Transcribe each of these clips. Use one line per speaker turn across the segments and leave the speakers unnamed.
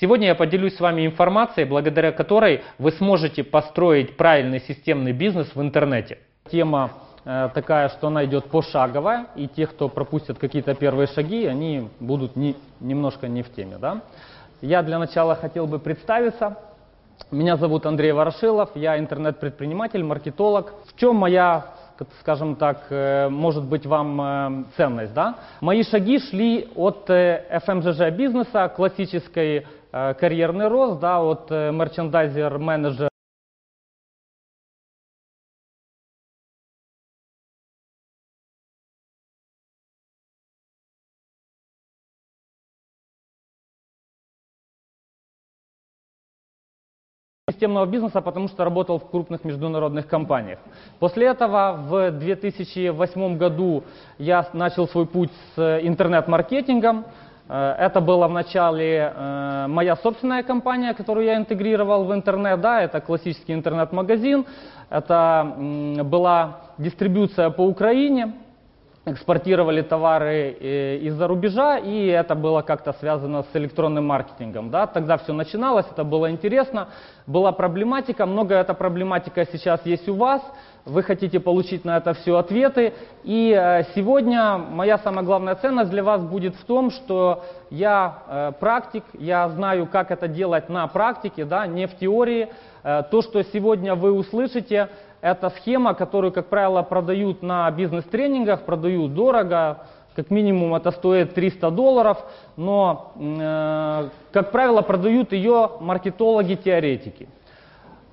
Сегодня я поделюсь с вами информацией, благодаря которой вы сможете построить правильный системный бизнес в интернете. Тема э, такая, что она идет пошаговая, и те, кто пропустят какие-то первые шаги, они будут не, немножко не в теме. Да? Я для начала хотел бы представиться. Меня зовут Андрей Ворошилов, я интернет-предприниматель, маркетолог. В чем моя скажем так, э, может быть вам э, ценность. Да? Мои шаги шли от FMGG э, бизнеса, классической карьерный рост, да, от мерчендайзер менеджер системного бизнеса, потому что работал в крупных международных компаниях. После этого в 2008 году я начал свой путь с интернет-маркетингом. Э, это была вначале э, моя собственная компания, которую я интегрировал в интернет. Да, это классический интернет-магазин. Это была дистрибуция по Украине экспортировали товары э, из-за рубежа, и это было как-то связано с электронным маркетингом. Да? Тогда все начиналось, это было интересно, была проблематика, много эта проблематика сейчас есть у вас, вы хотите получить на это все ответы, и э, сегодня моя самая главная ценность для вас будет в том, что я э, практик, я знаю, как это делать на практике, да, не в теории. То, что сегодня вы услышите, это схема, которую, как правило, продают на бизнес-тренингах, продают дорого, как минимум это стоит 300 долларов, но, э, как правило, продают ее маркетологи-теоретики.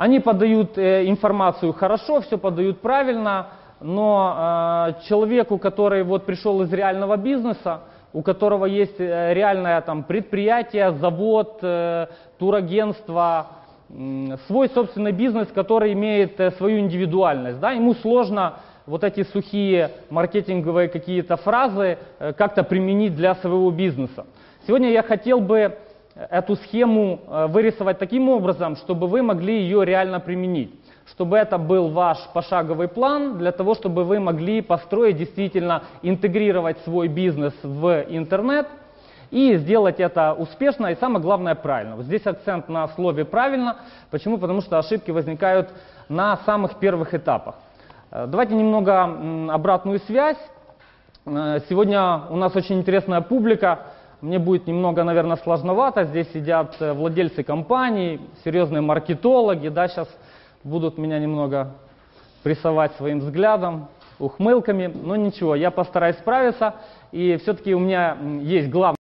Они подают э, информацию хорошо, все подают правильно, но э, человеку, который вот пришел из реального бизнеса, у которого есть э, реальное там, предприятие, завод, турагентство, свой собственный бизнес, который имеет свою индивидуальность. Да? Ему сложно вот эти сухие маркетинговые какие-то фразы как-то применить для своего бизнеса. Сегодня я хотел бы эту схему э, вырисовать таким образом, чтобы вы могли ее реально применить. Чтобы это был ваш пошаговый план для того, чтобы вы могли построить, действительно интегрировать свой бизнес в интернет – и сделать это успешно и самое главное правильно. Вот здесь акцент на слове правильно. Почему? Потому что ошибки возникают на самых первых этапах. Э, давайте немного обратную связь. Э, сегодня у нас очень интересная публика. Мне будет немного, наверное, сложновато. Здесь сидят э, владельцы компаний, серьезные маркетологи. Да, сейчас будут меня немного прессовать своим взглядом, ухмылками. Но ничего, я постараюсь справиться. И все-таки у меня есть главный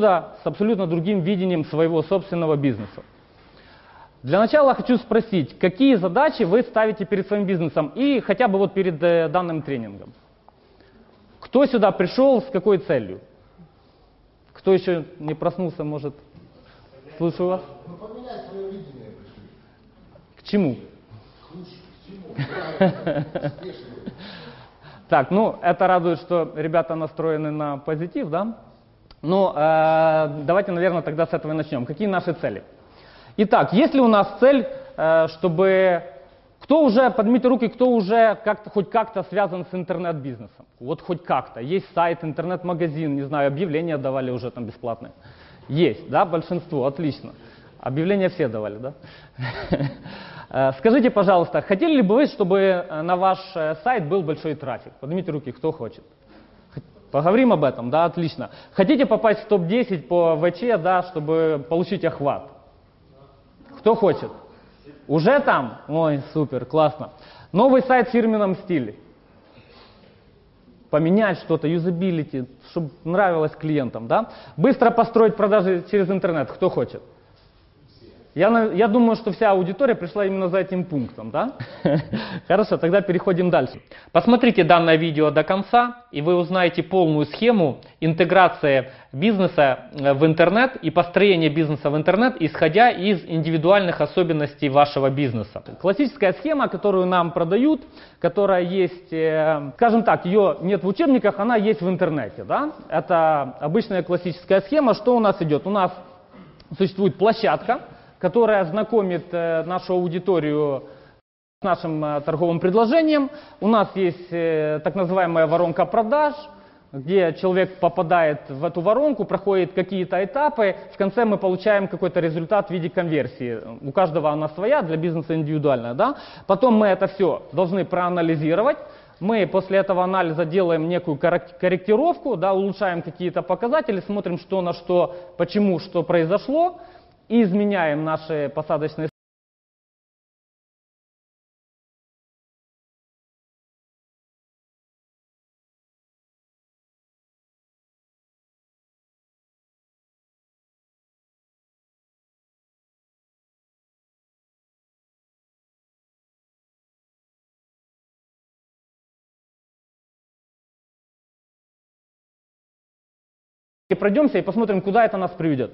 с абсолютно другим видением своего собственного бизнеса. Для начала хочу спросить, какие задачи вы ставите перед своим бизнесом и хотя бы вот перед э, данным тренингом. Кто сюда пришел, с какой целью? Кто еще не проснулся, может? Слушаю вас. Ну, поменять свое видение пришли. К чему? Так, ну это радует, что ребята настроены на позитив, да? Ну, э, давайте, наверное, тогда с этого и начнем. Какие наши цели? Итак, если у нас цель, э, чтобы... Кто уже, поднимите руки, кто уже как-то, хоть как-то связан с интернет-бизнесом? Вот хоть как-то. Есть сайт, интернет-магазин, не знаю, объявления давали уже там бесплатные. Есть, да, большинство, отлично. Объявления все давали, да? Э, скажите, пожалуйста, хотели ли бы вы, чтобы на ваш э, сайт был большой трафик? Поднимите руки, кто хочет. Поговорим об этом, да, отлично. Хотите попасть в топ-10 по ВЧ, да, чтобы получить охват? Кто хочет? Уже там? Ой, супер, классно. Новый сайт в фирменном стиле. Поменять что-то, юзабилити, чтобы нравилось клиентам, да? Быстро построить продажи через интернет, кто хочет? Я, я думаю, что вся аудитория пришла именно за этим пунктом, да? Хорошо, тогда переходим дальше. Посмотрите данное видео до конца, и вы узнаете полную схему интеграции бизнеса э, в интернет и построения бизнеса в интернет, исходя из индивидуальных особенностей вашего бизнеса. Классическая схема, которую нам продают, которая есть, э, скажем так, ее нет в учебниках, она есть в интернете. Да? Это обычная классическая схема. Что у нас идет? У нас существует площадка, которая знакомит э, нашу аудиторию с нашим э, торговым предложением. У нас есть э, так называемая воронка продаж, где человек попадает в эту воронку, проходит какие-то этапы, в конце мы получаем какой-то результат в виде конверсии. У каждого она своя, для бизнеса индивидуальная. Да? Потом мы это все должны проанализировать, мы после этого анализа делаем некую корректировку, да, улучшаем какие-то показатели, смотрим, что на что, почему, что произошло, и изменяем наши посадочные И пройдемся и посмотрим, куда это нас приведет.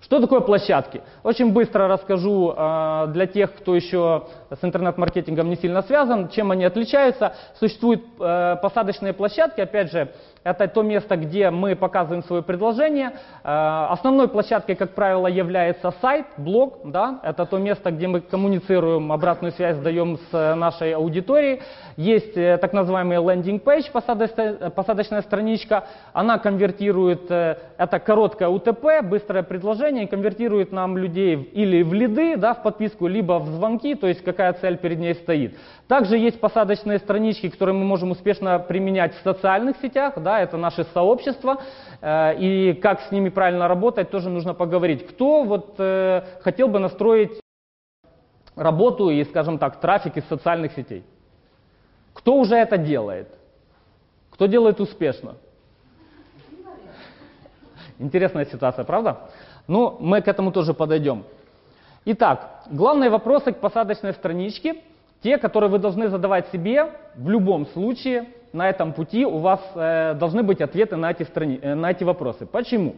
Что такое площадки? Очень быстро расскажу э, для тех, кто еще с интернет-маркетингом не сильно связан, чем они отличаются. Существуют э, посадочные площадки, опять же, это то место, где мы показываем свое предложение. Э, основной площадкой, как правило, является сайт, блог. Да? Это то место, где мы коммуницируем, обратную связь даем с нашей аудиторией. Есть э, так называемый лендинг-пейдж, посадочная, страничка. Она конвертирует, э, это короткое УТП, быстрое предложение, конвертирует нам людей или в лиды, да, в подписку, либо в звонки, то есть какая цель перед ней стоит. Также есть посадочные странички, которые мы можем успешно применять в социальных сетях. Да, да, это наши сообщества, э, и как с ними правильно работать, тоже нужно поговорить. Кто вот э, хотел бы настроить работу и, скажем так, трафик из социальных сетей? Кто уже это делает? Кто делает успешно? Интересная ситуация, правда? Ну, мы к этому тоже подойдем. Итак, главные вопросы к посадочной страничке, те, которые вы должны задавать себе в любом случае, на этом пути у вас э, должны быть ответы на эти, страни... Э, на эти вопросы. Почему?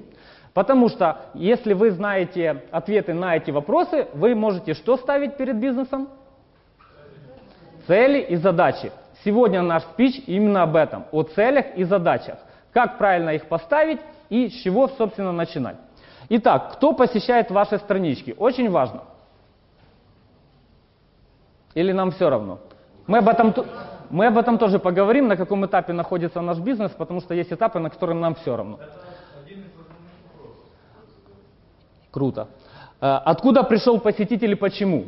Потому что если вы знаете ответы на эти вопросы, вы можете что ставить перед бизнесом? Цели и задачи. Сегодня наш спич именно об этом, о целях и задачах. Как правильно их поставить и с чего, собственно, начинать. Итак, кто посещает ваши странички? Очень важно. Или нам все равно? Мы об этом... Мы об этом тоже поговорим, на каком этапе находится наш бизнес, потому что есть этапы, на которые нам все равно. Круто. Э, откуда пришел посетитель и почему?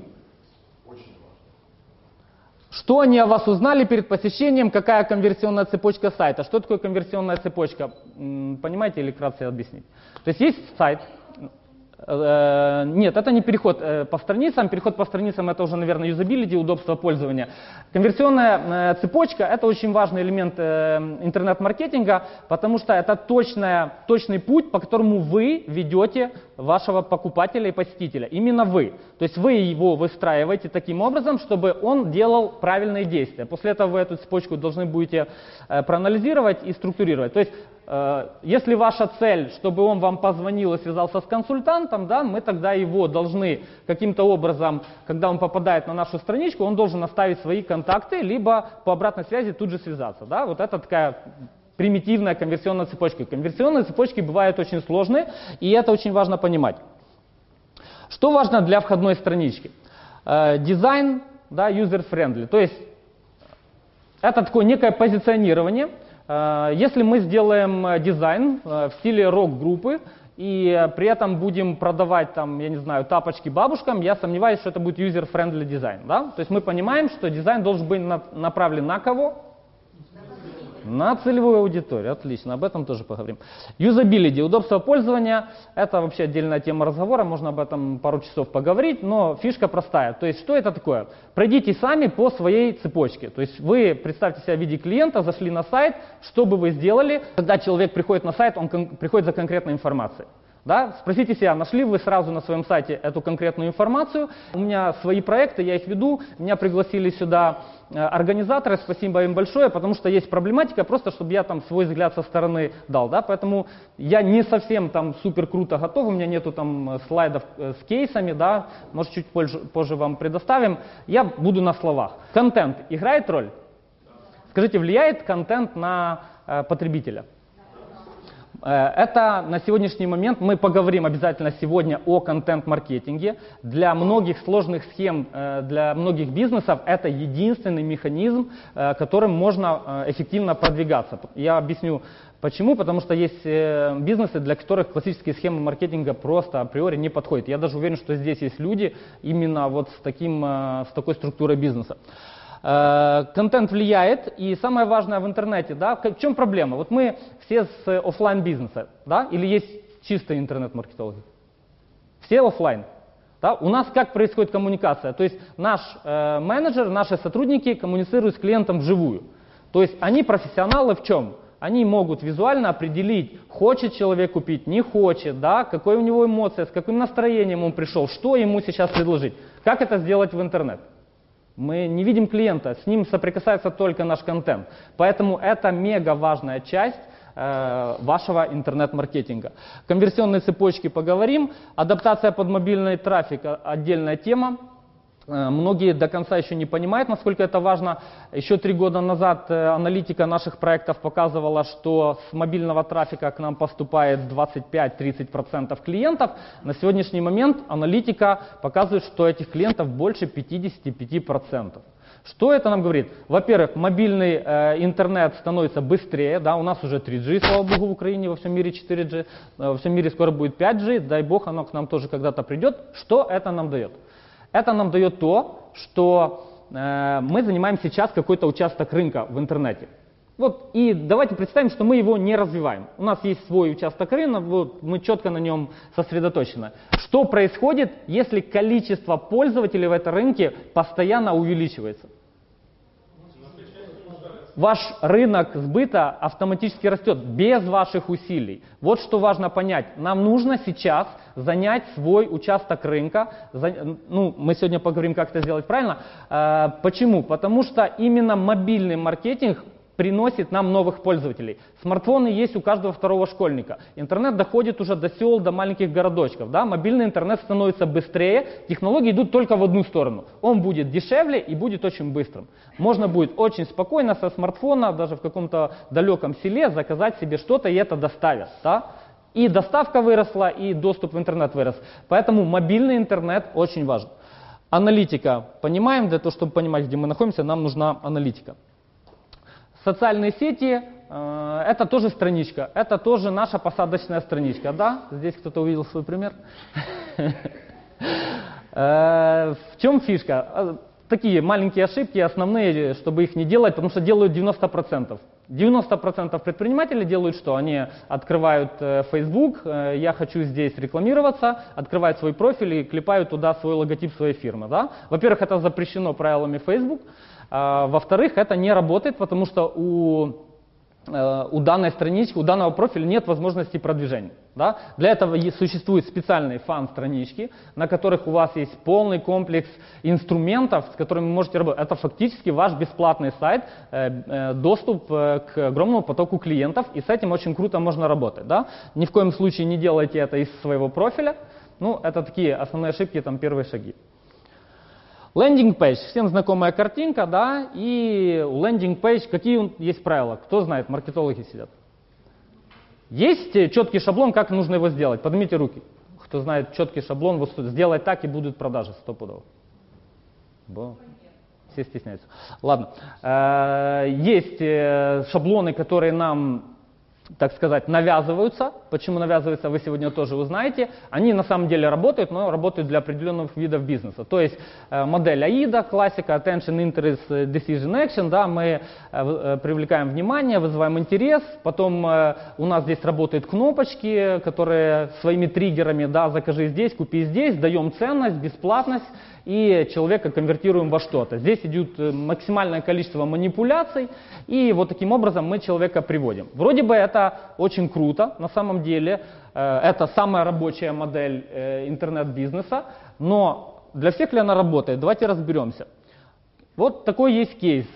Что они о вас узнали перед посещением? Какая конверсионная цепочка сайта? Что такое конверсионная цепочка? Понимаете или кратко объяснить? То есть есть сайт, нет, это не переход э, по страницам. Переход по страницам это уже, наверное, юзабилити, удобство пользования. Конверсионная э, цепочка это очень важный элемент интернет-маркетинга, потому что это точная, точный путь, по которому вы ведете вашего покупателя и посетителя. Именно вы. То есть вы его выстраиваете таким образом, чтобы он делал правильные действия. После этого вы эту цепочку должны будете проанализировать и структурировать. То есть Э, если ваша цель, чтобы он вам позвонил и связался с консультантом, да, мы тогда его должны каким-то образом, когда он попадает на нашу страничку, он должен оставить свои контакты, либо по обратной связи тут же связаться. Да. Вот это такая примитивная конверсионная цепочка. Конверсионные цепочки бывают очень сложные, и это очень важно понимать. Что важно для входной странички? Э, дизайн, да, user-friendly. То есть это такое некое позиционирование – Э, если мы сделаем э, дизайн э, в стиле рок-группы, и при этом будем продавать там, я не знаю, тапочки бабушкам, я сомневаюсь, что это будет user-friendly дизайн. Да? То есть мы понимаем, что дизайн должен быть направлен на кого? На целевую аудиторию, отлично, об этом тоже поговорим. Юзабилити, удобство пользования, это вообще отдельная тема разговора, можно об этом пару часов поговорить, но фишка простая. То есть что это такое? Пройдите сами по своей цепочке. То есть вы представьте себя в виде клиента, зашли на сайт, что бы вы сделали, когда человек приходит на сайт, он приходит за конкретной информацией. Да? Спросите себя, нашли вы сразу на своем сайте эту конкретную информацию. У меня свои проекты, я их веду, меня пригласили сюда э, организаторы, спасибо им большое, потому что есть проблематика, просто чтобы я там свой взгляд со стороны дал. Да? Поэтому я не совсем там супер круто готов, у меня нету там слайдов э, с кейсами, да? может чуть позже, позже вам предоставим. Я буду на словах. Контент играет роль? Скажите, влияет контент на э, потребителя? Э, это на сегодняшний момент, мы поговорим обязательно сегодня о контент-маркетинге. Для многих сложных схем, э, для многих бизнесов это единственный механизм, э, которым можно эффективно продвигаться. Я объясню почему. Потому что есть бизнесы, для которых классические схемы маркетинга просто априори не подходят. Я даже уверен, что здесь есть люди именно вот с, таким, с такой структурой бизнеса. Э, контент влияет, и самое важное в интернете, да, в чем проблема? Вот мы все с офлайн бизнеса, да, или есть чистые интернет-маркетологи? Все офлайн. Да? У нас как происходит коммуникация? То есть наш э, менеджер, наши сотрудники коммуницируют с клиентом вживую. То есть они профессионалы в чем? Они могут визуально определить, хочет человек купить, не хочет, да, какой у него эмоция, с каким настроением он пришел, что ему сейчас предложить. Как это сделать в интернет? Мы не видим клиента, с ним соприкасается только наш контент. Поэтому это мега важная часть э, вашего интернет-маркетинга. Конверсионные цепочки поговорим. Адаптация под мобильный трафик – отдельная тема. Э, многие до конца еще не понимают, насколько это важно. Еще три года назад э, аналитика наших проектов показывала, что с мобильного трафика к нам поступает 25-30% клиентов. На сегодняшний момент аналитика показывает, что этих клиентов больше 55%. Что это нам говорит? Во-первых, мобильный э, интернет становится быстрее, да, у нас уже 3G, слава богу, в Украине, во всем мире 4G, э, во всем мире скоро будет 5G, дай бог, оно к нам тоже когда-то придет. Что это нам дает? Это нам дает то, что э, мы занимаем сейчас какой-то участок рынка в интернете. Вот, и давайте представим, что мы его не развиваем. У нас есть свой участок рынка, вот, мы четко на нем сосредоточены. Что происходит, если количество пользователей в этом рынке постоянно увеличивается? Ваш рынок сбыта автоматически растет без ваших усилий. Вот что важно понять. Нам нужно сейчас занять свой участок рынка. Ну, мы сегодня поговорим, как это сделать правильно. Э, почему? Потому что именно мобильный маркетинг приносит нам новых пользователей. Смартфоны есть у каждого второго школьника. Интернет доходит уже до сел, до маленьких городочков. Да? Мобильный интернет становится быстрее, технологии идут только в одну сторону. Он будет дешевле и будет очень быстрым. Можно будет очень спокойно со смартфона, даже в каком-то далеком селе, заказать себе что-то и это доставят. Да? И доставка выросла, и доступ в интернет вырос. Поэтому мобильный интернет очень важен. Аналитика. Понимаем, для того, чтобы понимать, где мы находимся, нам нужна аналитика. Социальные сети э, это тоже страничка, это тоже наша посадочная страничка, да? Здесь кто-то увидел свой пример. Э, в чем фишка? Э, такие маленькие ошибки, основные, чтобы их не делать, потому что делают 90%. 90% предпринимателей делают что? Они открывают Facebook, я хочу здесь рекламироваться, открывают свой профиль и клепают туда свой логотип своей фирмы. Да? Во-первых, это запрещено правилами Facebook. А, во-вторых, это не работает, потому что у, э, у данной странички, у данного профиля нет возможности продвижения. Да? Для этого существуют специальные фан-странички, на которых у вас есть полный комплекс инструментов, с которыми вы можете работать. Это фактически ваш бесплатный сайт, э, э, доступ к огромному потоку клиентов, и с этим очень круто можно работать. Да? Ни в коем случае не делайте это из своего профиля. Ну, это такие основные ошибки, там первые шаги. Лендинг пейдж, всем знакомая картинка, да, и у лендинг пейдж какие есть правила? Кто знает, маркетологи сидят. Есть четкий шаблон, как нужно его сделать? Поднимите руки. Кто знает четкий шаблон, вот сделать так и будут продажи стопудово. Все стесняются. Ладно. Э, есть э, шаблоны, которые нам так сказать, навязываются. Почему навязываются, вы сегодня тоже узнаете. Они на самом деле работают, но работают для определенных видов бизнеса. То есть э, модель AIDA, классика Attention, Interest, э, Decision, Action. Да, мы э, привлекаем внимание, вызываем интерес. Потом у нас здесь работают кнопочки, которые своими триггерами, да, закажи здесь, купи здесь, даем ценность, бесплатность и человека конвертируем во что-то. Здесь идет максимальное количество манипуляций, и вот таким образом мы человека приводим. Вроде бы это очень круто, на самом деле э, это самая рабочая модель э, интернет-бизнеса, но для всех ли она работает? Давайте разберемся. Вот такой есть кейс.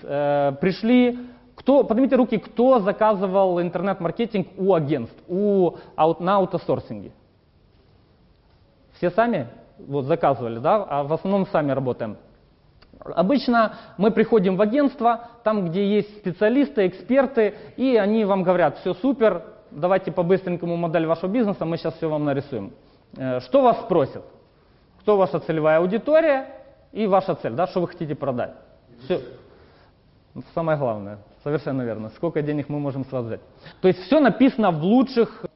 Пришли кто, поднимите руки, кто заказывал интернет-маркетинг у агентств, у, на аутосорсинге? Все сами? вот заказывали, да, а в основном сами работаем. Обычно мы приходим в агентство, там, где есть специалисты, эксперты, и они вам говорят, все супер, давайте по-быстренькому модель вашего бизнеса, мы сейчас все вам нарисуем. Э, что вас спросят? Кто ваша целевая аудитория и ваша цель, да, что вы хотите продать? Все. Самое главное, совершенно верно. Сколько денег мы можем сразу взять? То есть все написано в лучших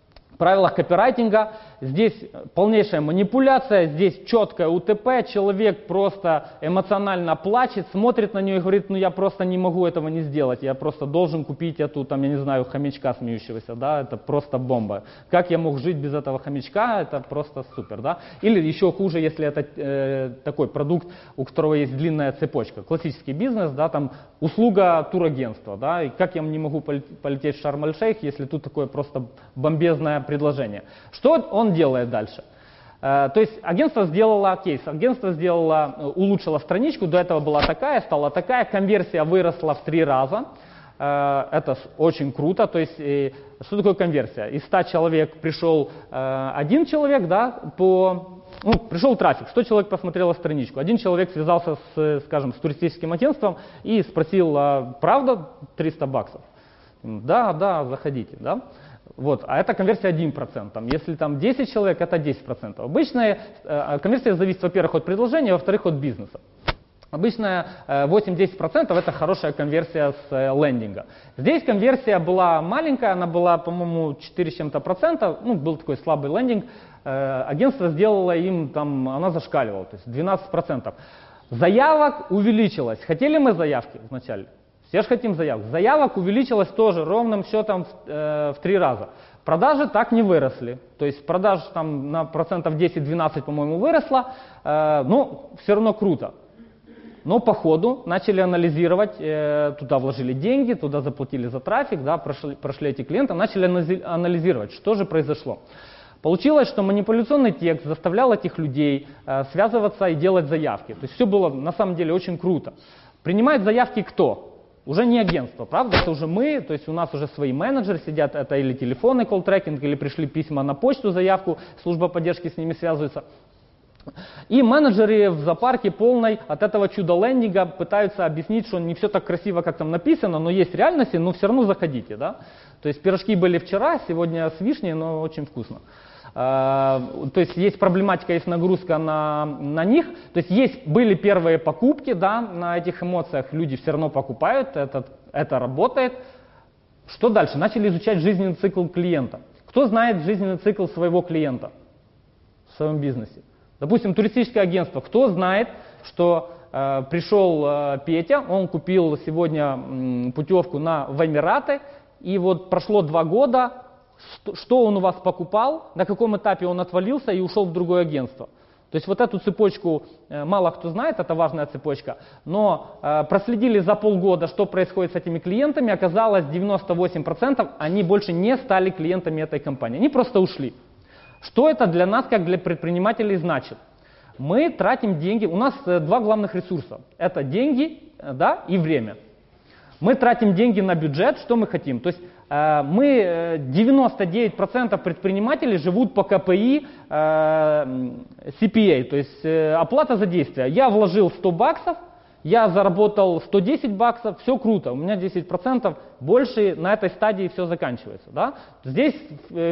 правилах копирайтинга. Здесь полнейшая манипуляция, здесь четкое УТП, человек просто эмоционально плачет, смотрит на нее и говорит, ну я просто не могу этого не сделать, я просто должен купить эту, там, я не знаю, хомячка смеющегося, да, это просто бомба. Как я мог жить без этого хомячка, это просто супер, да. Или еще хуже, если это э, такой продукт, у которого есть длинная цепочка, классический бизнес, да, там услуга турагентства, да, и как я не могу полететь в Шарм-эль-Шейх, если тут такое просто бомбезное предложение. Что он делает дальше? Э, то есть агентство сделало кейс, агентство сделало, э, улучшило страничку, до этого была такая, стала такая, конверсия выросла в три раза. Э, это очень круто. То есть, что такое конверсия? Из 100 человек пришел один человек, да, по, ну, пришел трафик, 100 человек посмотрело страничку. Один человек связался с, скажем, с туристическим агентством и спросил, а правда 300 баксов? Да, да, заходите, да. Вот, а это конверсия 1%. Там, если там 10 человек, это 10%. Обычная э, конверсия зависит, во-первых, от предложения, во-вторых, от бизнеса. Обычная э, 8-10% это хорошая конверсия с э, лендинга. Здесь конверсия была маленькая, она была, по-моему, 4 с чем-то процентов, ну, был такой слабый лендинг. Э, агентство сделало им, там, она зашкаливала, то есть 12%. Заявок увеличилось. Хотели мы заявки вначале? Все же хотим заявок. Заявок увеличилось тоже ровным счетом в, э, в три раза. Продажи так не выросли. То есть продаж там на процентов 10-12, по-моему, выросло. Э, но все равно круто. Но по ходу начали анализировать, э, туда вложили деньги, туда заплатили за трафик, да, прошли, прошли эти клиенты, начали анализировать, что же произошло. Получилось, что манипуляционный текст заставлял этих людей э, связываться и делать заявки. То есть все было на самом деле очень круто. Принимает заявки кто? Уже не агентство, правда? Это уже мы, то есть у нас уже свои менеджеры сидят, это или телефонный колл-трекинг, или пришли письма на почту, заявку, служба поддержки с ними связывается. И менеджеры в зоопарке полной от этого чуда-лендинга пытаются объяснить, что не все так красиво, как там написано, но есть реальности, но все равно заходите. Да? То есть пирожки были вчера, сегодня с вишней, но очень вкусно. Э, то есть есть проблематика, есть нагрузка на, на них. То есть есть, были первые покупки да, на этих эмоциях, люди все равно покупают, это, это работает. Что дальше? Начали изучать жизненный цикл клиента. Кто знает жизненный цикл своего клиента в своем бизнесе? Допустим, туристическое агентство. Кто знает, что э, пришел э, Петя, он купил сегодня м, путевку на, в Эмираты, и вот прошло два года, что он у вас покупал, на каком этапе он отвалился и ушел в другое агентство. То есть вот эту цепочку э, мало кто знает, это важная цепочка, но э, проследили за полгода, что происходит с этими клиентами, оказалось 98% они больше не стали клиентами этой компании, они просто ушли. Что это для нас, как для предпринимателей, значит? Мы тратим деньги, у нас э, два главных ресурса, это деньги да, и время. Мы тратим деньги на бюджет, что мы хотим. То есть мы 99% э, предпринимателей живут по КПИ CPA, э, то есть оплата за действие. Я вложил 100 баксов, я заработал 110 баксов, все круто, у меня 10%, больше на этой стадии все заканчивается. Да? Здесь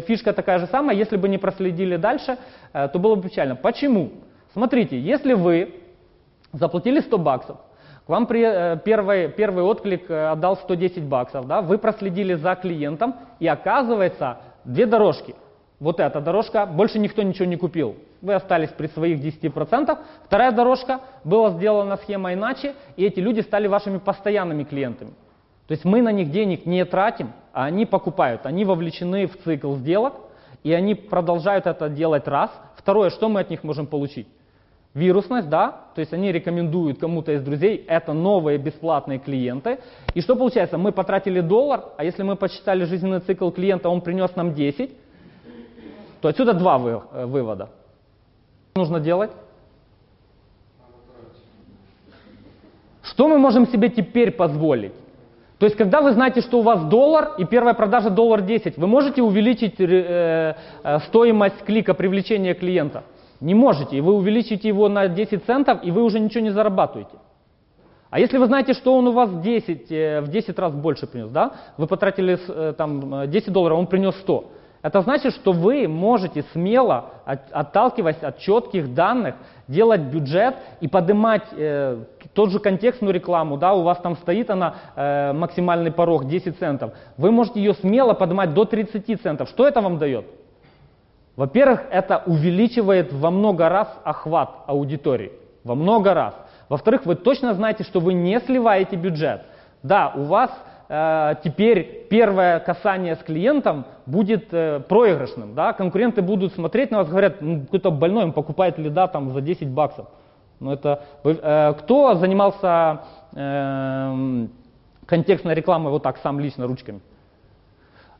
фишка такая же самая, если бы не проследили дальше, то было бы печально. Почему? Смотрите, если вы заплатили 100 баксов, вам при, э, первый, первый отклик э, отдал 110 баксов, да? вы проследили за клиентом, и оказывается, две дорожки. Вот эта дорожка, больше никто ничего не купил. Вы остались при своих 10%. Вторая дорожка, была сделана схема иначе, и эти люди стали вашими постоянными клиентами. То есть мы на них денег не тратим, а они покупают. Они вовлечены в цикл сделок, и они продолжают это делать раз. Второе, что мы от них можем получить? Вирусность, да, то есть они рекомендуют кому-то из друзей, это новые бесплатные клиенты. И что получается? Мы потратили доллар, а если мы посчитали жизненный цикл клиента, он принес нам 10, то отсюда два вы, э, вывода. Что нужно делать? Что мы можем себе теперь позволить? То есть, когда вы знаете, что у вас доллар и первая продажа доллар 10, вы можете увеличить э, э, стоимость клика, привлечения клиента? Не можете, и вы увеличите его на 10 центов, и вы уже ничего не зарабатываете. А если вы знаете, что он у вас 10, э, в 10 раз больше принес, да? Вы потратили э, там 10 долларов, он принес 100. Это значит, что вы можете смело, отталкиваясь от четких данных, делать бюджет и поднимать э, тот же контекстную рекламу, да, у вас там стоит она, э, максимальный порог 10 центов. Вы можете ее смело поднимать до 30 центов. Что это вам дает? Во-первых, это увеличивает во много раз охват аудитории. Во много раз. Во-вторых, вы точно знаете, что вы не сливаете бюджет. Да, у вас э, теперь первое касание с клиентом будет э, проигрышным. Да? Конкуренты будут смотреть на вас, говорят, ну, кто-то больной, он покупает лида там, за 10 баксов. Но это, э, кто занимался э, контекстной рекламой вот так сам лично ручками?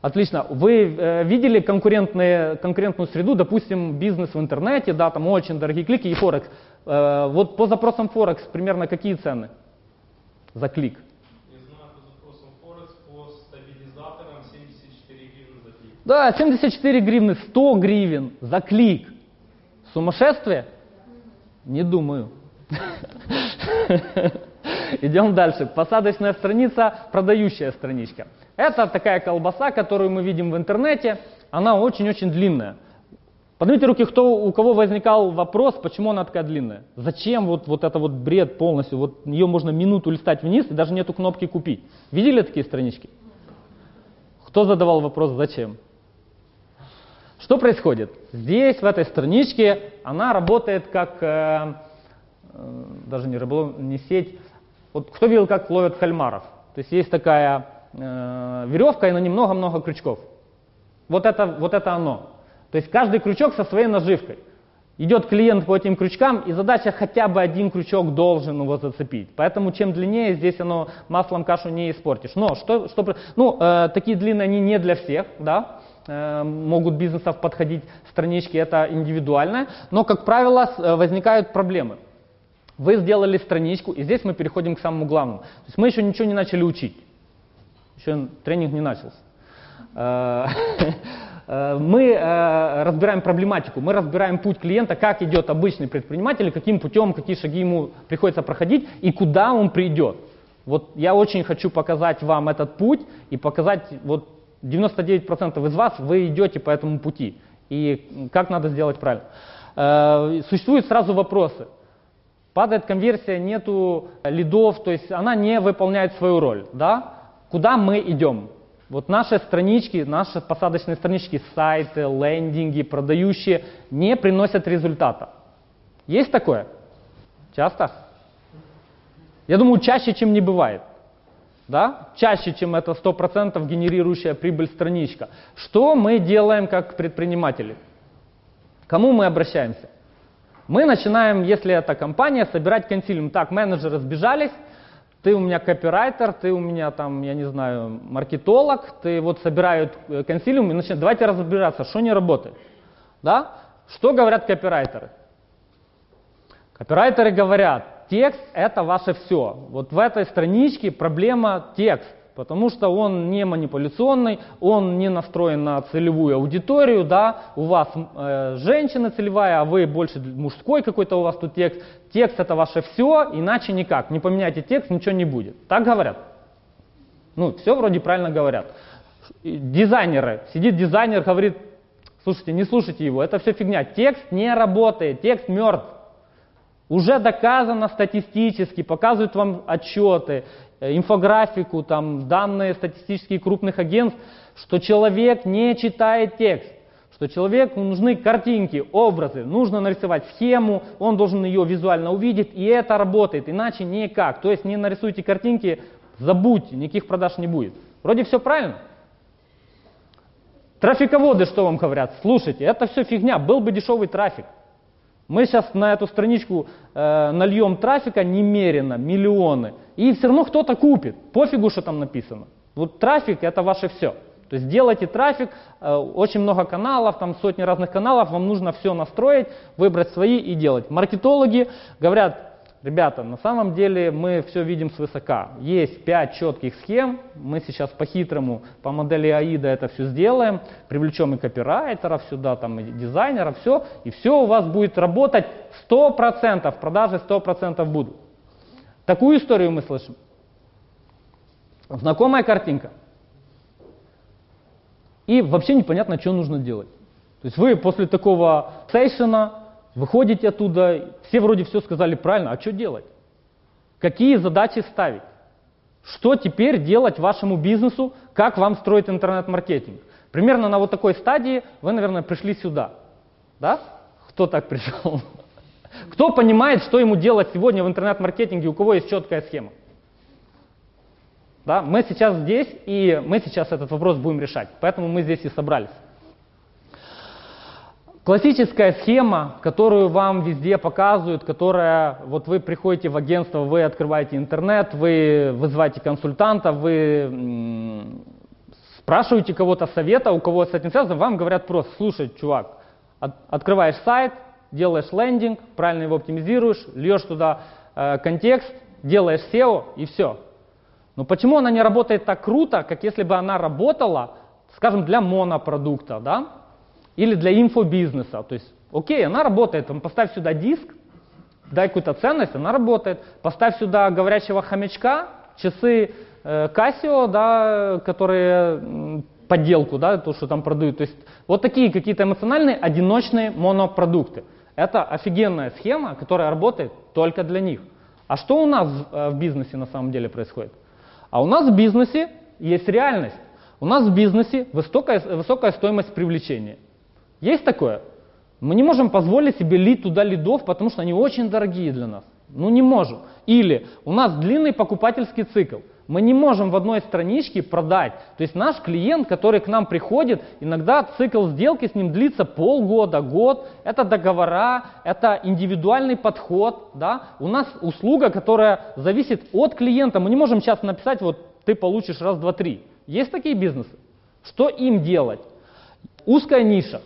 Отлично. Вы э, видели конкурентные, конкурентную среду, допустим, бизнес в интернете, да, там очень дорогие клики и Форекс. Э, вот по запросам Форекс примерно какие цены за клик?
Не знаю, по запросам Форекс, по стабилизаторам 74 гривны за клик.
Да, 74 гривны, 100 гривен за клик. Сумасшествие? Не думаю. Идем дальше. Посадочная страница, продающая страничка. Это такая колбаса, которую мы видим в интернете. Она очень-очень длинная. Поднимите руки, кто, у кого возникал вопрос, почему она такая длинная. Зачем вот, вот это вот бред полностью, вот ее можно минуту листать вниз и даже нету кнопки купить. Видели такие странички? Кто задавал вопрос, зачем? Что происходит? Здесь, в этой страничке, она работает как, э, э, даже не, рыболов, не сеть. Вот кто видел, как ловят кальмаров? То есть есть такая э, веревка и на ней много-много крючков. Вот это, вот это оно. То есть каждый крючок со своей наживкой. Идет клиент по этим крючкам, и задача хотя бы один крючок должен его зацепить. Поэтому чем длиннее, здесь оно маслом кашу не испортишь. Но что, что ну, э, такие длинные они не для всех, да, э, могут бизнесов подходить странички, это индивидуально. Но, как правило, э, возникают проблемы. Вы сделали страничку, и здесь мы переходим к самому главному. То есть мы еще ничего не начали учить. Еще тренинг не начался. Э, Э, мы э, разбираем проблематику, мы разбираем путь клиента, как идет обычный предприниматель, каким путем, какие шаги ему приходится проходить и куда он придет. Вот я очень хочу показать вам этот путь и показать, вот 99% из вас вы идете по этому пути. И как надо сделать правильно. Существуют сразу вопросы. Падает конверсия, нету лидов, то есть она не выполняет свою роль. Да? Куда мы идем? Вот наши странички, наши посадочные странички, сайты, лендинги, продающие, не приносят результата. Есть такое? Часто? Я думаю, чаще, чем не бывает. Да? Чаще, чем это 100% генерирующая прибыль страничка. Что мы делаем как предприниматели? кому мы обращаемся? Мы начинаем, если это компания, собирать консилиум. Так, менеджеры сбежались, ты у меня копирайтер, ты у меня там, я не знаю, маркетолог, ты вот собирают э, консилиум и начинают, давайте разбираться, что не работает. Да? Что говорят копирайтеры? Копирайтеры говорят, текст это ваше все. Вот в этой страничке проблема текст потому что он не манипуляционный, он не настроен на целевую аудиторию, да, у вас э, женщина целевая, а вы больше мужской какой-то у вас тут текст. Текст это ваше все, иначе никак. Не поменяйте текст, ничего не будет. Так говорят? Ну, все вроде правильно говорят. Дизайнеры, сидит дизайнер, говорит, слушайте, не слушайте его, это все фигня. Текст не работает, текст мертв. Уже доказано статистически, показывают вам отчеты, Э, инфографику, там, данные статистические крупных агентств, что человек не читает текст, что человеку нужны картинки, образы, нужно нарисовать схему, он должен ее визуально увидеть, и это работает, иначе никак. То есть не нарисуйте картинки, забудьте, никаких продаж не будет. Вроде все правильно. Трафиководы что вам говорят? Слушайте, это все фигня, был бы дешевый трафик. Мы сейчас на эту страничку э, нальем трафика немерено, миллионы, и все равно кто-то купит. Пофигу, что там написано. Вот трафик это ваше все. То есть делайте трафик, э, очень много каналов, там сотни разных каналов, вам нужно все настроить, выбрать свои и делать. Маркетологи говорят, Ребята, на самом деле мы все видим свысока. Есть пять четких схем, мы сейчас по-хитрому, по модели АИДа это все сделаем, привлечем и копирайтеров сюда, там, и дизайнеров, все, и все у вас будет работать 100%, продажи 100% будут. Такую историю мы слышим. Знакомая картинка. И вообще непонятно, что нужно делать. То есть вы после такого сейшена выходите оттуда, все вроде все сказали правильно, а что делать? Какие задачи ставить? Что теперь делать вашему бизнесу? Как вам строить интернет-маркетинг? Примерно на вот такой стадии вы, наверное, пришли сюда. Да? Кто так пришел? Кто понимает, что ему делать сегодня в интернет-маркетинге, у кого есть четкая схема? Да? Мы сейчас здесь, и мы сейчас этот вопрос будем решать. Поэтому мы здесь и собрались. Классическая схема, которую вам везде показывают, которая, вот вы приходите в агентство, вы открываете интернет, вы вызываете консультанта, вы спрашиваете кого-то совета, у кого с этим связано, вам говорят просто, слушай, чувак, от, открываешь сайт, делаешь лендинг, правильно его оптимизируешь, льешь туда э, контекст, делаешь SEO и все. Но почему она не работает так круто, как если бы она работала, скажем, для монопродукта, да? Или для инфобизнеса. То есть, окей, она работает, поставь сюда диск, дай какую-то ценность, она работает. Поставь сюда говорящего хомячка, часы э, Casio, да, которые подделку, да, то, что там продают. То есть вот такие какие-то эмоциональные одиночные монопродукты. Это офигенная схема, которая работает только для них. А что у нас э, в бизнесе на самом деле происходит? А у нас в бизнесе есть реальность. У нас в бизнесе высокая, высокая стоимость привлечения. Есть такое? Мы не можем позволить себе лить туда лидов, потому что они очень дорогие для нас. Ну не можем. Или у нас длинный покупательский цикл. Мы не можем в одной страничке продать. То есть наш клиент, который к нам приходит, иногда цикл сделки с ним длится полгода, год. Это договора, это индивидуальный подход. Да? У нас услуга, которая зависит от клиента. Мы не можем сейчас написать, вот ты получишь раз, два, три. Есть такие бизнесы? Что им делать? Узкая ниша.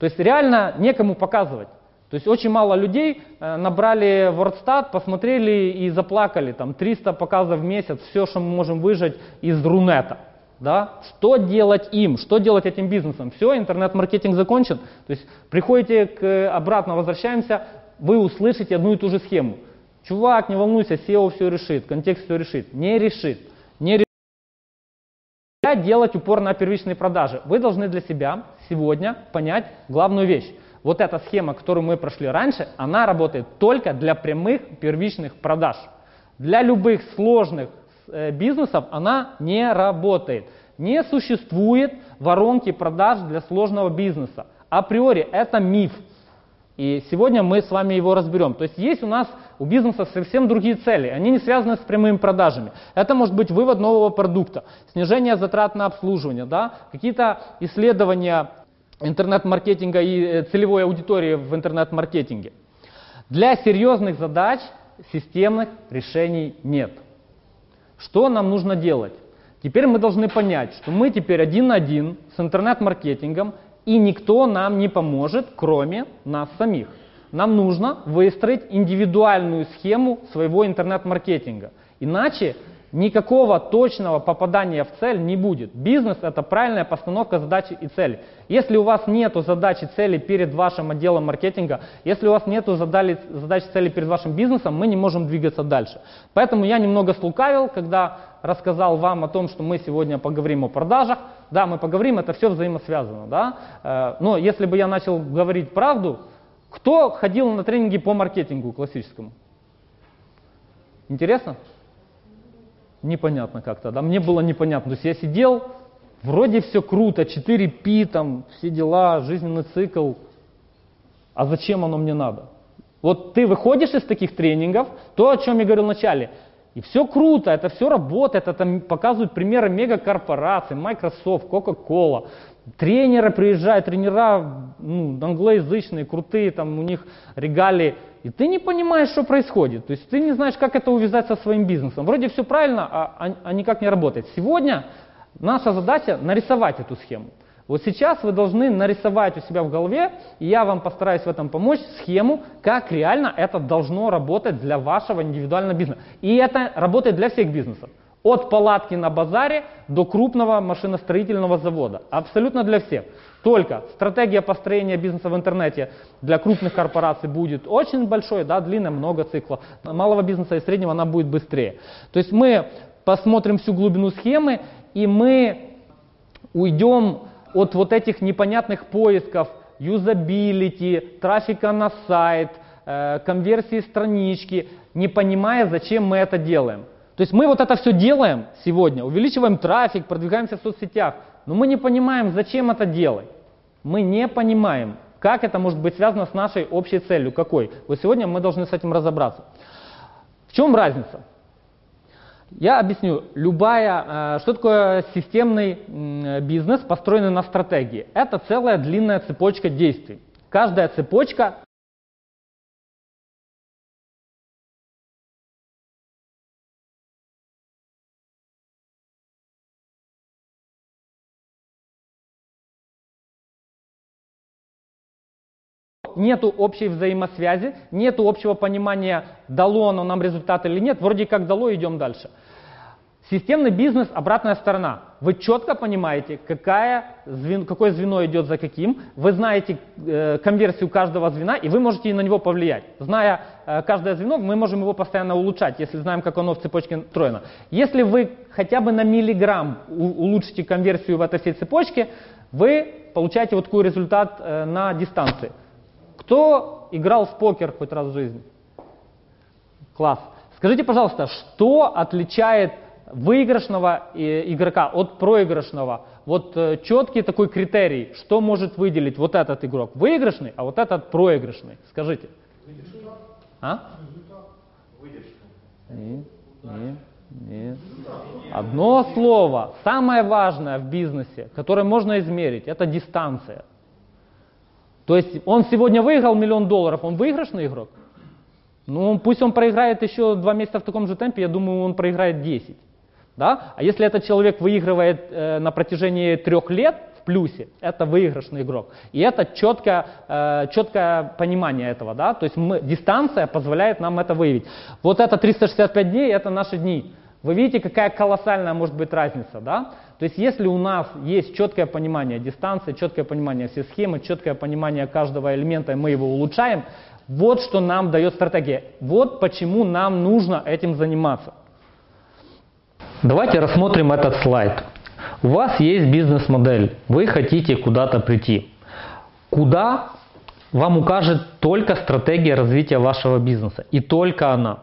То есть реально некому показывать. То есть очень мало людей э, набрали WordStat, посмотрели и заплакали. Там 300 показов в месяц, все, что мы можем выжать из Рунета. Да? Что делать им? Что делать этим бизнесом? Все, интернет-маркетинг закончен. То есть приходите к, обратно, возвращаемся, вы услышите одну и ту же схему. Чувак, не волнуйся, SEO все решит, контекст все решит. Не решит. Не решит делать упор на первичные продажи. Вы должны для себя сегодня понять главную вещь. Вот эта схема, которую мы прошли раньше, она работает только для прямых первичных продаж. Для любых сложных э, бизнесов она не работает. Не существует воронки продаж для сложного бизнеса. Априори это миф. И сегодня мы с вами его разберем. То есть есть у нас у бизнеса совсем другие цели, они не связаны с прямыми продажами. Это может быть вывод нового продукта, снижение затрат на обслуживание, да? какие-то исследования интернет-маркетинга и э, целевой аудитории в интернет-маркетинге. Для серьезных задач системных решений нет. Что нам нужно делать? Теперь мы должны понять, что мы теперь один на один с интернет-маркетингом, и никто нам не поможет, кроме нас самих нам нужно выстроить индивидуальную схему своего интернет-маркетинга. Иначе никакого точного попадания в цель не будет. Бизнес – это правильная постановка задачи и цели. Если у вас нет задачи цели перед вашим отделом маркетинга, если у вас нет задачи, цели перед вашим бизнесом, мы не можем двигаться дальше. Поэтому я немного слукавил, когда рассказал вам о том, что мы сегодня поговорим о продажах. Да, мы поговорим, это все взаимосвязано. Да? Э, но если бы я начал говорить правду, кто ходил на тренинги по маркетингу классическому? Интересно? Непонятно как-то, да? Мне было непонятно. То есть я сидел, вроде все круто, 4P, там, все дела, жизненный цикл. А зачем оно мне надо? Вот ты выходишь из таких тренингов, то, о чем я говорил вначале, и все круто, это все работает, это показывают примеры мегакорпораций, Microsoft, Coca-Cola, Тренеры приезжают, тренера ну, англоязычные, крутые, там у них регалии. И ты не понимаешь, что происходит. То есть ты не знаешь, как это увязать со своим бизнесом. Вроде все правильно, а, а, а никак не работает. Сегодня наша задача нарисовать эту схему. Вот сейчас вы должны нарисовать у себя в голове, и я вам постараюсь в этом помочь, схему, как реально это должно работать для вашего индивидуального бизнеса. И это работает для всех бизнесов. От палатки на базаре до крупного машиностроительного завода. Абсолютно для всех. Только стратегия построения бизнеса в интернете для крупных корпораций будет очень большой, да, длинная, много циклов. Малого бизнеса и среднего она будет быстрее. То есть мы посмотрим всю глубину схемы и мы уйдем от вот этих непонятных поисков юзабилити, трафика на сайт, э, конверсии странички, не понимая, зачем мы это делаем. То есть мы вот это все делаем сегодня, увеличиваем трафик, продвигаемся в соцсетях, но мы не понимаем, зачем это делать. Мы не понимаем, как это может быть связано с нашей общей целью. Какой? Вот сегодня мы должны с этим разобраться. В чем разница? Я объясню. Любая, э, что такое системный бизнес, построенный на стратегии? Это целая длинная цепочка действий. Каждая цепочка нету общей взаимосвязи, нету общего понимания, дало оно нам результат или нет, вроде как дало, идем дальше. Системный бизнес – обратная сторона. Вы четко понимаете, какая какое звено идет за каким, вы знаете э, конверсию каждого звена, и вы можете на него повлиять. Зная э, каждое звено, мы можем его постоянно улучшать, если знаем, как оно в цепочке устроено. Если вы хотя бы на миллиграмм улучшите конверсию в этой всей цепочке, вы получаете вот такой результат э, на дистанции. Кто играл в покер хоть раз в жизни? Класс. Скажите, пожалуйста, что отличает выигрышного игрока от проигрышного? Вот э, четкий такой критерий, что может выделить вот этот игрок выигрышный, а вот этот проигрышный? Скажите. А? Не, не, не. Одно слово, самое важное в бизнесе, которое можно измерить, это дистанция. То есть он сегодня выиграл миллион долларов, он выигрышный игрок? Ну, пусть он проиграет еще два месяца в таком же темпе, я думаю, он проиграет 10. Да? А если этот человек выигрывает э, на протяжении трех лет в плюсе, это выигрышный игрок. И это четкое, э, четкое понимание этого. Да? То есть мы, дистанция позволяет нам это выявить. Вот это 365 дней, это наши дни. Вы видите, какая колоссальная может быть разница, да? То есть если у нас есть четкое понимание дистанции, четкое понимание всей схемы, четкое понимание каждого элемента, мы его улучшаем, вот что нам дает стратегия. Вот почему нам нужно этим заниматься. Давайте рассмотрим этот слайд. У вас есть бизнес-модель, вы хотите куда-то прийти. Куда вам укажет только стратегия развития вашего бизнеса, и только она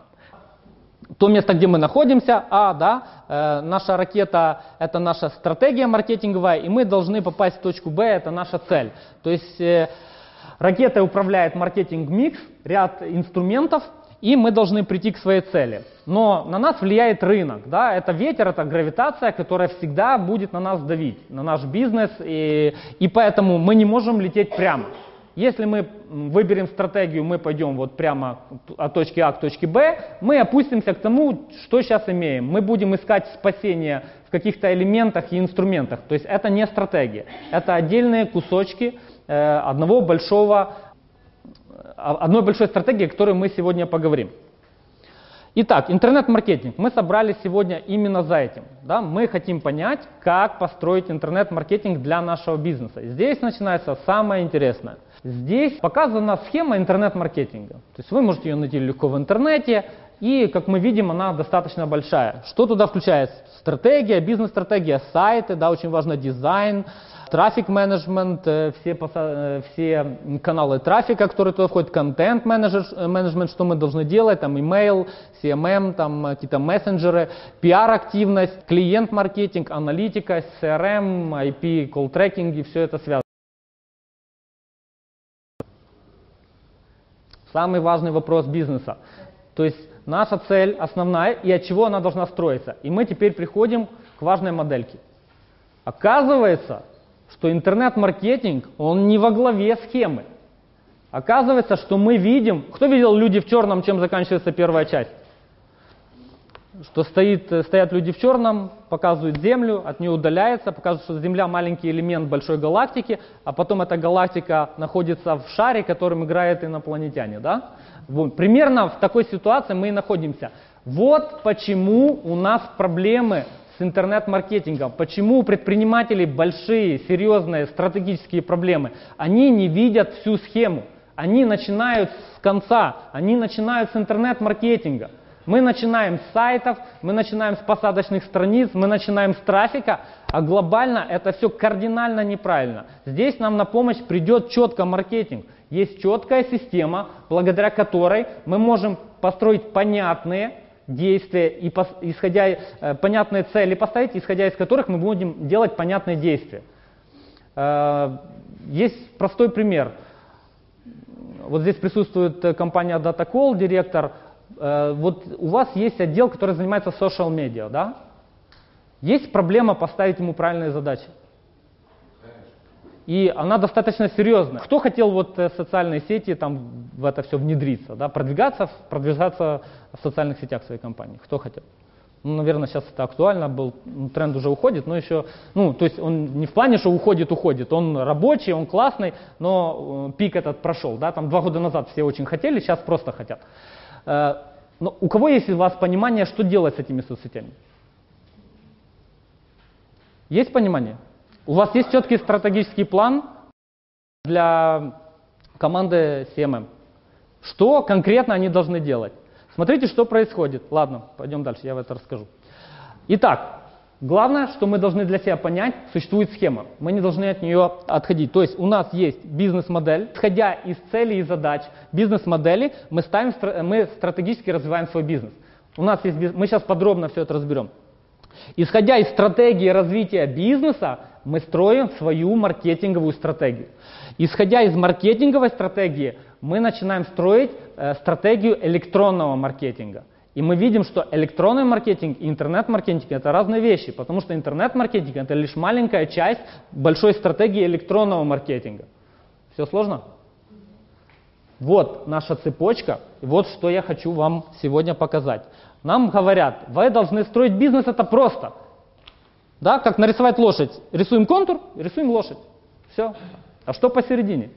то место, где мы находимся, а, да, э, наша ракета – это наша стратегия маркетинговая, и мы должны попасть в точку Б – это наша цель. То есть э, ракетой управляет маркетинг-микс, ряд инструментов, и мы должны прийти к своей цели. Но на нас влияет рынок, да, это ветер, это гравитация, которая всегда будет на нас давить, на наш бизнес, и, и поэтому мы не можем лететь прямо. Если мы выберем стратегию, мы пойдем вот прямо от точки А к точке Б, мы опустимся к тому, что сейчас имеем. Мы будем искать спасение в каких-то элементах и инструментах. То есть это не стратегия, это отдельные кусочки э, одного большого, э, одной большой стратегии, о которой мы сегодня поговорим. Итак, интернет-маркетинг. Мы собрались сегодня именно за этим. Да? Мы хотим понять, как построить интернет-маркетинг для нашего бизнеса. Здесь начинается самое интересное. Здесь показана схема интернет-маркетинга. То есть вы можете ее найти легко в интернете, и, как мы видим, она достаточно большая. Что туда включает? Стратегия, бизнес-стратегия, сайты, да, очень важно дизайн, трафик-менеджмент, э, все, э, все каналы трафика, которые туда входят, контент-менеджмент, что мы должны делать, там email, CMM, там какие-то мессенджеры, пиар-активность, клиент-маркетинг, аналитика, CRM, IP, call-трекинг и все это связано. Самый важный вопрос бизнеса. То есть наша цель основная и от чего она должна строиться. И мы теперь приходим к важной модельке. Оказывается, что интернет-маркетинг, он не во главе схемы. Оказывается, что мы видим, кто видел «Люди в черном», чем заканчивается первая часть? Что стоит, э, стоят люди в черном, показывают Землю, от нее удаляется, показывают, что Земля маленький элемент большой галактики, а потом эта галактика находится в шаре, которым играют инопланетяне. Да? Вот. Примерно в такой ситуации мы и находимся. Вот почему у нас проблемы с интернет-маркетингом. Почему у предпринимателей большие, серьезные стратегические проблемы? Они не видят всю схему. Они начинают с конца, они начинают с интернет-маркетинга. Мы начинаем с сайтов, мы начинаем с посадочных страниц, мы начинаем с трафика, а глобально это все кардинально неправильно. Здесь нам на помощь придет четко маркетинг. Есть четкая система, благодаря которой мы можем построить понятные действия и исходя э, понятные цели поставить, исходя из которых мы будем делать понятные действия. Э, есть простой пример. Вот здесь присутствует э, компания DataCall, директор. Э, вот у вас есть отдел, который занимается social media, да? Есть проблема поставить ему правильные задачи. И она достаточно серьезная. Кто хотел вот э, социальные сети там в это все внедриться, да, продвигаться, продвигаться в социальных сетях своей компании? Кто хотел? Ну, наверное, сейчас это актуально, был, ну, тренд уже уходит, но еще, ну, то есть он не в плане, что уходит, уходит, он рабочий, он классный, но э, пик этот прошел, да, там два года назад все очень хотели, сейчас просто хотят. Э, но у кого есть у вас понимание, что делать с этими соцсетями? Есть понимание? У вас есть четкий стратегический план для команды CMM? Что конкретно они должны делать? Смотрите, что происходит. Ладно, пойдем дальше, я это расскажу. Итак, главное, что мы должны для себя понять, существует схема. Мы не должны от нее отходить. То есть у нас есть бизнес-модель. Исходя из целей и задач бизнес-модели, мы, ставим, мы стратегически развиваем свой бизнес. У нас есть, мы сейчас подробно все это разберем. Исходя из стратегии развития бизнеса, мы строим свою маркетинговую стратегию. Исходя из маркетинговой стратегии, мы начинаем строить э, стратегию электронного маркетинга. И мы видим, что электронный маркетинг и интернет-маркетинг это разные вещи, потому что интернет-маркетинг это лишь маленькая часть большой стратегии электронного маркетинга. Все сложно? Вот наша цепочка, вот что я хочу вам сегодня показать. Нам говорят, вы должны строить бизнес, это просто – да, как нарисовать лошадь. Рисуем контур, рисуем лошадь. Все. А что посередине?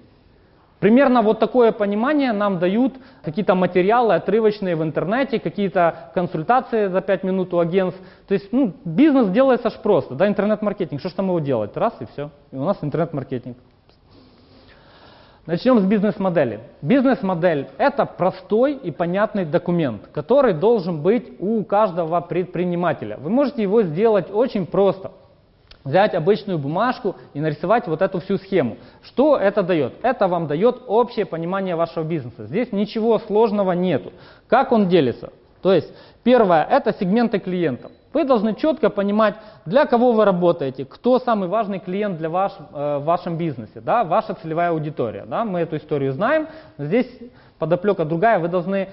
Примерно вот такое понимание нам дают какие-то материалы отрывочные в интернете, какие-то консультации за 5 минут у агентств. То есть ну, бизнес делается аж просто, да, интернет-маркетинг. Что ж там его делать? Раз и все. И у нас интернет-маркетинг. Начнем с бизнес-модели. Бизнес-модель – это простой и понятный документ, который должен быть у каждого предпринимателя. Вы можете его сделать очень просто. Взять обычную бумажку и нарисовать вот эту всю схему. Что это дает? Это вам дает общее понимание вашего бизнеса. Здесь ничего сложного нету. Как он делится? То есть, первое – это сегменты клиентов. Вы должны четко понимать, для кого вы работаете, кто самый важный клиент для ваш, э, в вашем бизнесе, да, ваша целевая аудитория. Да, мы эту историю знаем, здесь подоплека другая, вы должны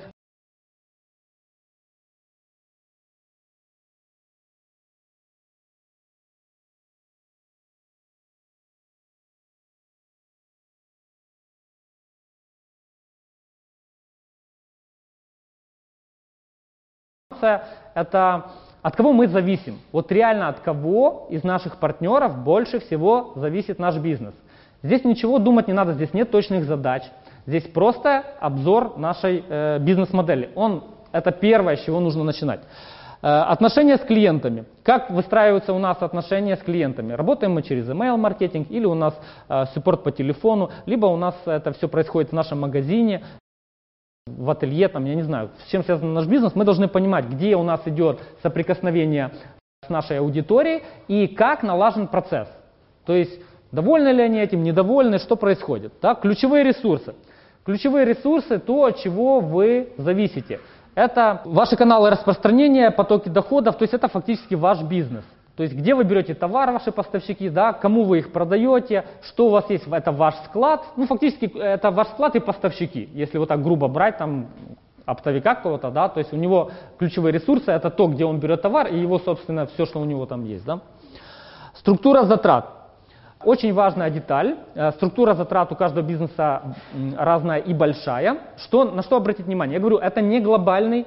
это от кого мы зависим? Вот реально от кого из наших партнеров больше всего зависит наш бизнес? Здесь ничего думать не надо, здесь нет точных задач. Здесь просто обзор нашей э, бизнес-модели. Он, это первое, с чего нужно начинать. Э, отношения с клиентами. Как выстраиваются у нас отношения с клиентами? Работаем мы через email-маркетинг или у нас э, суппорт по телефону, либо у нас это все происходит в нашем магазине, в ателье, там, я не знаю, с чем связан наш бизнес, мы должны понимать, где у нас идет соприкосновение с нашей аудиторией и как налажен процесс. То есть, довольны ли они этим, недовольны, что происходит. Да? Ключевые ресурсы. Ключевые ресурсы – то, от чего вы зависите. Это ваши каналы распространения, потоки доходов, то есть это фактически ваш бизнес. То есть где вы берете товар, ваши поставщики, да, кому вы их продаете, что у вас есть, это ваш склад. Ну, фактически это ваш склад и поставщики, если вот так грубо брать, там, оптовика какого-то, да, то есть у него ключевые ресурсы это то, где он берет товар и его, собственно, все, что у него там есть, да. Структура затрат. Очень важная деталь. Э, структура затрат у каждого бизнеса разная и большая. Что, на что обратить внимание? Я говорю, это не глобальный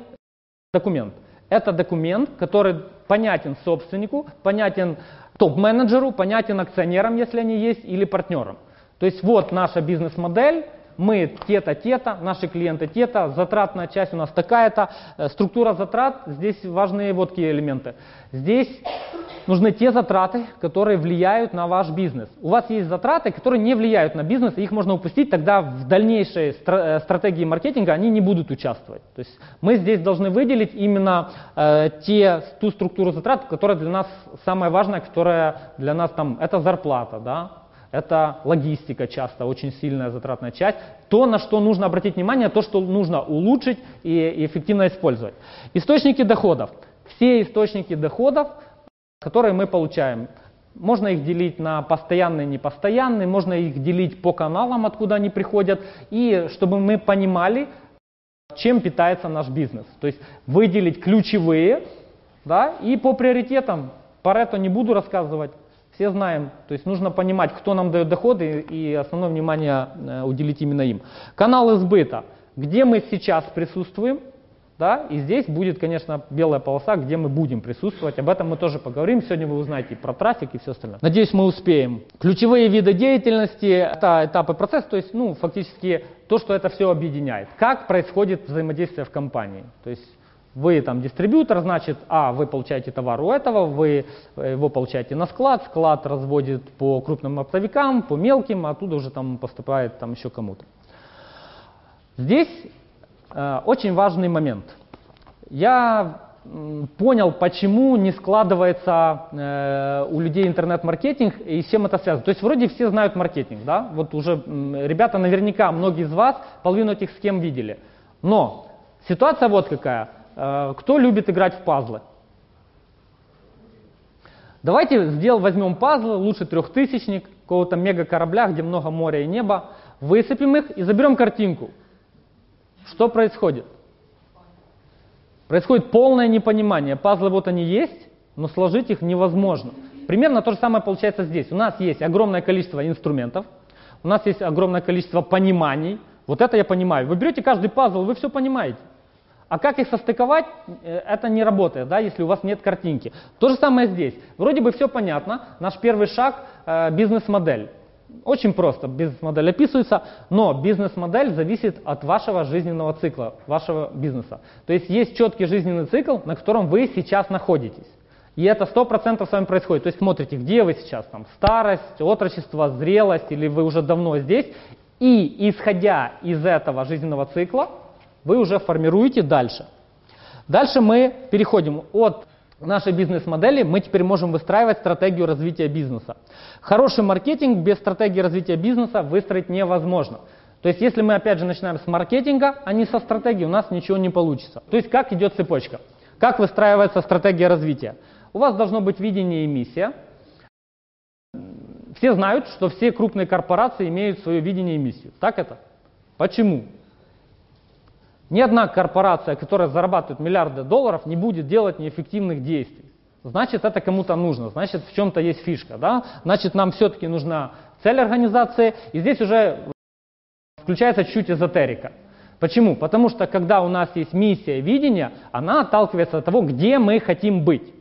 документ. Это документ, который понятен собственнику, понятен топ-менеджеру, понятен акционерам, если они есть, или партнерам. То есть вот наша бизнес-модель, мы те-то, те-то, наши клиенты те-то, затратная часть у нас такая-то, э, структура затрат, здесь важные вот какие элементы. Здесь нужны те затраты, которые влияют на ваш бизнес. У вас есть затраты, которые не влияют на бизнес, и их можно упустить, тогда в дальнейшей стра- стратегии маркетинга они не будут участвовать. То есть мы здесь должны выделить именно э, те, ту структуру затрат, которая для нас самая важная, которая для нас там, это зарплата, да, это логистика часто, очень сильная затратная часть. То, на что нужно обратить внимание, то, что нужно улучшить и, эффективно использовать. Источники доходов. Все источники доходов, которые мы получаем. Можно их делить на постоянные и непостоянные, можно их делить по каналам, откуда они приходят, и чтобы мы понимали, чем питается наш бизнес. То есть выделить ключевые да, и по приоритетам. Парето не буду рассказывать, все знаем. То есть нужно понимать, кто нам дает доходы и основное внимание э, уделить именно им. Каналы сбыта. Где мы сейчас присутствуем, да, и здесь будет, конечно, белая полоса, где мы будем присутствовать. Об этом мы тоже поговорим. Сегодня вы узнаете про трафик и все остальное. Надеюсь, мы успеем. Ключевые виды деятельности, это этапы процесса, то есть, ну, фактически то, что это все объединяет. Как происходит взаимодействие в компании. То есть вы там дистрибьютор, значит, а, вы получаете товар у этого, вы э, его получаете на склад, склад разводит по крупным оптовикам, по мелким, оттуда уже там поступает там еще кому-то. Здесь э, очень важный момент. Я понял, почему не складывается э, у людей интернет-маркетинг и с чем это связано. То есть вроде все знают маркетинг, да? Вот уже э, ребята наверняка, многие из вас половину этих схем видели. Но ситуация вот какая. Э, кто любит играть в пазлы? Давайте сделаем, возьмем пазлы, лучше трехтысячник, какого-то мега корабля, где много моря и неба, высыпем их и заберем картинку. Что происходит? Происходит полное непонимание. Пазлы вот они есть, но сложить их невозможно. Примерно то же самое получается здесь. У нас есть огромное количество инструментов, у нас есть огромное количество пониманий. Вот это я понимаю. Вы берете каждый пазл, вы все понимаете. А как их состыковать, э, это не работает, да, если у вас нет картинки. То же самое здесь. Вроде бы все понятно. Наш первый шаг э, бизнес-модель. Очень просто бизнес-модель описывается, но бизнес-модель зависит от вашего жизненного цикла, вашего бизнеса. То есть есть четкий жизненный цикл, на котором вы сейчас находитесь. И это 100% с вами происходит. То есть смотрите, где вы сейчас, там, старость, отрочество, зрелость, или вы уже давно здесь. И исходя из этого жизненного цикла, вы уже формируете дальше. Дальше мы переходим от нашей бизнес-модели, мы теперь можем выстраивать стратегию развития бизнеса. Хороший маркетинг без стратегии развития бизнеса выстроить невозможно. То есть если мы опять же начинаем с маркетинга, а не со стратегии, у нас ничего не получится. То есть как идет цепочка? Как выстраивается стратегия развития? У вас должно быть видение и миссия. Все знают, что все крупные корпорации имеют свое видение и миссию. Так это? Почему? Ни одна корпорация, которая зарабатывает миллиарды долларов, не будет делать неэффективных действий. Значит, это кому-то нужно, значит, в чем-то есть фишка. Да? Значит, нам все-таки нужна цель организации. И здесь уже включается чуть эзотерика. Почему? Потому что когда у нас есть миссия видения, она отталкивается от того, где мы хотим быть.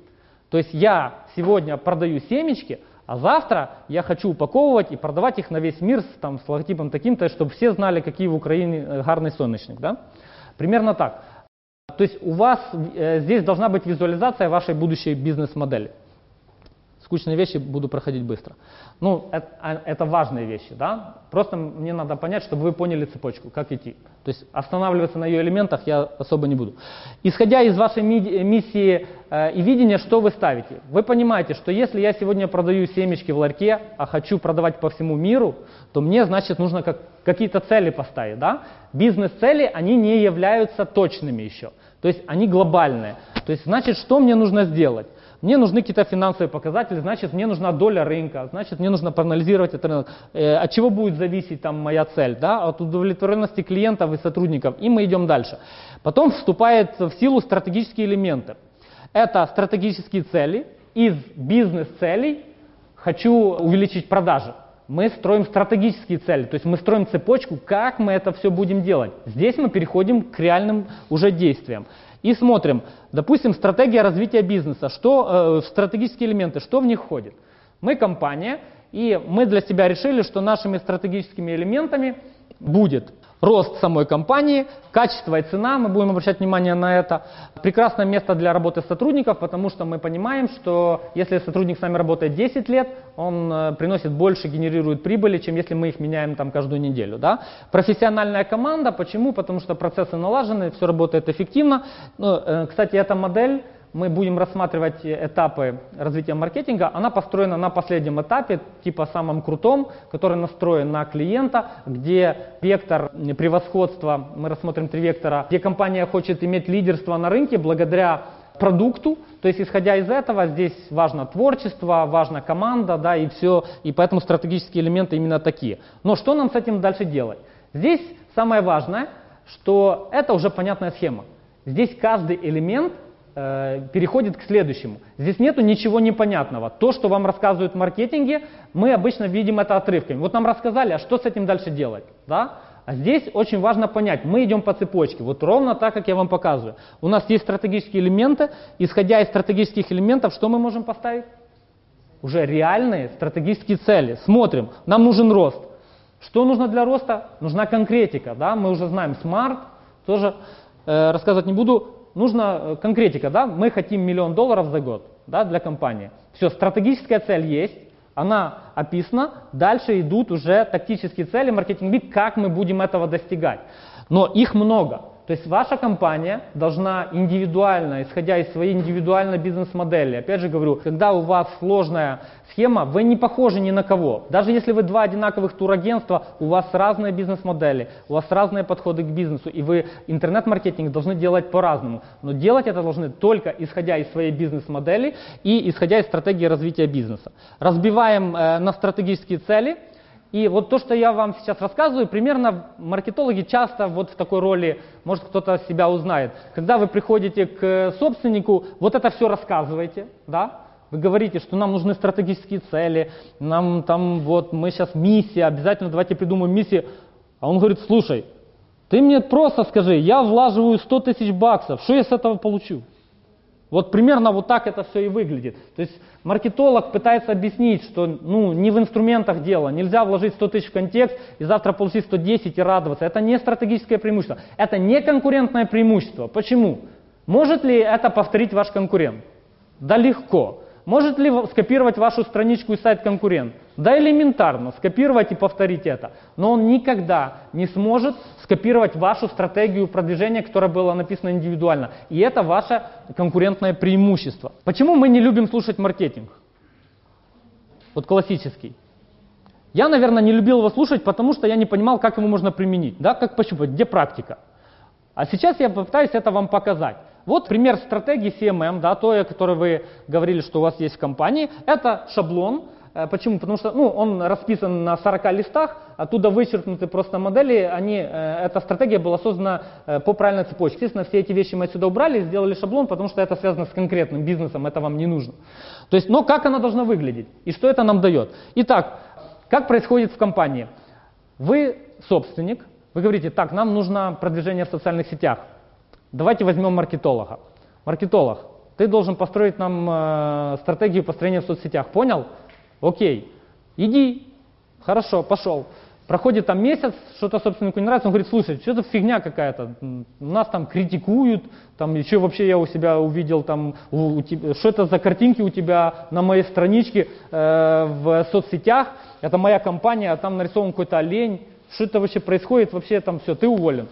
То есть я сегодня продаю семечки, а завтра я хочу упаковывать и продавать их на весь мир с, там, с логотипом таким-то, чтобы все знали, какие в Украине э, гарный сонечник. Да? Примерно так. То есть у вас э, здесь должна быть визуализация вашей будущей бизнес-модели. Скучные вещи буду проходить быстро. Ну, это, а, это важные вещи, да? Просто мне надо понять, чтобы вы поняли цепочку, как идти. То есть останавливаться на ее элементах я особо не буду. Исходя из вашей миссии э, и видения, что вы ставите? Вы понимаете, что если я сегодня продаю семечки в ларьке, а хочу продавать по всему миру, то мне, значит, нужно как, какие-то цели поставить, да? Бизнес-цели, они не являются точными еще. То есть они глобальные. То есть, значит, что мне нужно сделать? Мне нужны какие-то финансовые показатели, значит, мне нужна доля рынка, значит, мне нужно проанализировать этот рынок. Э, от чего будет зависеть там моя цель? Да? От удовлетворенности клиентов и сотрудников. И мы идем дальше. Потом вступают в силу стратегические элементы. Это стратегические цели. Из бизнес-целей хочу увеличить продажи. Мы строим стратегические цели, то есть мы строим цепочку, как мы это все будем делать. Здесь мы переходим к реальным уже действиям. И смотрим, допустим, стратегия развития бизнеса, что, э, стратегические элементы, что в них входит. Мы компания, и мы для себя решили, что нашими стратегическими элементами будет рост самой компании, качество и цена, мы будем обращать внимание на это. Прекрасное место для работы сотрудников, потому что мы понимаем, что если сотрудник с нами работает 10 лет, он э, приносит больше, генерирует прибыли, чем если мы их меняем там каждую неделю. Да? Профессиональная команда, почему? Потому что процессы налажены, все работает эффективно. Ну, э, кстати, эта модель мы будем рассматривать этапы развития маркетинга, она построена на последнем этапе, типа самом крутом, который настроен на клиента, где вектор превосходства, мы рассмотрим три вектора, где компания хочет иметь лидерство на рынке благодаря продукту, то есть исходя из этого здесь важно творчество, важна команда, да, и все, и поэтому стратегические элементы именно такие. Но что нам с этим дальше делать? Здесь самое важное, что это уже понятная схема. Здесь каждый элемент Э, переходит к следующему. Здесь нету ничего непонятного. То, что вам рассказывают в маркетинге, мы обычно видим это отрывками. Вот нам рассказали, а что с этим дальше делать? Да? А здесь очень важно понять, мы идем по цепочке, вот ровно так, как я вам показываю. У нас есть стратегические элементы, исходя из стратегических элементов, что мы можем поставить? Уже реальные стратегические цели. Смотрим, нам нужен рост. Что нужно для роста? Нужна конкретика. Да? Мы уже знаем SMART, тоже э, рассказывать не буду нужна э, конкретика, да, мы хотим миллион долларов за год да, для компании. Все, стратегическая цель есть, она описана, дальше идут уже тактические цели, маркетинг как мы будем этого достигать. Но их много. То есть ваша компания должна индивидуально, исходя из своей индивидуальной бизнес-модели, опять же говорю, когда у вас сложная схема, вы не похожи ни на кого. Даже если вы два одинаковых турагентства, у вас разные бизнес-модели, у вас разные подходы к бизнесу, и вы интернет-маркетинг должны делать по-разному. Но делать это должны только исходя из своей бизнес-модели и исходя из стратегии развития бизнеса. Разбиваем э, на стратегические цели – и вот то, что я вам сейчас рассказываю, примерно маркетологи часто вот в такой роли, может кто-то себя узнает. Когда вы приходите к собственнику, вот это все рассказываете, да, вы говорите, что нам нужны стратегические цели, нам там вот мы сейчас миссия, обязательно давайте придумаем миссию. А он говорит, слушай, ты мне просто скажи, я влаживаю 100 тысяч баксов, что я с этого получу? Вот примерно вот так это все и выглядит. То есть маркетолог пытается объяснить, что ну, не в инструментах дело, нельзя вложить 100 тысяч в контекст и завтра получить 110 и радоваться. Это не стратегическое преимущество, это не конкурентное преимущество. Почему? Может ли это повторить ваш конкурент? Да легко. Может ли скопировать вашу страничку и сайт конкурент? Да элементарно, скопировать и повторить это. Но он никогда не сможет скопировать вашу стратегию продвижения, которая была написана индивидуально. И это ваше конкурентное преимущество. Почему мы не любим слушать маркетинг? Вот классический. Я, наверное, не любил его слушать, потому что я не понимал, как его можно применить. Да, как пощупать, где практика. А сейчас я попытаюсь это вам показать. Вот пример стратегии CMM, да, той, о которой вы говорили, что у вас есть в компании. Это шаблон. Э, почему? Потому что ну, он расписан на 40 листах, оттуда вычеркнуты просто модели. Они, э, эта стратегия была создана э, по правильной цепочке. Естественно, все эти вещи мы отсюда убрали, сделали шаблон, потому что это связано с конкретным бизнесом, это вам не нужно. То есть, но как она должна выглядеть и что это нам дает? Итак, как происходит в компании? Вы собственник, вы говорите, так, нам нужно продвижение в социальных сетях. Давайте возьмем маркетолога. Маркетолог, ты должен построить нам э, стратегию построения в соцсетях. Понял? Окей. Иди. Хорошо, пошел. Проходит там месяц, что-то собственнику не нравится, он говорит, слушай, что это фигня какая-то, нас там критикуют, там еще вообще я у себя увидел, там, у, у что это за картинки у тебя на моей страничке э, в соцсетях, это моя компания, а там нарисован какой-то олень, что это вообще происходит, вообще там все, ты уволен.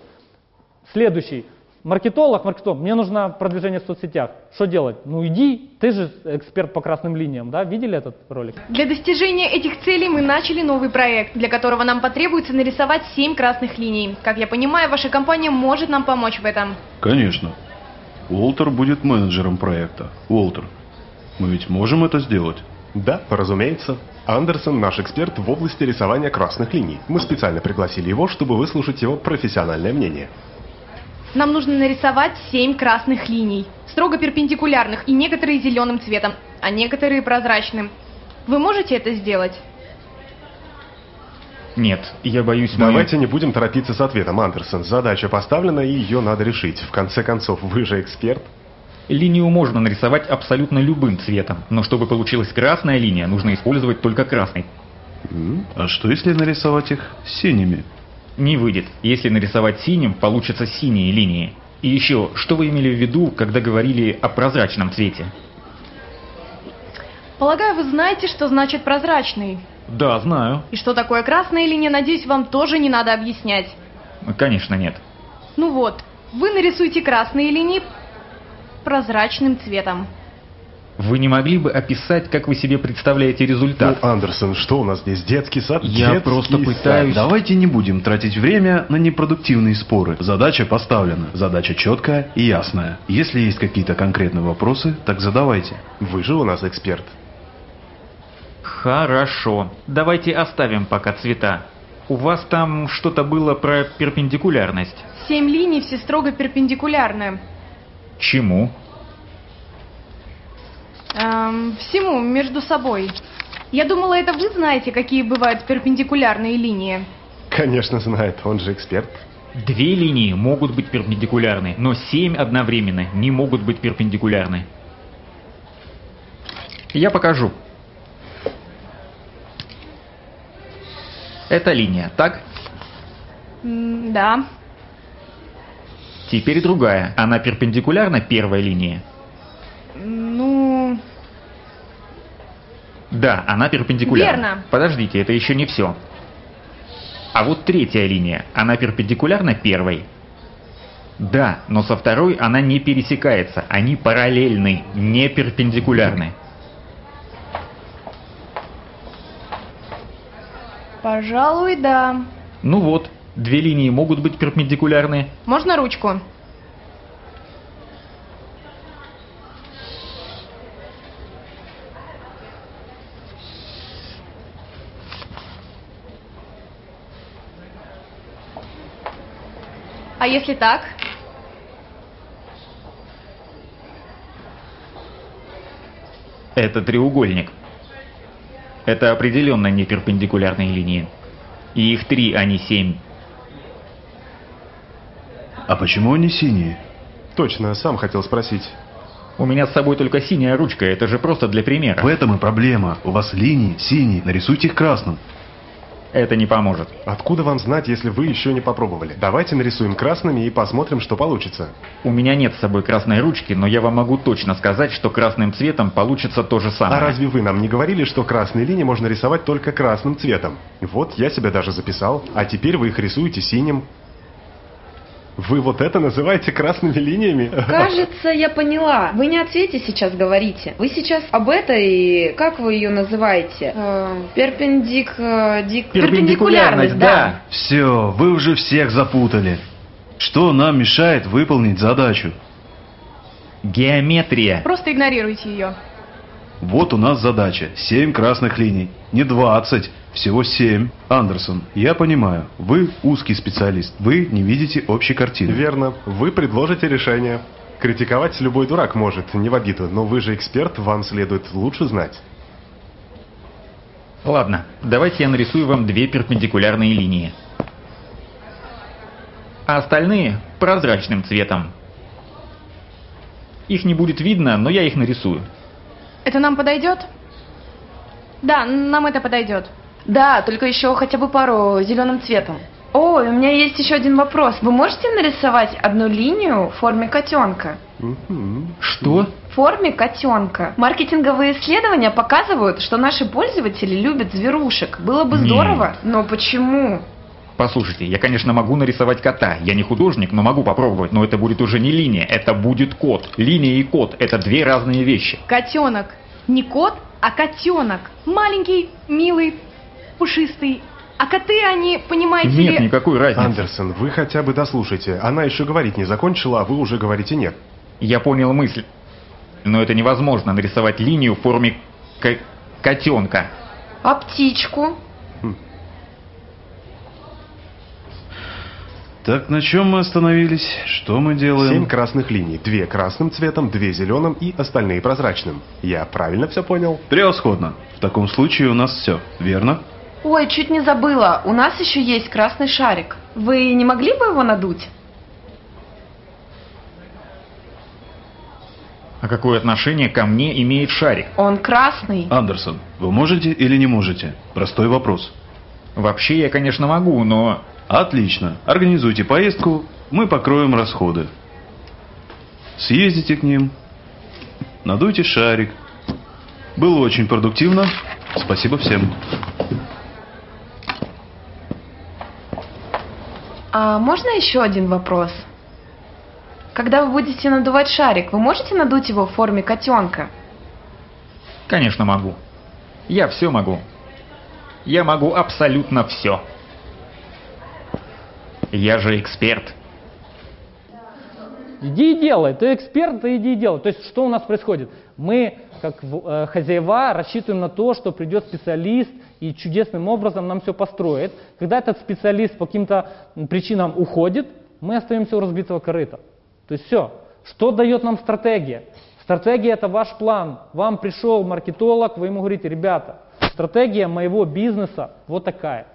Следующий, маркетолог, маркетолог, мне нужно продвижение в соцсетях. Что делать? Ну иди, ты же эксперт по красным линиям, да? Видели этот ролик?
Для достижения этих целей мы начали новый проект, для которого нам потребуется нарисовать 7 красных линий. Как я понимаю, ваша компания может нам помочь в этом.
Конечно. Уолтер будет менеджером проекта. Уолтер, мы ведь можем это сделать?
Да, разумеется. Андерсон – наш эксперт в области рисования красных линий. Мы специально пригласили его, чтобы выслушать его профессиональное мнение.
Нам нужно нарисовать семь красных линий, строго перпендикулярных и некоторые зеленым цветом, а некоторые прозрачным. Вы можете это сделать?
Нет, я боюсь...
Давайте мы... не будем торопиться с ответом, Андерсон. Задача поставлена, и ее надо решить. В конце концов, вы же эксперт.
Линию можно нарисовать абсолютно любым цветом, но чтобы получилась красная линия, нужно использовать только красный.
А что если нарисовать их синими?
Не выйдет. Если нарисовать синим, получатся синие линии. И еще, что вы имели в виду, когда говорили о прозрачном цвете?
Полагаю, вы знаете, что значит прозрачный.
Да, знаю.
И что такое красная линия, надеюсь, вам тоже не надо объяснять.
Конечно, нет.
Ну вот, вы нарисуйте красные линии прозрачным цветом.
Вы не могли бы описать, как вы себе представляете результат?
Ну, Андерсон, что у нас здесь, детский сад?
Я
Детский
просто
сад.
пытаюсь-
Давайте не будем тратить время на непродуктивные споры. Задача поставлена, задача четкая и ясная. Если есть какие-то конкретные вопросы, так задавайте.
Вы же у нас эксперт.
Хорошо. Давайте оставим пока цвета. У вас там что-то было про перпендикулярность.
Семь линий все строго перпендикулярны.
Чему?
Эм, всему между собой. Я думала, это вы знаете, какие бывают перпендикулярные линии.
Конечно, знает, он же эксперт.
Две линии могут быть перпендикулярны, но семь одновременно не могут быть перпендикулярны. Я покажу. Это линия, так?
Да.
Теперь другая. Она перпендикулярна первой линии?
Ну,
Да, она перпендикулярна.
Верно.
Подождите, это еще не все. А вот третья линия, она перпендикулярна первой? Да, но со второй она не пересекается. Они параллельны, не перпендикулярны.
пожалуй, да.
Ну вот, две линии могут быть перпендикулярны.
Можно ручку? А если так?
Это треугольник. Это определенно не перпендикулярные линии. И их три, а не семь.
А почему они синие?
Точно, сам хотел спросить.
У меня с собой только синяя ручка, это же просто для примера.
В этом и проблема. У вас линии синие, нарисуйте их красным.
Это не поможет.
Откуда вам знать, если вы еще не попробовали? Давайте нарисуем красными и посмотрим, что получится.
У меня нет с собой красной ручки, но я вам могу точно сказать, что красным цветом получится то же самое.
А разве вы нам не говорили, что красные линии можно рисовать только красным цветом? Вот, я себя даже записал. А теперь вы их рисуете синим. Вы вот это называете красными линиями?
Кажется, я поняла. Вы не о цвете сейчас говорите. Вы сейчас об этой, как вы ее называете? Э, перпендик... э, дик-
Перпендикулярность, да.
Все, вы уже всех запутали. Что нам мешает выполнить задачу?
Геометрия.
Просто игнорируйте ее.
Вот у нас задача. Семь красных линий. Не 20, всего семь. Андерсон, я понимаю, вы узкий специалист. Вы не видите общей картины.
Верно. Вы предложите решение. Критиковать любой дурак может, не в обиду, но вы же эксперт, вам следует лучше знать.
Ладно, давайте я нарисую вам две перпендикулярные линии. А остальные прозрачным цветом. Их не будет видно, но я их нарисую.
Это нам подойдет? Да, нам это подойдет.
Да, только еще хотя бы пару зеленым цветом. О, у меня есть еще один вопрос. Вы можете нарисовать одну линию в форме котенка?
Что?
В форме котенка. Маркетинговые исследования показывают, что наши пользователи любят зверушек. Было бы здорово, но почему?
Послушайте, я, конечно, могу нарисовать кота. Я не художник, но могу попробовать. Но это будет уже не линия, это будет кот. Линия и кот – это две разные вещи.
Котенок. Не кот, а котенок. Маленький, милый, пушистый. А коты, они, понимаете
Нет
ли...
никакой разницы.
Андерсон, вы хотя бы дослушайте. Она еще говорить не закончила, а вы уже говорите нет.
Я понял мысль. Но это невозможно нарисовать линию в форме ко- котенка.
А птичку?
Так, на чем мы остановились? Что мы делаем?
Семь красных линий. Две красным цветом, две зеленым и остальные прозрачным. Я правильно все понял?
Превосходно. В таком случае у нас все, верно?
Ой, чуть не забыла. У нас еще есть красный шарик. Вы не могли бы его надуть?
А какое отношение ко мне имеет шарик?
Он красный.
Андерсон, вы можете или не можете? Простой вопрос.
Вообще я, конечно, могу, но
Отлично. Организуйте поездку, мы покроем расходы. Съездите к ним, надуйте шарик. Было очень продуктивно. Спасибо всем.
А можно еще один вопрос? Когда вы будете надувать шарик, вы можете надуть его в форме котенка?
Конечно могу. Я все могу. Я могу абсолютно все. Я же эксперт.
Иди и делай, ты эксперт, ты иди и делай. То есть что у нас происходит? Мы, как э, хозяева, рассчитываем на то, что придет специалист и чудесным образом нам все построит. Когда этот специалист по каким-то причинам уходит, мы остаемся у разбитого корыта. То есть все. Что дает нам стратегия? Стратегия это ваш план. Вам пришел маркетолог, вы ему говорите, ребята, стратегия моего бизнеса вот такая.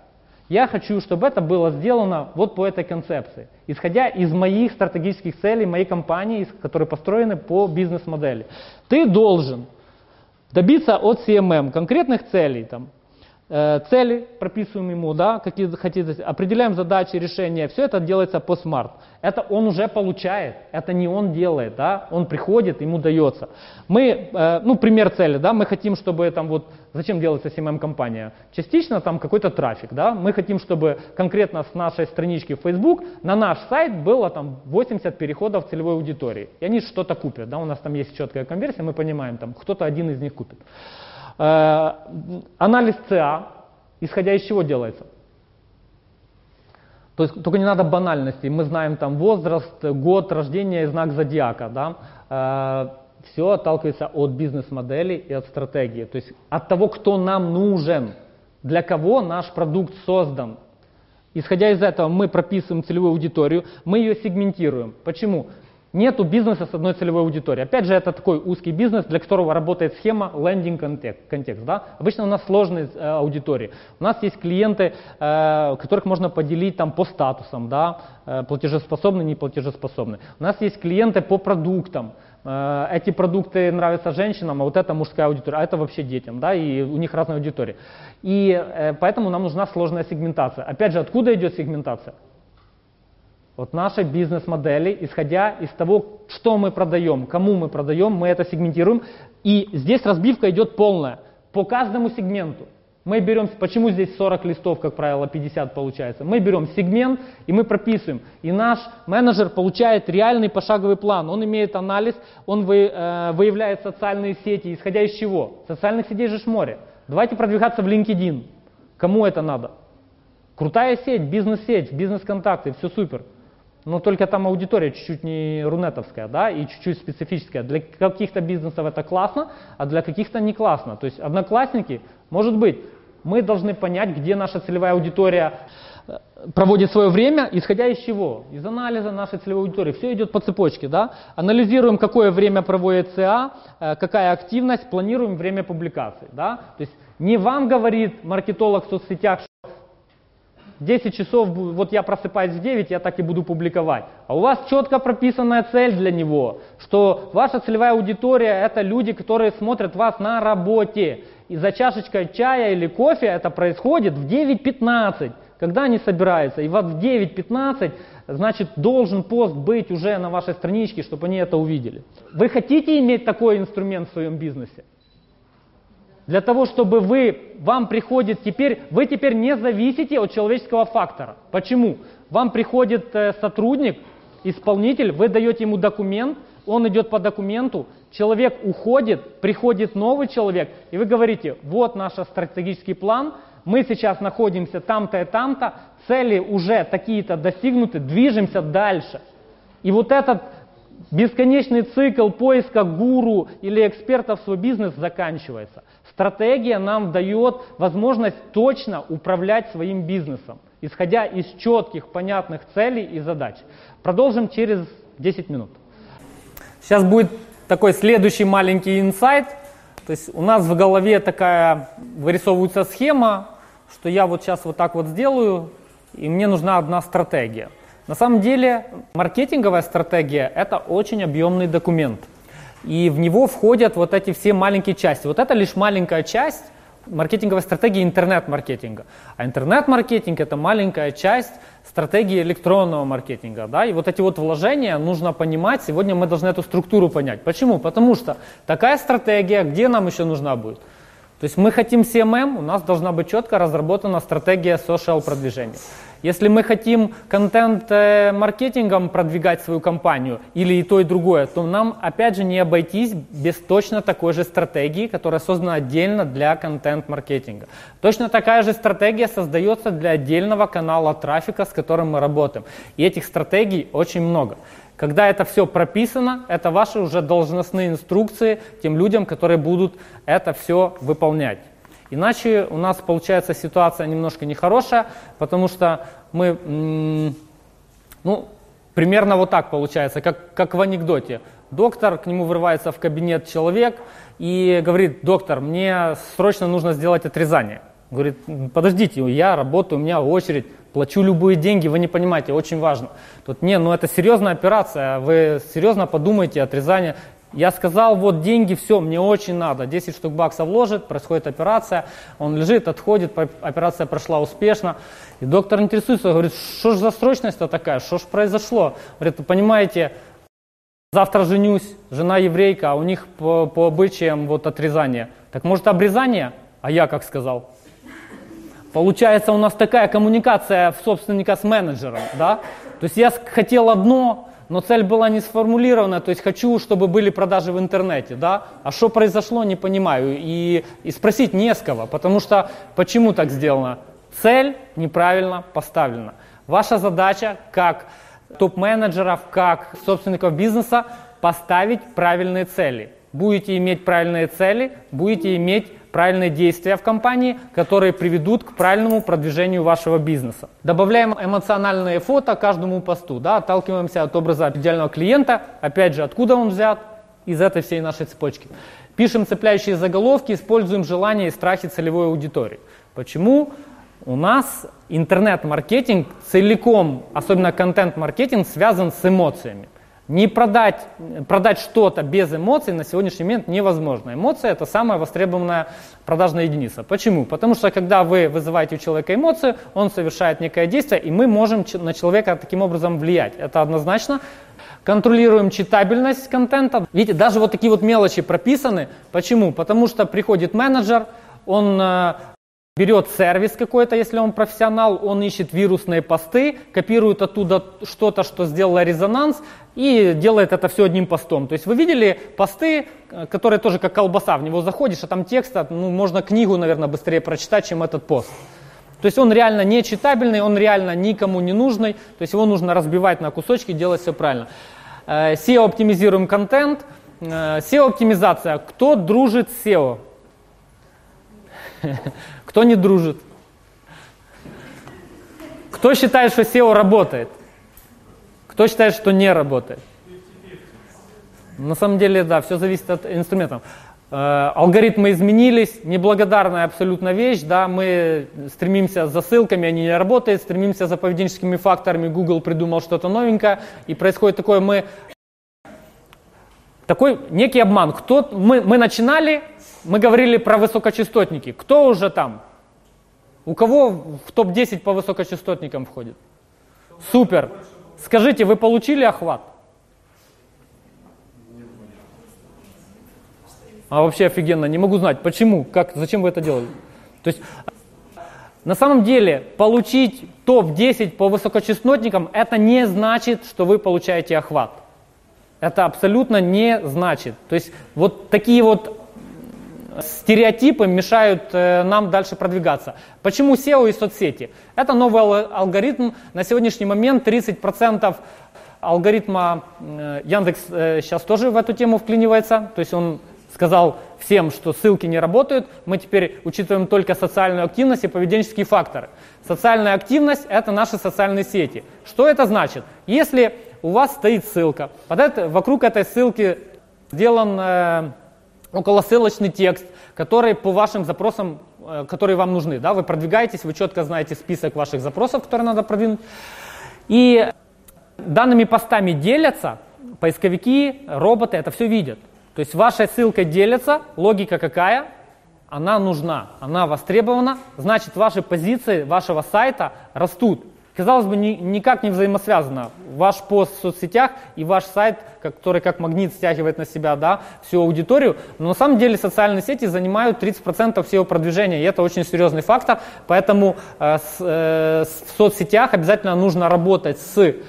Я хочу, чтобы это было сделано вот по этой концепции, исходя из моих стратегических целей, моей компании, которые построены по бизнес-модели. Ты должен добиться от CMM конкретных целей, там, цели прописываем ему, да, какие хотите, определяем задачи, решения, все это делается по смарт. Это он уже получает, это не он делает, да, он приходит, ему дается. Мы, э, ну, пример цели, да, мы хотим, чтобы там вот, зачем делается CMM-компания? Частично там какой-то трафик, да, мы хотим, чтобы конкретно с нашей странички в Facebook на наш сайт было там 80 переходов целевой аудитории, и они что-то купят, да, у нас там есть четкая конверсия, мы понимаем, там кто-то один из них купит. Э, анализ ЦА, исходя из чего делается? То есть только не надо банальности. Мы знаем там возраст, год рождения и знак зодиака. Да? Э, все отталкивается от бизнес-модели и от стратегии. То есть от того, кто нам нужен, для кого наш продукт создан. Исходя из этого мы прописываем целевую аудиторию, мы ее сегментируем. Почему? Нету бизнеса с одной целевой аудиторией. Опять же, это такой узкий бизнес, для которого работает схема лендинг контекст. Да? Обычно у нас сложные э, аудитории. У нас есть клиенты, э, которых можно поделить там, по статусам, да? э, платежеспособны, не. У нас есть клиенты по продуктам. Э, эти продукты нравятся женщинам, а вот это мужская аудитория, а это вообще детям, да, и у них разная аудитория. И э, поэтому нам нужна сложная сегментация. Опять же, откуда идет сегментация? От нашей бизнес-модели, исходя из того, что мы продаем, кому мы продаем, мы это сегментируем. И здесь разбивка идет полная по каждому сегменту. Мы берем, почему здесь 40 листов, как правило, 50 получается. Мы берем сегмент и мы прописываем. И наш менеджер получает реальный пошаговый план. Он имеет анализ, он вы, э, выявляет социальные сети. Исходя из чего? Социальных сетей же море. Давайте продвигаться в LinkedIn. Кому это надо? Крутая сеть, бизнес-сеть, бизнес-контакты, все супер. Но только там аудитория чуть-чуть не рунетовская, да, и чуть-чуть специфическая. Для каких-то бизнесов это классно, а для каких-то не классно. То есть одноклассники, может быть, мы должны понять, где наша целевая аудитория э, проводит свое время, исходя из чего? Из анализа нашей целевой аудитории. Все идет по цепочке. Да? Анализируем, какое время проводит ЦА, э, какая активность, планируем время публикации. Да? То есть не вам говорит маркетолог в соцсетях, 10 часов, вот я просыпаюсь в 9, я так и буду публиковать. А у вас четко прописанная цель для него, что ваша целевая аудитория это люди, которые смотрят вас на работе. И за чашечкой чая или кофе это происходит в 9.15, когда они собираются. И вот в 9.15, значит, должен пост быть уже на вашей страничке, чтобы они это увидели. Вы хотите иметь такой инструмент в своем бизнесе? Для того, чтобы вы, вам приходит теперь, вы теперь не зависите от человеческого фактора. Почему? Вам приходит э, сотрудник, исполнитель, вы даете ему документ, он идет по документу, человек уходит, приходит новый человек, и вы говорите, вот наш стратегический план, мы сейчас находимся там-то и там-то, цели уже такие-то достигнуты, движемся дальше. И вот этот бесконечный цикл поиска гуру или эксперта в свой бизнес заканчивается. Стратегия нам дает возможность точно управлять своим бизнесом, исходя из четких, понятных целей и задач. Продолжим через 10 минут. Сейчас будет такой следующий маленький инсайт. То есть у нас в голове такая вырисовывается схема, что я вот сейчас вот так вот сделаю, и мне нужна одна стратегия. На самом деле маркетинговая стратегия – это очень объемный документ – и в него входят вот эти все маленькие части. Вот это лишь маленькая часть маркетинговой стратегии интернет-маркетинга. А интернет-маркетинг это маленькая часть стратегии электронного маркетинга. Да? И вот эти вот вложения нужно понимать, сегодня мы должны эту структуру понять. Почему? Потому что такая стратегия, где нам еще нужна будет? То есть мы хотим CMM, у нас должна быть четко разработана стратегия social продвижения. Если мы хотим контент-маркетингом продвигать свою компанию или и то, и другое, то нам опять же не обойтись без точно такой же стратегии, которая создана отдельно для контент-маркетинга. Точно такая же стратегия создается для отдельного канала трафика, с которым мы работаем. И этих стратегий очень много. Когда это все прописано, это ваши уже должностные инструкции тем людям, которые будут это все выполнять. Иначе у нас получается ситуация немножко нехорошая, потому что мы, ну, примерно вот так получается, как, как в анекдоте. Доктор, к нему врывается в кабинет человек и говорит, доктор, мне срочно нужно сделать отрезание. Говорит, подождите, я работаю, у меня очередь, плачу любые деньги, вы не понимаете, очень важно. Тут, не, ну это серьезная операция, вы серьезно подумайте, отрезание. Я сказал, вот деньги, все, мне очень надо. 10 штук баксов вложит, происходит операция, он лежит, отходит, операция прошла успешно. И доктор интересуется, говорит, что ж за срочность-то такая, что ж произошло? Говорит, понимаете, завтра женюсь, жена еврейка, а у них по, по обычаям вот отрезание. Так может обрезание? А я как сказал? Получается у нас такая коммуникация собственника с менеджером, да? То есть я хотел одно, но цель была не сформулирована, то есть хочу, чтобы были продажи в интернете, да? А что произошло, не понимаю. И, и спросить не с кого, потому что почему так сделано? Цель неправильно поставлена. Ваша задача как топ-менеджеров, как собственников бизнеса поставить правильные цели. Будете иметь правильные цели, будете иметь правильные действия в компании, которые приведут к правильному продвижению вашего бизнеса. Добавляем эмоциональные фото каждому посту, да, отталкиваемся от образа идеального клиента, опять же, откуда он взят, из этой всей нашей цепочки. Пишем цепляющие заголовки, используем желания и страхи целевой аудитории. Почему? У нас интернет-маркетинг целиком, особенно контент-маркетинг, связан с эмоциями. Не продать, продать что-то без эмоций на сегодняшний момент невозможно. Эмоция это самая востребованная продажная единица. Почему? Потому что когда вы вызываете у человека эмоцию, он совершает некое действие, и мы можем на человека таким образом влиять. Это однозначно. Контролируем читабельность контента. Видите, даже вот такие вот мелочи прописаны. Почему? Потому что приходит менеджер, он э, берет сервис какой-то, если он профессионал, он ищет вирусные посты, копирует оттуда что-то, что сделало резонанс, и делает это все одним постом. То есть вы видели посты, э, которые тоже как колбаса, в него заходишь, а там текста, ну, можно книгу, наверное, быстрее прочитать, чем этот пост. То есть он реально не читабельный, он реально никому не нужный, то есть его нужно разбивать на кусочки, делать все правильно. Э, SEO оптимизируем контент, э, SEO оптимизация. Кто дружит с SEO? Кто не дружит? Кто считает, что SEO работает? Кто считает, что не работает? На самом деле, да, все зависит от инструментов. Э, алгоритмы изменились, неблагодарная абсолютно вещь, да, мы стремимся за ссылками, они не работают, стремимся за поведенческими факторами, Google придумал что-то новенькое, и происходит такое, мы такой некий обман. Кто, мы, мы начинали, мы говорили про высокочастотники. Кто уже там? У кого в топ-10 по высокочастотникам входит? Супер. Скажите, вы получили охват? А вообще офигенно, не могу знать, почему, как, зачем вы это делали. То есть, на самом деле, получить топ-10 по высокочастотникам, это не значит, что вы получаете охват. Это абсолютно не значит. То есть, вот такие вот стереотипы мешают э, нам дальше продвигаться. Почему SEO и соцсети? Это новый алгоритм. На сегодняшний момент 30% алгоритма э, Яндекс э, сейчас тоже в эту тему вклинивается. То есть он сказал всем, что ссылки не работают. Мы теперь учитываем только социальную активность и поведенческие факторы. Социальная активность – это наши социальные сети. Что это значит? Если у вас стоит ссылка, под это, вокруг этой ссылки сделан околоссылочный текст, который по вашим запросам, э, которые вам нужны. Да, вы продвигаетесь, вы четко знаете список ваших запросов, которые надо продвинуть. И данными постами делятся, поисковики, роботы это все видят. То есть ваша ссылка делится, логика какая? Она нужна, она востребована, значит ваши позиции вашего сайта растут. Казалось бы, ни, никак не взаимосвязано. Ваш пост в соцсетях и ваш сайт, который как магнит стягивает на себя да, всю аудиторию. Но на самом деле социальные сети занимают 30% всего продвижения, и это очень серьезный фактор. Поэтому э, с, э, в соцсетях обязательно нужно работать с э,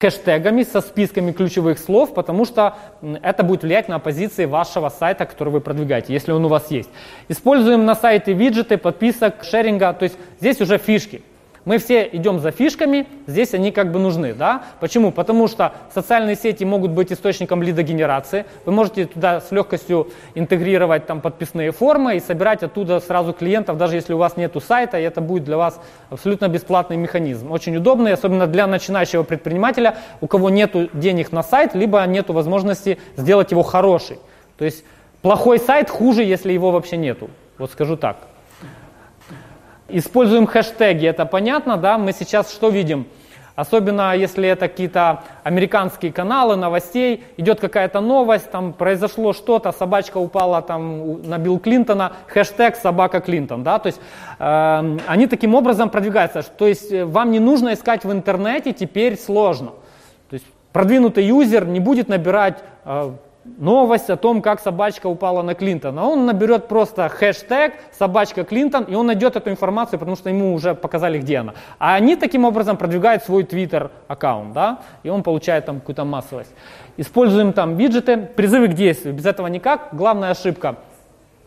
хэштегами, со списками ключевых слов, потому что это будет влиять на позиции вашего сайта, который вы продвигаете, если он у вас есть. Используем на сайте виджеты, подписок, шеринга, то есть здесь уже фишки. Мы все идем за фишками, здесь они как бы нужны. Да? Почему? Потому что социальные сети могут быть источником лидогенерации. Вы можете туда с легкостью интегрировать там, подписные формы и собирать оттуда сразу клиентов, даже если у вас нет сайта, и это будет для вас абсолютно бесплатный механизм. Очень удобный, особенно для начинающего предпринимателя, у кого нет денег на сайт, либо нет возможности сделать его хороший. То есть плохой сайт хуже, если его вообще нету. Вот скажу так. Используем хэштеги, это понятно, да, мы сейчас что видим? Особенно если это какие-то американские каналы новостей, идет какая-то новость, там произошло что-то, собачка упала там на Билл Клинтона, хэштег собака Клинтон, да, то есть э, они таким образом продвигаются, то есть э, вам не нужно искать в интернете, теперь сложно. То есть продвинутый юзер не будет набирать э, новость о том, как собачка упала на Клинтона. Он наберет просто хэштег собачка Клинтон, и он найдет эту информацию, потому что ему уже показали, где она. А они таким образом продвигают свой Twitter аккаунт, да, и он получает там какую-то массовость. Используем там виджеты, призывы к действию, без этого никак. Главная ошибка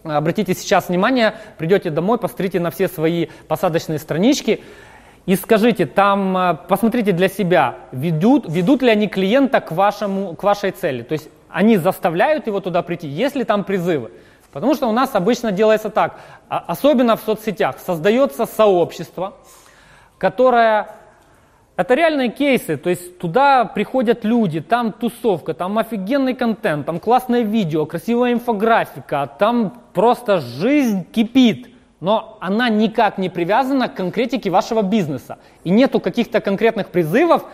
Обратите сейчас внимание, придете домой, посмотрите на все свои посадочные странички и скажите, там, э, посмотрите для себя, ведут, ведут ли они клиента к, вашему, к вашей цели. То есть они заставляют его туда прийти, если там призывы. Потому что у нас обычно делается так, а, особенно в соцсетях, создается сообщество, которое это реальные кейсы, то есть туда приходят люди, там тусовка, там офигенный контент, там классное видео, красивая инфографика, там просто жизнь кипит, но она никак не привязана к конкретике вашего бизнеса. И нету каких-то конкретных призывов,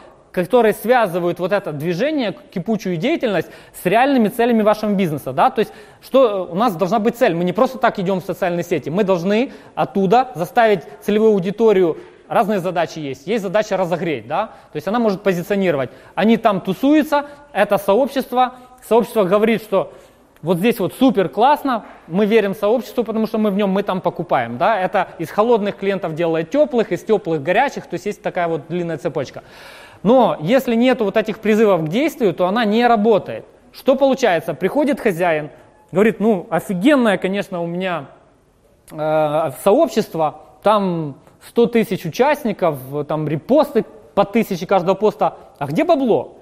которые связывают вот это движение, кипучую деятельность с реальными целями вашего бизнеса. Да? То есть что у нас должна быть цель. Мы не просто так идем в социальные сети. Мы должны оттуда заставить целевую аудиторию разные задачи есть. Есть задача разогреть, да, то есть она может позиционировать. Они там тусуются, это сообщество, сообщество говорит, что вот здесь вот супер классно, мы верим сообществу, потому что мы в нем, мы там покупаем, да, это из холодных клиентов делает теплых, из теплых горячих, то есть есть такая вот длинная цепочка. Но если нет вот этих призывов к действию, то она не работает. Что получается? Приходит хозяин, говорит, ну офигенное, конечно, у меня э, сообщество, там 100 тысяч участников, там репосты по тысяче каждого поста. А где бабло?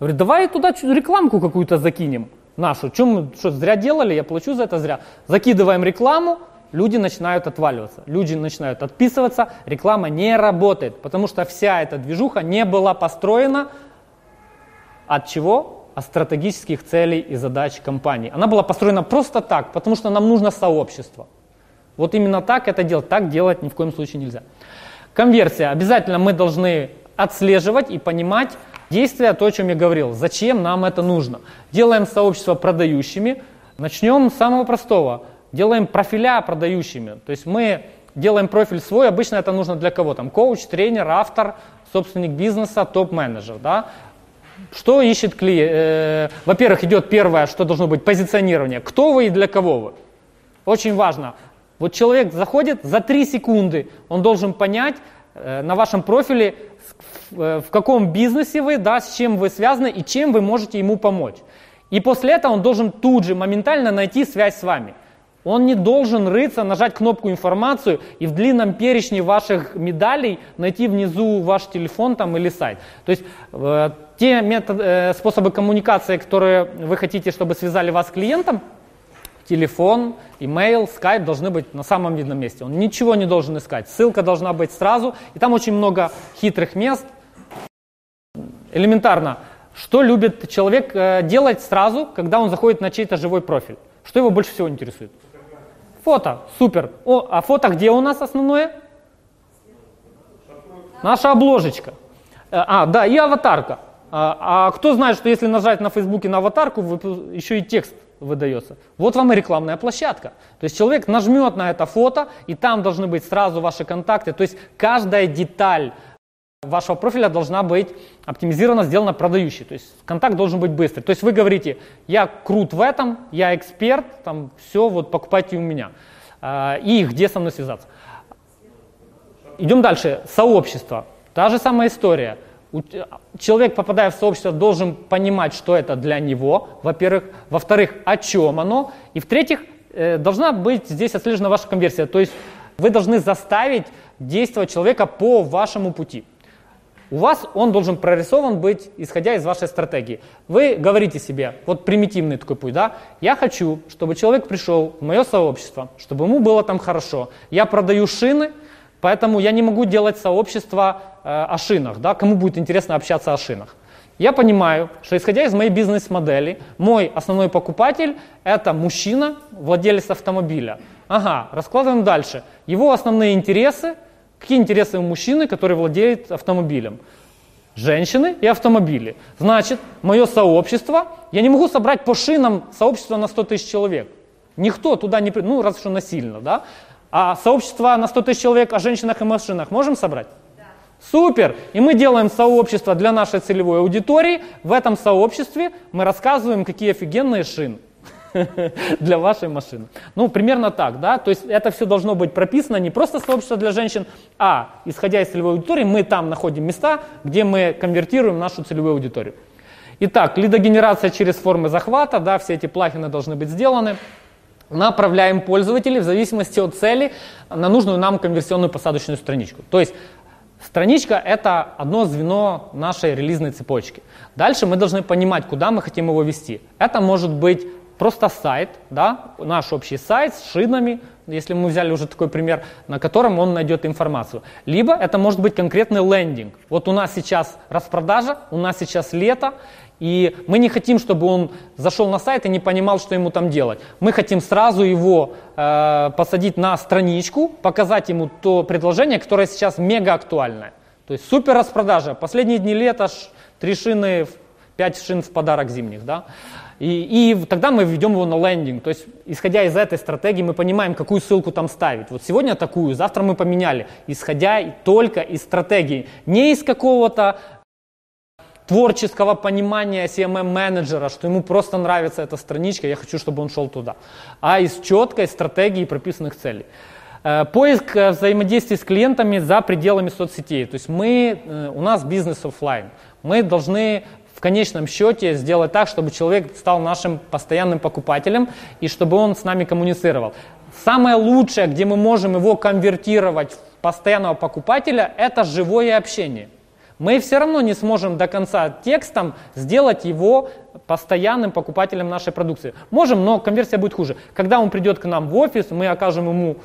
Говорит, давай туда рекламку какую-то закинем нашу. Чем мы что, зря делали, я плачу за это зря. Закидываем рекламу, люди начинают отваливаться, люди начинают отписываться, реклама не работает, потому что вся эта движуха не была построена от чего? От стратегических целей и задач компании. Она была построена просто так, потому что нам нужно сообщество. Вот именно так это делать, так делать ни в коем случае нельзя. Конверсия. Обязательно мы должны отслеживать и понимать действия, то, о чем я говорил. Зачем нам это нужно? Делаем сообщество продающими. Начнем с самого простого делаем профиля продающими. То есть мы делаем профиль свой, обычно это нужно для кого? Там коуч, тренер, автор, собственник бизнеса, топ-менеджер. Да? Что ищет клиент? Э, во-первых, идет первое, что должно быть позиционирование. Кто вы и для кого вы? Очень важно. Вот человек заходит за 3 секунды, он должен понять э, на вашем профиле, э, в каком бизнесе вы, да, с чем вы связаны и чем вы можете ему помочь. И после этого он должен тут же моментально найти связь с вами. Он не должен рыться, нажать кнопку информацию и в длинном перечне ваших медалей найти внизу ваш телефон там или сайт. То есть э, те метод, э, способы коммуникации, которые вы хотите, чтобы связали вас с клиентом, телефон, имейл, скайп должны быть на самом видном месте. Он ничего не должен искать. Ссылка должна быть сразу. И там очень много хитрых мест. Элементарно. Что любит человек э, делать сразу, когда он заходит на чей-то живой профиль? Что его больше всего интересует? Фото, супер. О, а фото где у нас основное? Наша обложечка. Э, а, да, и аватарка. А, а кто знает, что если нажать на Фейсбуке на аватарку, еще и текст выдается. Вот вам и рекламная площадка. То есть человек нажмет на это фото, и там должны быть сразу ваши контакты. То есть каждая деталь вашего профиля должна быть оптимизирована, сделана продающей. То есть контакт должен быть быстрый. То есть вы говорите, я крут в этом, я эксперт, там все, вот покупайте у меня. А, и где со мной связаться. Идем дальше. Сообщество. Та же самая история. Человек, попадая в сообщество, должен понимать, что это для него, во-первых. Во-вторых, о чем оно. И в-третьих, э, должна быть здесь отслежена ваша конверсия. То есть вы должны заставить действовать человека по вашему пути. У вас он должен прорисован быть, исходя из вашей стратегии. Вы говорите себе, вот примитивный такой путь, да, я хочу, чтобы человек пришел в мое сообщество, чтобы ему было там хорошо. Я продаю шины, поэтому я не могу делать сообщество э, о шинах, да, кому будет интересно общаться о шинах. Я понимаю, что исходя из моей бизнес-модели, мой основной покупатель – это мужчина, владелец автомобиля. Ага, раскладываем дальше. Его основные интересы – Какие интересы у мужчины, который владеет автомобилем? Женщины и автомобили. Значит, мое сообщество, я не могу собрать по шинам сообщество на 100 тысяч человек. Никто туда не... Ну, раз что насильно, да? А сообщество на 100 тысяч человек о женщинах и машинах можем собрать? Да. Супер! И мы делаем сообщество для нашей целевой аудитории. В этом сообществе мы рассказываем, какие офигенные шины. для вашей машины. Ну, примерно так, да, то есть это все должно быть прописано не просто сообщество для женщин, а, исходя из целевой аудитории, мы там находим места, где мы конвертируем нашу целевую аудиторию. Итак, лидогенерация через формы захвата, да, все эти плагины должны быть сделаны. Направляем пользователей в зависимости от цели на нужную нам конверсионную посадочную страничку. То есть Страничка – это одно звено нашей релизной цепочки. Дальше мы должны понимать, куда мы хотим его вести. Это может быть просто сайт, да, наш общий сайт с шинами, если мы взяли уже такой пример, на котором он найдет информацию. Либо это может быть конкретный лендинг. Вот у нас сейчас распродажа, у нас сейчас лето, и мы не хотим, чтобы он зашел на сайт и не понимал, что ему там делать. Мы хотим сразу его э, посадить на страничку, показать ему то предложение, которое сейчас мега актуальное. То есть супер распродажа. Последние дни лета, три шины, пять шин в подарок зимних. Да? И, и тогда мы введем его на лендинг. То есть, исходя из этой стратегии, мы понимаем, какую ссылку там ставить. Вот сегодня такую, завтра мы поменяли. Исходя только из стратегии. Не из какого-то творческого понимания CMM-менеджера, что ему просто нравится эта страничка, я хочу, чтобы он шел туда. А из четкой стратегии прописанных целей. Э, поиск э, взаимодействия с клиентами за пределами соцсетей. То есть мы, э, у нас бизнес офлайн. Мы должны в конечном счете сделать так, чтобы человек стал нашим постоянным покупателем и чтобы он с нами коммуницировал. Самое лучшее, где мы можем его конвертировать в постоянного покупателя, это живое общение. Мы все равно не сможем до конца текстом сделать его постоянным покупателем нашей продукции. Можем, но конверсия будет хуже. Когда он придет к нам в офис, мы окажем ему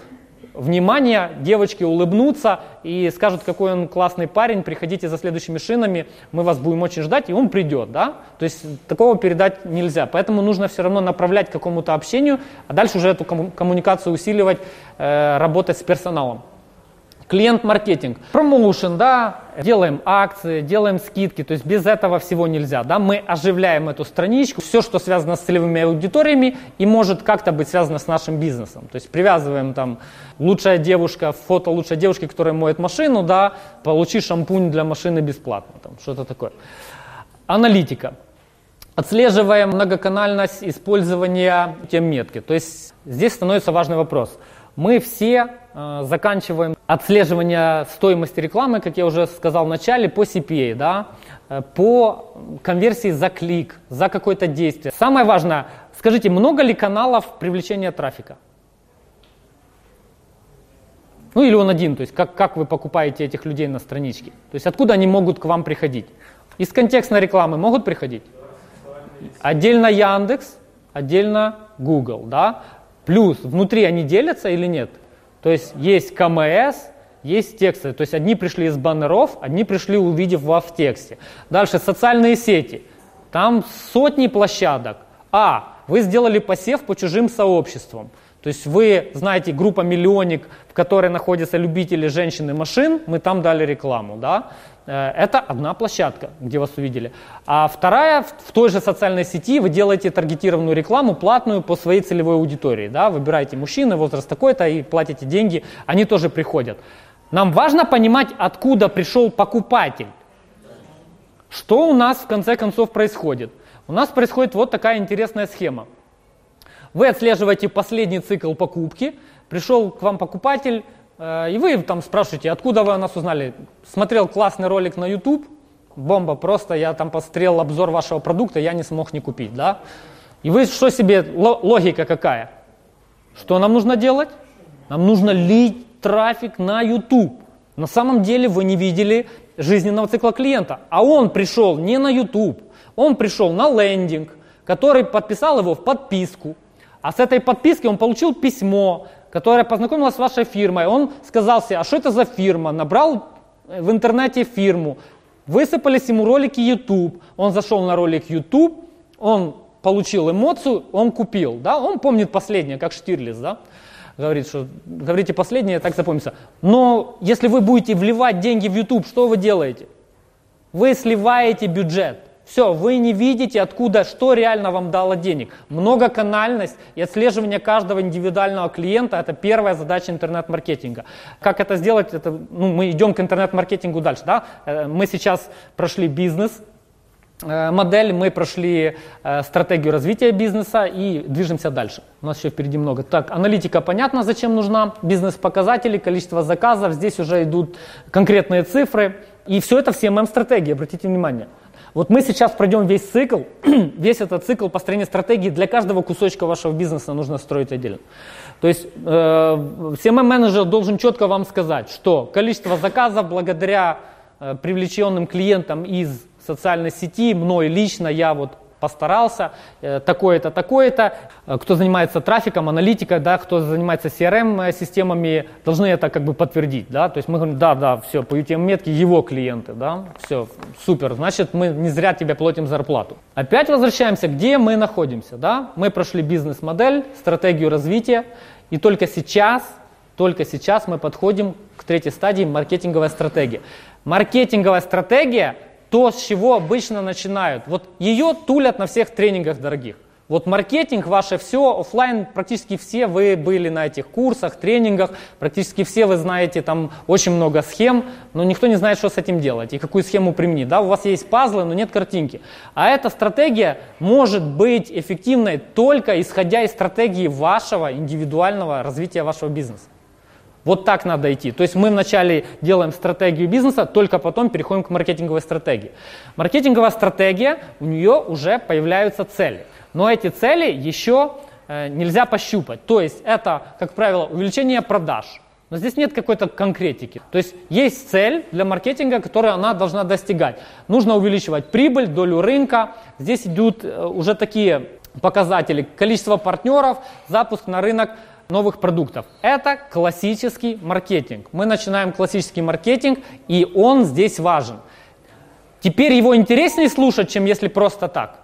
внимание, девочки улыбнутся и скажут, какой он классный парень, приходите за следующими шинами, мы вас будем очень ждать, и он придет, да? То есть такого передать нельзя, поэтому нужно все равно направлять к какому-то общению, а дальше уже эту коммуникацию усиливать, э, работать с персоналом. Клиент-маркетинг, промоушен, да, делаем акции, делаем скидки, то есть без этого всего нельзя, да, мы оживляем эту страничку, все, что связано с целевыми аудиториями и может как-то быть связано с нашим бизнесом, то есть привязываем там лучшая девушка, фото лучшей девушки, которая моет машину, да, получи шампунь для машины бесплатно, там что-то такое. Аналитика. Отслеживаем многоканальность использования тем метки. То есть здесь становится важный вопрос. Мы все э, заканчиваем отслеживание стоимости рекламы, как я уже сказал в начале, по CPA, да, э, по конверсии за клик, за какое-то действие. Самое важное, скажите, много ли каналов привлечения трафика? Ну или он один, то есть как, как вы покупаете этих людей на страничке? То есть откуда они могут к вам приходить? Из контекстной рекламы могут приходить? Отдельно Яндекс, отдельно Google, да? Плюс внутри они делятся или нет? То есть есть КМС, есть тексты. То есть одни пришли из баннеров, одни пришли, увидев вас в тексте. Дальше социальные сети. Там сотни площадок. А. Вы сделали посев по чужим сообществам. То есть вы знаете, группа «Миллионник», в которой находятся любители женщин и машин, мы там дали рекламу, да? Э, это одна площадка, где вас увидели. А вторая, в той же социальной сети вы делаете таргетированную рекламу, платную по своей целевой аудитории. Да? Выбираете мужчины, возраст такой-то и платите деньги, они тоже приходят. Нам важно понимать, откуда пришел покупатель. Что у нас в конце концов происходит? У нас происходит вот такая интересная схема. Вы отслеживаете последний цикл покупки, пришел к вам покупатель, и вы там спрашиваете, откуда вы о нас узнали? Смотрел классный ролик на YouTube, бомба, просто я там посмотрел обзор вашего продукта, я не смог не купить, да? И вы что себе, логика какая? Что нам нужно делать? Нам нужно лить трафик на YouTube. На самом деле вы не видели жизненного цикла клиента, а он пришел не на YouTube, он пришел на лендинг, который подписал его в подписку, а с этой подписки он получил письмо, которое познакомило с вашей фирмой. Он сказал себе, а что это за фирма? Набрал в интернете фирму. Высыпались ему ролики YouTube. Он зашел на ролик YouTube, он получил эмоцию, он купил. Да? Он помнит последнее, как Штирлиц. Да? Говорит, что говорите последнее, так запомнится. Но если вы будете вливать деньги в YouTube, что вы делаете? Вы сливаете бюджет. Все, вы не видите, откуда, что реально вам дало денег. Многоканальность и отслеживание каждого индивидуального клиента – это первая задача интернет-маркетинга. Как это сделать? Это, ну, мы идем к интернет-маркетингу дальше. Да? Э, мы сейчас прошли бизнес, э, модель, мы прошли э, стратегию развития бизнеса и движемся дальше. У нас еще впереди много. Так, аналитика понятно, зачем нужна, бизнес-показатели, количество заказов, здесь уже идут конкретные цифры. И все это в CMM-стратегии, обратите внимание. Вот мы сейчас пройдем весь цикл, весь этот цикл построения стратегии для каждого кусочка вашего бизнеса нужно строить отдельно. То есть э, CMM-менеджер должен четко вам сказать, что количество заказов благодаря э, привлеченным клиентам из социальной сети, мной лично, я вот постарался, э, такое-то, такое-то. Э, кто занимается трафиком, аналитикой, да, кто занимается CRM-системами, должны это как бы подтвердить. Да? То есть мы говорим, да, да, все, по UTM-метке его клиенты, да, все, супер, значит мы не зря тебе платим зарплату. Опять возвращаемся, где мы находимся. Да? Мы прошли бизнес-модель, стратегию развития, и только сейчас, только сейчас мы подходим к третьей стадии маркетинговая стратегия. Маркетинговая стратегия то, с чего обычно начинают. Вот ее тулят на всех тренингах дорогих. Вот маркетинг ваше все, офлайн практически все вы были на этих курсах, тренингах, практически все вы знаете там очень много схем, но никто не знает, что с этим делать и какую схему применить. Да, у вас есть пазлы, но нет картинки. А эта стратегия может быть эффективной только исходя из стратегии вашего индивидуального развития вашего бизнеса. Вот так надо идти. То есть мы вначале делаем стратегию бизнеса, только потом переходим к маркетинговой стратегии. Маркетинговая стратегия, у нее уже появляются цели. Но эти цели еще э, нельзя пощупать. То есть это, как правило, увеличение продаж. Но здесь нет какой-то конкретики. То есть есть цель для маркетинга, которую она должна достигать. Нужно увеличивать прибыль, долю рынка. Здесь идут э, уже такие показатели. Количество партнеров, запуск на рынок – новых продуктов. Это классический маркетинг. Мы начинаем классический маркетинг, и он здесь важен. Теперь его интереснее слушать, чем если просто так.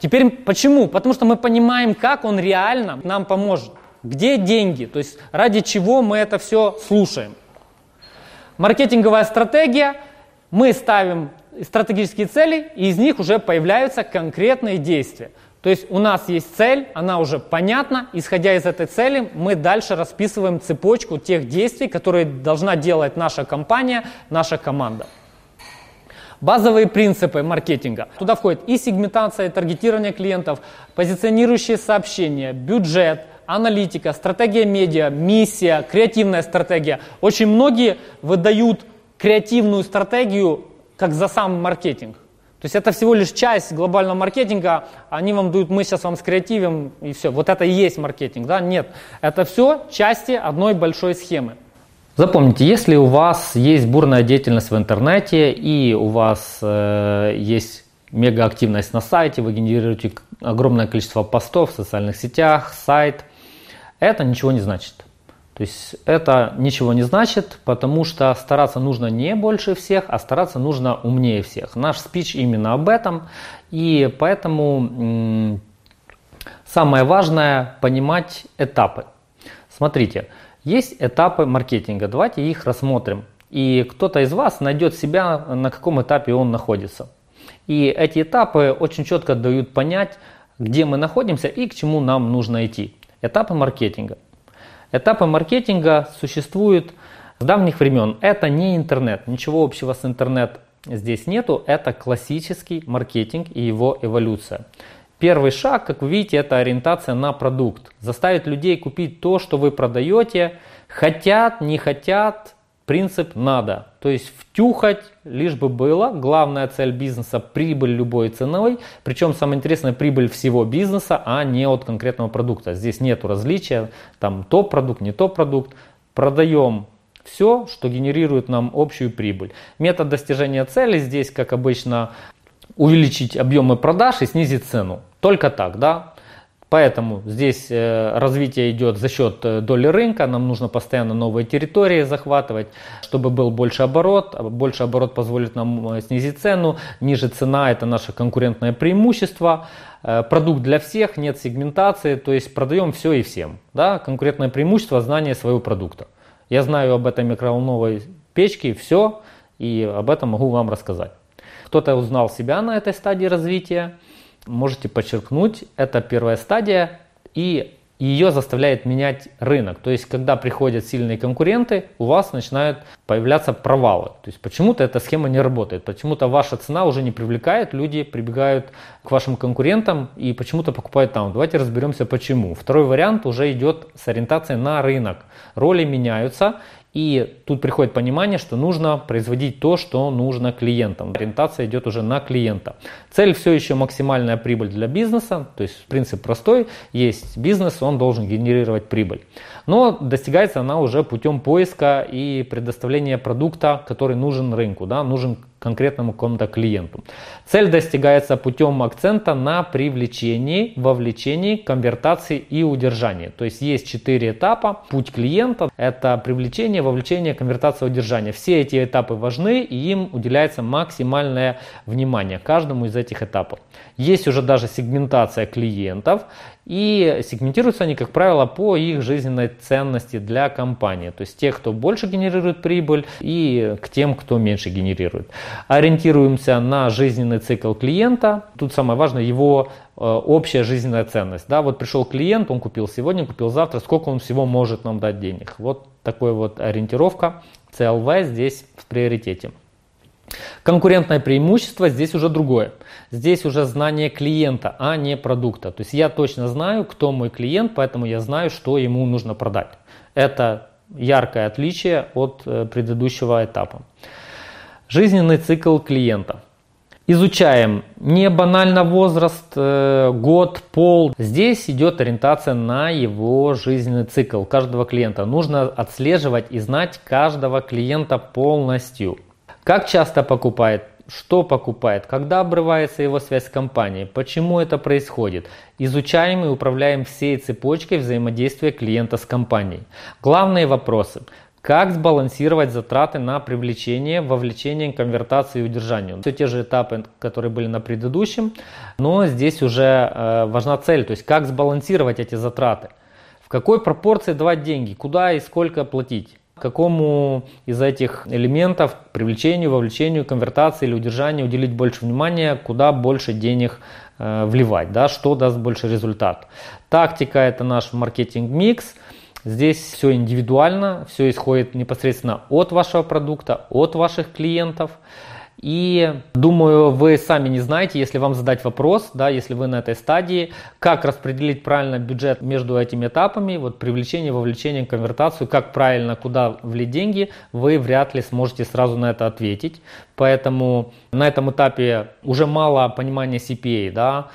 Теперь почему? Потому что мы понимаем, как он реально нам поможет. Где деньги? То есть ради чего мы это все слушаем. Маркетинговая стратегия. Мы ставим стратегические цели, и из них уже появляются конкретные действия. То есть у нас есть цель, она уже понятна. Исходя из этой цели, мы дальше расписываем цепочку тех действий, которые должна делать наша компания, наша команда. Базовые принципы маркетинга. Туда входит и сегментация, и таргетирование клиентов, позиционирующие сообщения, бюджет, аналитика, стратегия медиа, миссия, креативная стратегия. Очень многие выдают креативную стратегию как за сам маркетинг. То есть это всего лишь часть глобального маркетинга, они вам дают, мы сейчас вам скреативим, и все. Вот это и есть маркетинг, да? Нет, это все части одной большой схемы. Запомните, если у вас есть бурная деятельность в интернете и у вас э, есть мегаактивность на сайте, вы генерируете огромное количество постов в социальных сетях, сайт, это ничего не значит. То есть это ничего не значит, потому что стараться нужно не больше всех, а стараться нужно умнее всех. Наш спич именно об этом, и поэтому Самое важное понимать этапы. Смотрите, есть этапы маркетинга, давайте их рассмотрим. И кто-то из вас найдет себя, на каком этапе он находится. И эти этапы очень четко дают понять, где мы находимся и к чему нам нужно идти. Этапы маркетинга. Этапы маркетинга существуют с давних времен. Это не интернет, ничего общего с интернет здесь нету. Это классический маркетинг и его эволюция. Первый шаг, как вы видите, это ориентация на продукт. Заставить людей купить то, что вы продаете. Хотят, не хотят, принцип надо. То есть втюхать, лишь бы было. Главная цель бизнеса – прибыль любой ценой. Причем самое интересное – прибыль всего бизнеса, а не от конкретного продукта. Здесь нет различия, там топ-продукт, не топ-продукт. Продаем все, что генерирует нам общую прибыль. Метод достижения цели здесь, как обычно, увеличить объемы продаж и снизить цену. Только так, да? Поэтому здесь э, развитие идет за счет э, доли рынка, нам нужно постоянно новые территории захватывать, чтобы был больше оборот. Больше оборот позволит нам э, снизить цену, ниже цена это наше конкурентное преимущество. Продукт для всех, нет сегментации, то есть продаем все и всем. Да? Конкурентное преимущество, знание своего продукта. Я знаю об этой микроволновой печке все, и об этом могу вам рассказать. Кто-то узнал себя на этой стадии развития, можете подчеркнуть, это первая стадия, и ее заставляет менять рынок. То есть, когда приходят сильные конкуренты, у вас начинают появляться провалы. То есть, почему-то эта схема не работает, почему-то ваша цена уже не привлекает, люди прибегают к вашим конкурентам и почему-то покупают там. Давайте разберемся почему. Второй вариант уже идет с ориентацией на рынок. Роли меняются, и тут приходит понимание, что нужно производить то, что нужно клиентам. Ориентация идет уже на клиента. Цель все еще максимальная прибыль для бизнеса. То есть принцип простой. Есть бизнес, он должен генерировать прибыль. Но достигается она уже путем поиска и предоставления продукта, который нужен рынку, да, нужен конкретному какому-то клиенту. Цель достигается путем акцента на привлечении, вовлечении, конвертации и удержании. То есть есть четыре этапа. Путь клиента – это привлечение, вовлечение, конвертация, удержание. Все эти этапы важны и им уделяется максимальное внимание каждому из этих этапов. Есть уже даже сегментация клиентов. И сегментируются они, как правило, по их жизненной ценности для компании. То есть тех, кто больше генерирует прибыль, и к тем, кто меньше генерирует. Ориентируемся на жизненный цикл клиента. Тут самое важное его э, общая жизненная ценность. Да, вот пришел клиент, он купил сегодня, купил завтра, сколько он всего может нам дать денег. Вот такой вот ориентировка. CLV здесь в приоритете. Конкурентное преимущество здесь уже другое. Здесь уже знание клиента, а не продукта. То есть я точно знаю, кто мой клиент, поэтому я знаю, что ему нужно продать. Это яркое отличие от э, предыдущего этапа. Жизненный цикл клиента. Изучаем не банально возраст, э, год, пол. Здесь идет ориентация на его жизненный цикл каждого клиента. Нужно отслеживать и знать каждого клиента полностью. Как часто покупает, что покупает, когда обрывается его связь с компанией, почему это происходит. Изучаем и управляем всей цепочкой взаимодействия клиента с компанией. Главные вопросы. Как сбалансировать затраты на привлечение, вовлечение, конвертацию и удержание. Все те же этапы, которые были на предыдущем, но здесь уже э, важна цель, то есть как сбалансировать эти затраты. В какой пропорции давать деньги, куда и сколько платить. Какому из этих элементов привлечению, вовлечению, конвертации или удержанию уделить больше внимания, куда больше денег э, вливать, да, что даст больше результат. Тактика это наш маркетинг-микс. Здесь все индивидуально, все исходит непосредственно от вашего продукта, от ваших клиентов. И думаю, вы сами не знаете, если вам задать вопрос, да, если вы на этой стадии, как распределить правильно бюджет между этими этапами, вот привлечение, вовлечение, конвертацию, как правильно, куда влить деньги, вы вряд ли сможете сразу на это ответить. Поэтому на этом этапе уже мало понимания CPA, да,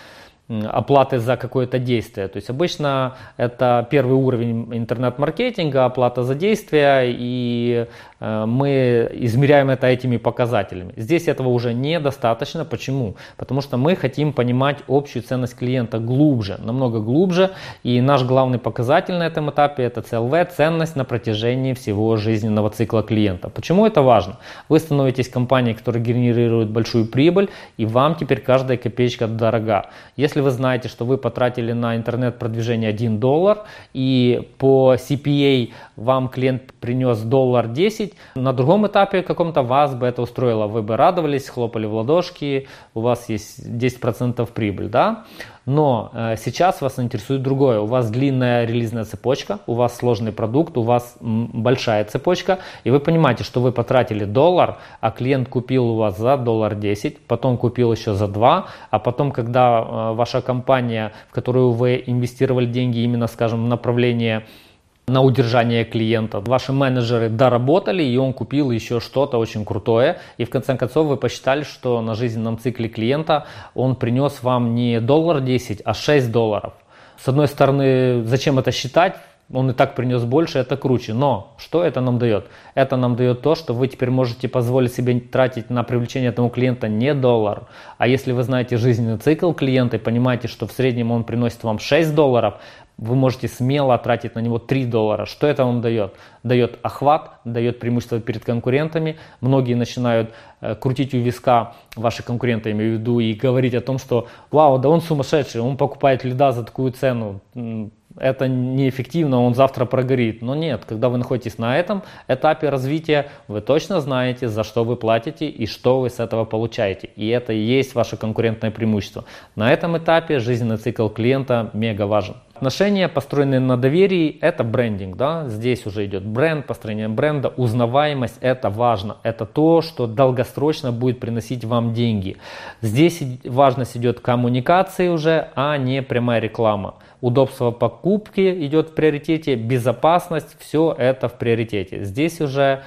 оплаты за какое-то действие. То есть обычно это первый уровень интернет-маркетинга, оплата за действие и мы измеряем это этими показателями. Здесь этого уже недостаточно. Почему? Потому что мы хотим понимать общую ценность клиента глубже, намного глубже. И наш главный показатель на этом этапе это CLV, ценность на протяжении всего жизненного цикла клиента. Почему это важно? Вы становитесь компанией, которая генерирует большую прибыль, и вам теперь каждая копеечка дорога. Если вы знаете, что вы потратили на интернет-продвижение 1 доллар, и по CPA вам клиент принес доллар 10, на другом этапе каком-то вас бы это устроило. Вы бы радовались, хлопали в ладошки, у вас есть 10% прибыль, да? Но э, сейчас вас интересует другое. У вас длинная релизная цепочка, у вас сложный продукт, у вас большая цепочка, и вы понимаете, что вы потратили доллар, а клиент купил у вас за доллар 10, потом купил еще за 2, а потом, когда э, ваша компания, в которую вы инвестировали деньги именно, скажем, в направление на удержание клиента. Ваши менеджеры доработали, и он купил еще что-то очень крутое. И в конце концов вы посчитали, что на жизненном цикле клиента он принес вам не доллар 10, а 6 долларов. С одной стороны, зачем это считать? Он и так принес больше, это круче. Но что это нам дает? Это нам дает то, что вы теперь можете позволить себе тратить на привлечение этого клиента не доллар. А если вы знаете жизненный цикл клиента и понимаете, что в среднем он приносит вам 6 долларов, вы можете смело тратить на него 3 доллара. Что это вам дает? Дает охват, дает преимущество перед конкурентами. Многие начинают э, крутить у виска ваши конкуренты, имею в виду, и говорить о том, что вау, да он сумасшедший, он покупает лида за такую цену это неэффективно, он завтра прогорит. Но нет, когда вы находитесь на этом этапе развития, вы точно знаете, за что вы платите и что вы с этого получаете. И это и есть ваше конкурентное преимущество. На этом этапе жизненный цикл клиента мега важен. Отношения, построенные на доверии, это брендинг. Да? Здесь уже идет бренд, построение бренда, узнаваемость, это важно. Это то, что долгосрочно будет приносить вам деньги. Здесь важность идет коммуникации уже, а не прямая реклама удобство покупки идет в приоритете, безопасность, все это в приоритете. Здесь уже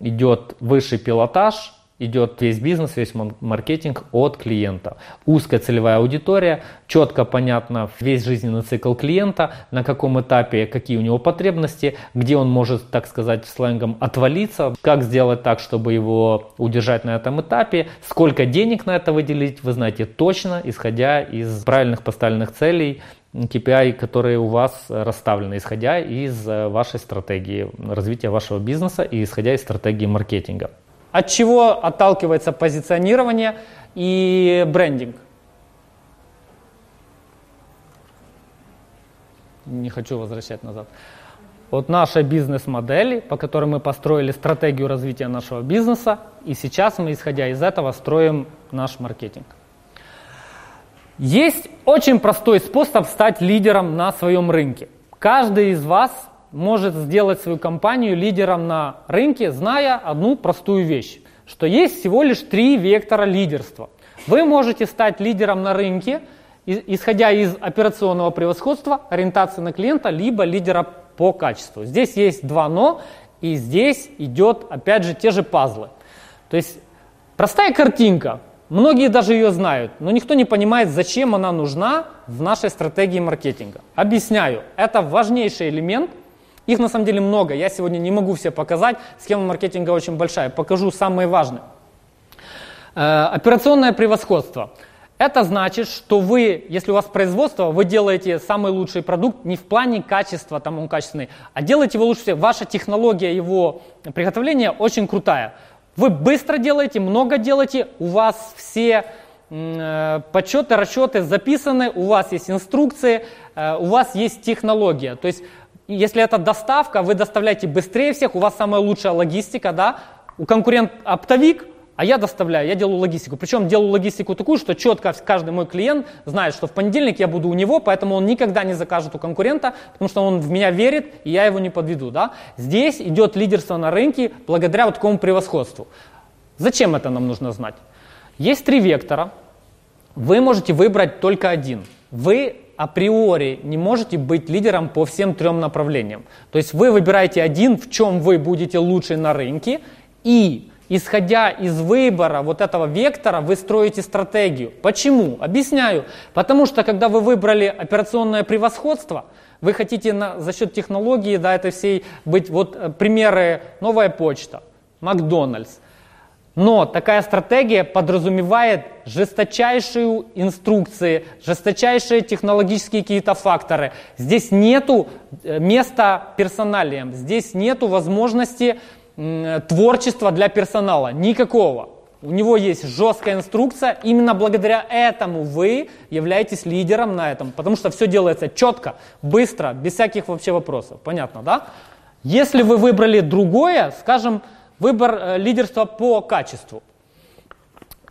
идет высший пилотаж, идет весь бизнес, весь маркетинг от клиента. Узкая целевая аудитория, четко понятно весь жизненный цикл клиента, на каком этапе, какие у него потребности, где он может, так сказать, сленгом отвалиться, как сделать так, чтобы его удержать на этом этапе, сколько денег на это выделить, вы знаете точно, исходя из правильных поставленных целей, KPI, которые у вас расставлены, исходя из э, вашей стратегии развития вашего бизнеса и исходя из стратегии маркетинга. От чего отталкивается позиционирование и брендинг? Не хочу возвращать назад. Вот наши бизнес-модели, по которым мы построили стратегию развития нашего бизнеса, и сейчас мы, исходя из этого, строим наш маркетинг. Есть очень простой способ стать лидером на своем рынке. Каждый из вас может сделать свою компанию лидером на рынке, зная одну простую вещь, что есть всего лишь три вектора лидерства. Вы можете стать лидером на рынке, исходя из операционного превосходства, ориентации на клиента, либо лидера по качеству. Здесь есть два «но», и здесь идет, опять же, те же пазлы. То есть простая картинка – Многие даже ее знают, но никто не понимает, зачем она нужна в нашей стратегии маркетинга. Объясняю, это важнейший элемент, их на самом деле много, я сегодня не могу все показать, схема маркетинга очень большая, покажу самые важные. Э, операционное превосходство. Это значит, что вы, если у вас производство, вы делаете самый лучший продукт не в плане качества, там он качественный, а делаете его лучше всего. Ваша технология его приготовления очень крутая. Вы быстро делаете, много делаете, у вас все э, подсчеты, расчеты записаны, у вас есть инструкции, э, у вас есть технология. То есть, если это доставка, вы доставляете быстрее всех, у вас самая лучшая логистика, да, у конкурент оптовик, а я доставляю, я делаю логистику. Причем делаю логистику такую, что четко каждый мой клиент знает, что в понедельник я буду у него, поэтому он никогда не закажет у конкурента, потому что он в меня верит, и я его не подведу. Да? Здесь идет лидерство на рынке благодаря вот такому превосходству. Зачем это нам нужно знать? Есть три вектора. Вы можете выбрать только один. Вы априори не можете быть лидером по всем трем направлениям. То есть вы выбираете один, в чем вы будете лучше на рынке, и исходя из выбора вот этого вектора, вы строите стратегию. Почему? Объясняю. Потому что, когда вы выбрали операционное превосходство, вы хотите на, за счет технологии, да, этой всей быть, вот э, примеры, новая почта, Макдональдс. Но такая стратегия подразумевает жесточайшие инструкции, жесточайшие технологические какие-то факторы. Здесь нету э, места персоналиям, здесь нету возможности творчества для персонала, никакого. У него есть жесткая инструкция, именно благодаря этому вы являетесь лидером на этом, потому что все делается четко, быстро, без всяких вообще вопросов. Понятно, да? Если вы выбрали другое, скажем, выбор э, лидерства по качеству,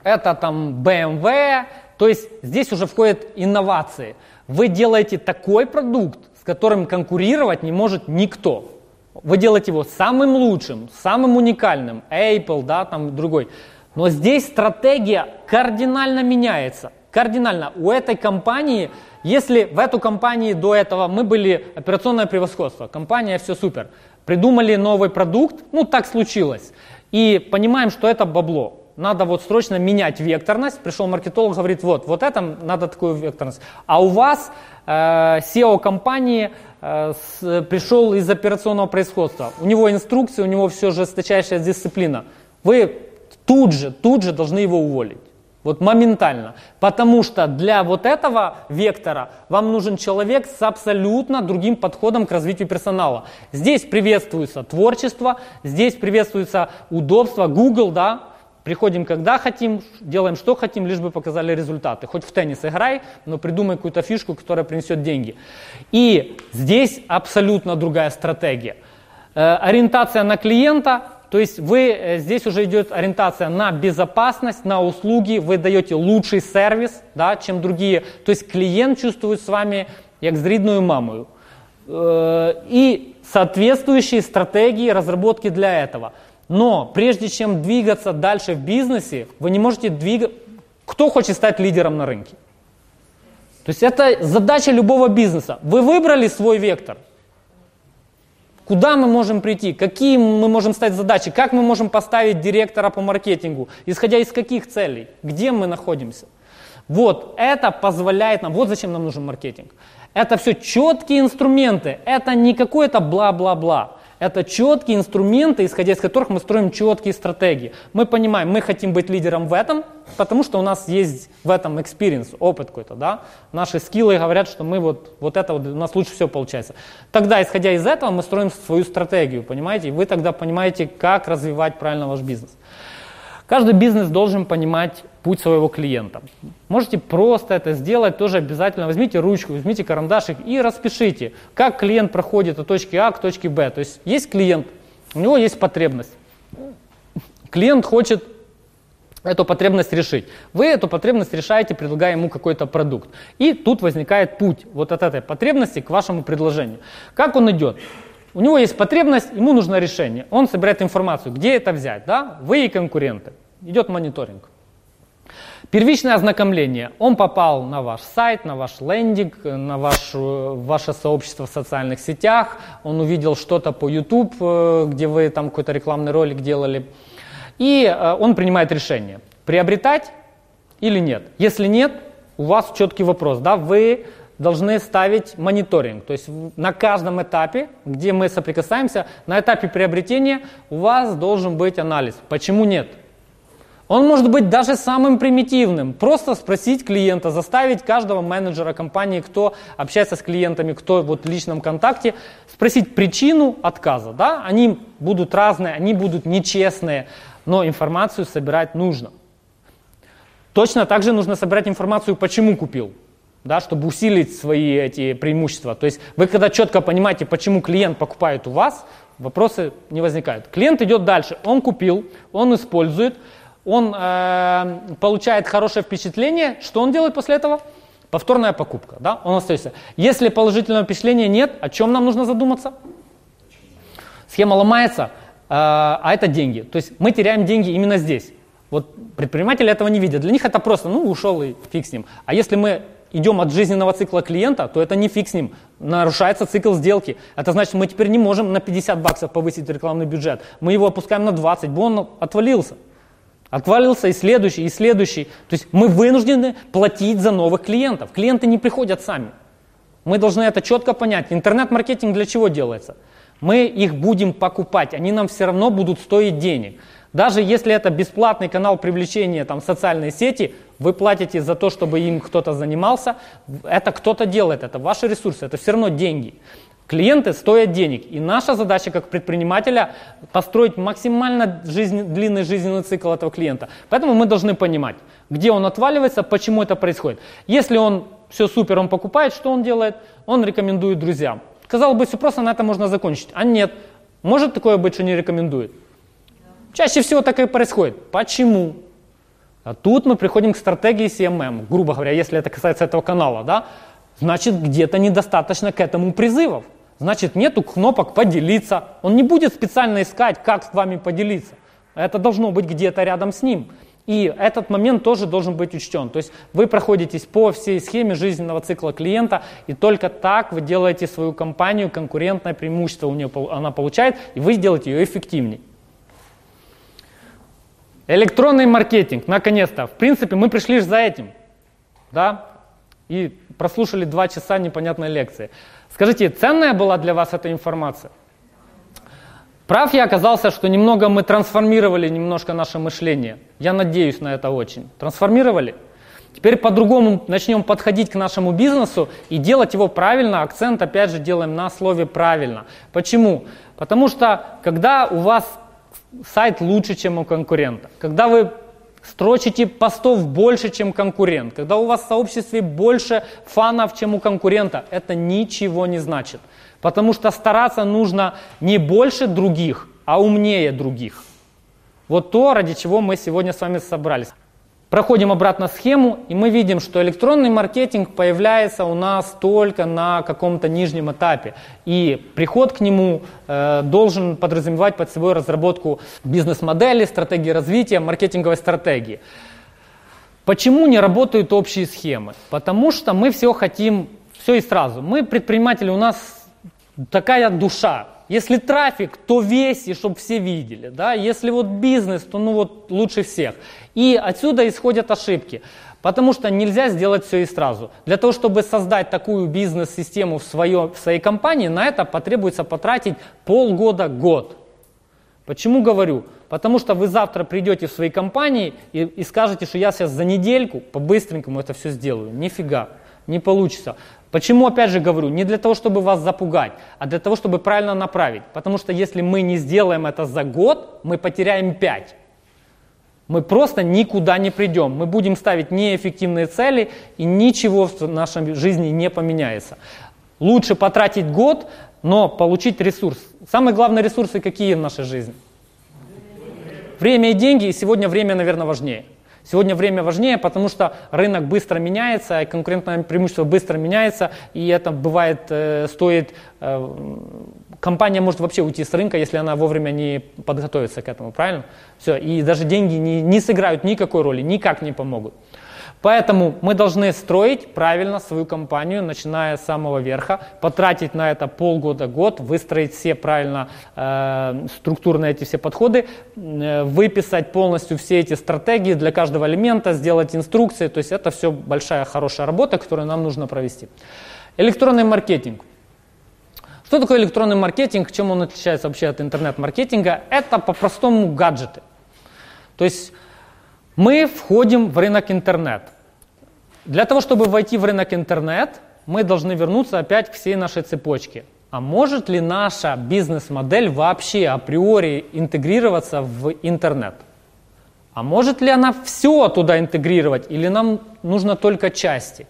это там BMW, то есть здесь уже входят инновации. Вы делаете такой продукт, с которым конкурировать не может никто. Вы делаете его самым лучшим, самым уникальным, Apple, да, там другой. Но здесь стратегия кардинально меняется. Кардинально. У этой компании, если в эту компании до этого мы были операционное превосходство, компания все супер, придумали новый продукт, ну так случилось, и понимаем, что это бабло. Надо вот срочно менять векторность. Пришел маркетолог, говорит, вот, вот это надо такую векторность. А у вас э, SEO компании э, пришел из операционного производства. У него инструкции, у него все жесточайшая дисциплина. Вы тут же, тут же должны его уволить. Вот моментально. Потому что для вот этого вектора вам нужен человек с абсолютно другим подходом к развитию персонала. Здесь приветствуется творчество, здесь приветствуется удобство. Google, да, приходим когда хотим, делаем что хотим, лишь бы показали результаты. Хоть в теннис играй, но придумай какую-то фишку, которая принесет деньги. И здесь абсолютно другая стратегия. Э, ориентация на клиента, то есть вы, э, здесь уже идет ориентация на безопасность, на услуги, вы даете лучший сервис, да, чем другие. То есть клиент чувствует с вами як з рідною мамою. И соответствующие стратегии разработки для этого. Но прежде чем двигаться дальше в бизнесе, вы не можете двигаться... Кто хочет стать лидером на рынке? То есть это задача любого бизнеса. Вы выбрали свой вектор – Куда мы можем прийти? Какие мы можем ставить задачи? Как мы можем поставить директора по маркетингу? Исходя из каких целей? Где мы находимся? Вот это позволяет нам, вот зачем нам нужен маркетинг. Это все четкие инструменты, это не какое-то бла-бла-бла. Это четкие инструменты, исходя из которых мы строим четкие стратегии. Мы понимаем, мы хотим быть лидером в этом, потому что у нас есть в этом experience, опыт какой-то, да. Наши скиллы говорят, что мы вот, вот это вот, у нас лучше всего получается. Тогда, исходя из этого, мы строим свою стратегию, понимаете? И вы тогда понимаете, как развивать правильно ваш бизнес. Каждый бизнес должен понимать путь своего клиента. Можете просто это сделать, тоже обязательно возьмите ручку, возьмите карандашик и распишите, как клиент проходит от точки А к точке Б. То есть есть клиент, у него есть потребность. Клиент хочет эту потребность решить. Вы эту потребность решаете, предлагая ему какой-то продукт. И тут возникает путь вот от этой потребности к вашему предложению. Как он идет? У него есть потребность, ему нужно решение. Он собирает информацию, где это взять, да? Вы и конкуренты. Идет мониторинг. Первичное ознакомление. Он попал на ваш сайт, на ваш лендинг, на ваш, ваше сообщество в социальных сетях. Он увидел что-то по YouTube, э, где вы там какой-то рекламный ролик делали. И э, он принимает решение, приобретать или нет. Если нет, у вас четкий вопрос. Да? Вы должны ставить мониторинг. То есть на каждом этапе, где мы соприкасаемся, на этапе приобретения у вас должен быть анализ. Почему нет? Он может быть даже самым примитивным. Просто спросить клиента, заставить каждого менеджера компании, кто общается с клиентами, кто вот в личном контакте, спросить причину отказа. Да? Они будут разные, они будут нечестные, но информацию собирать нужно. Точно так же нужно собирать информацию, почему купил да, чтобы усилить свои эти преимущества. То есть вы когда четко понимаете, почему клиент покупает у вас, вопросы не возникают. Клиент идет дальше, он купил, он использует, он э, получает хорошее впечатление, что он делает после этого? Повторная покупка, да, он остается. Если положительного впечатления нет, о чем нам нужно задуматься? Схема ломается, э, а это деньги. То есть мы теряем деньги именно здесь. Вот предприниматели этого не видят. Для них это просто, ну, ушел и фиг с ним. А если мы идем от жизненного цикла клиента, то это не фиг с ним. Нарушается цикл сделки. Это значит, мы теперь не можем на 50 баксов повысить рекламный бюджет. Мы его опускаем на 20, бо он отвалился. Отвалился и следующий, и следующий. То есть мы вынуждены платить за новых клиентов. Клиенты не приходят сами. Мы должны это четко понять. Интернет-маркетинг для чего делается? Мы их будем покупать, они нам все равно будут стоить денег. Даже если это бесплатный канал привлечения там, социальной сети, вы платите за то, чтобы им кто-то занимался, это кто-то делает, это ваши ресурсы, это все равно деньги. Клиенты стоят денег, и наша задача как предпринимателя построить максимально жизнь, длинный жизненный цикл этого клиента. Поэтому мы должны понимать, где он отваливается, почему это происходит. Если он все супер, он покупает, что он делает? Он рекомендует друзьям. Казалось бы, все просто, на этом можно закончить. А нет, может такое быть, что не рекомендует? Чаще всего так и происходит. Почему? А тут мы приходим к стратегии CMM, грубо говоря, если это касается этого канала, да, значит где-то недостаточно к этому призывов. Значит нету кнопок поделиться. Он не будет специально искать, как с вами поделиться. Это должно быть где-то рядом с ним. И этот момент тоже должен быть учтен. То есть вы проходитесь по всей схеме жизненного цикла клиента, и только так вы делаете свою компанию, конкурентное преимущество у нее она получает, и вы сделаете ее эффективнее. Электронный маркетинг, наконец-то. В принципе, мы пришли за этим. Да? И прослушали два часа непонятной лекции. Скажите, ценная была для вас эта информация? Прав я оказался, что немного мы трансформировали немножко наше мышление. Я надеюсь на это очень. Трансформировали? Теперь по-другому начнем подходить к нашему бизнесу и делать его правильно. Акцент опять же делаем на слове правильно. Почему? Потому что когда у вас сайт лучше, чем у конкурента. Когда вы строчите постов больше, чем конкурент, когда у вас в сообществе больше фанов, чем у конкурента, это ничего не значит. Потому что стараться нужно не больше других, а умнее других. Вот то, ради чего мы сегодня с вами собрались. Проходим обратно схему, и мы видим, что электронный маркетинг появляется у нас только на каком-то нижнем этапе. И приход к нему э, должен подразумевать под собой разработку бизнес-модели, стратегии развития, маркетинговой стратегии. Почему не работают общие схемы? Потому что мы все хотим, все и сразу. Мы предприниматели, у нас такая душа. Если трафик, то весь, и чтобы все видели. Да? Если вот бизнес, то ну вот лучше всех. И отсюда исходят ошибки. Потому что нельзя сделать все и сразу. Для того, чтобы создать такую бизнес-систему в, свое, в своей компании, на это потребуется потратить полгода-год. Почему говорю? Потому что вы завтра придете в свои компании и, и скажете, что я сейчас за недельку по-быстренькому это все сделаю. Нифига, не получится. Почему, опять же, говорю, не для того, чтобы вас запугать, а для того, чтобы правильно направить. Потому что если мы не сделаем это за год, мы потеряем 5 мы просто никуда не придем. Мы будем ставить неэффективные цели, и ничего в нашей жизни не поменяется. Лучше потратить год, но получить ресурс. Самые главные ресурсы какие в нашей жизни? Время и деньги, и сегодня время, наверное, важнее. Сегодня время важнее, потому что рынок быстро меняется, конкурентное преимущество быстро меняется, и это бывает э, стоит... Э, компания может вообще уйти с рынка, если она вовремя не подготовится к этому, правильно? Все, и даже деньги не, не сыграют никакой роли, никак не помогут. Поэтому мы должны строить правильно свою компанию, начиная с самого верха, потратить на это полгода-год, выстроить все правильно э, структурные эти все подходы, э, выписать полностью все эти стратегии для каждого элемента, сделать инструкции. То есть это все большая хорошая работа, которую нам нужно провести. Электронный маркетинг. Что такое электронный маркетинг, чем он отличается вообще от интернет-маркетинга? Это по-простому гаджеты. То есть мы входим в рынок интернет. Для того, чтобы войти в рынок интернет, мы должны вернуться опять к всей нашей цепочке. А может ли наша бизнес-модель вообще априори интегрироваться в интернет? А может ли она все туда интегрировать или нам нужно только части?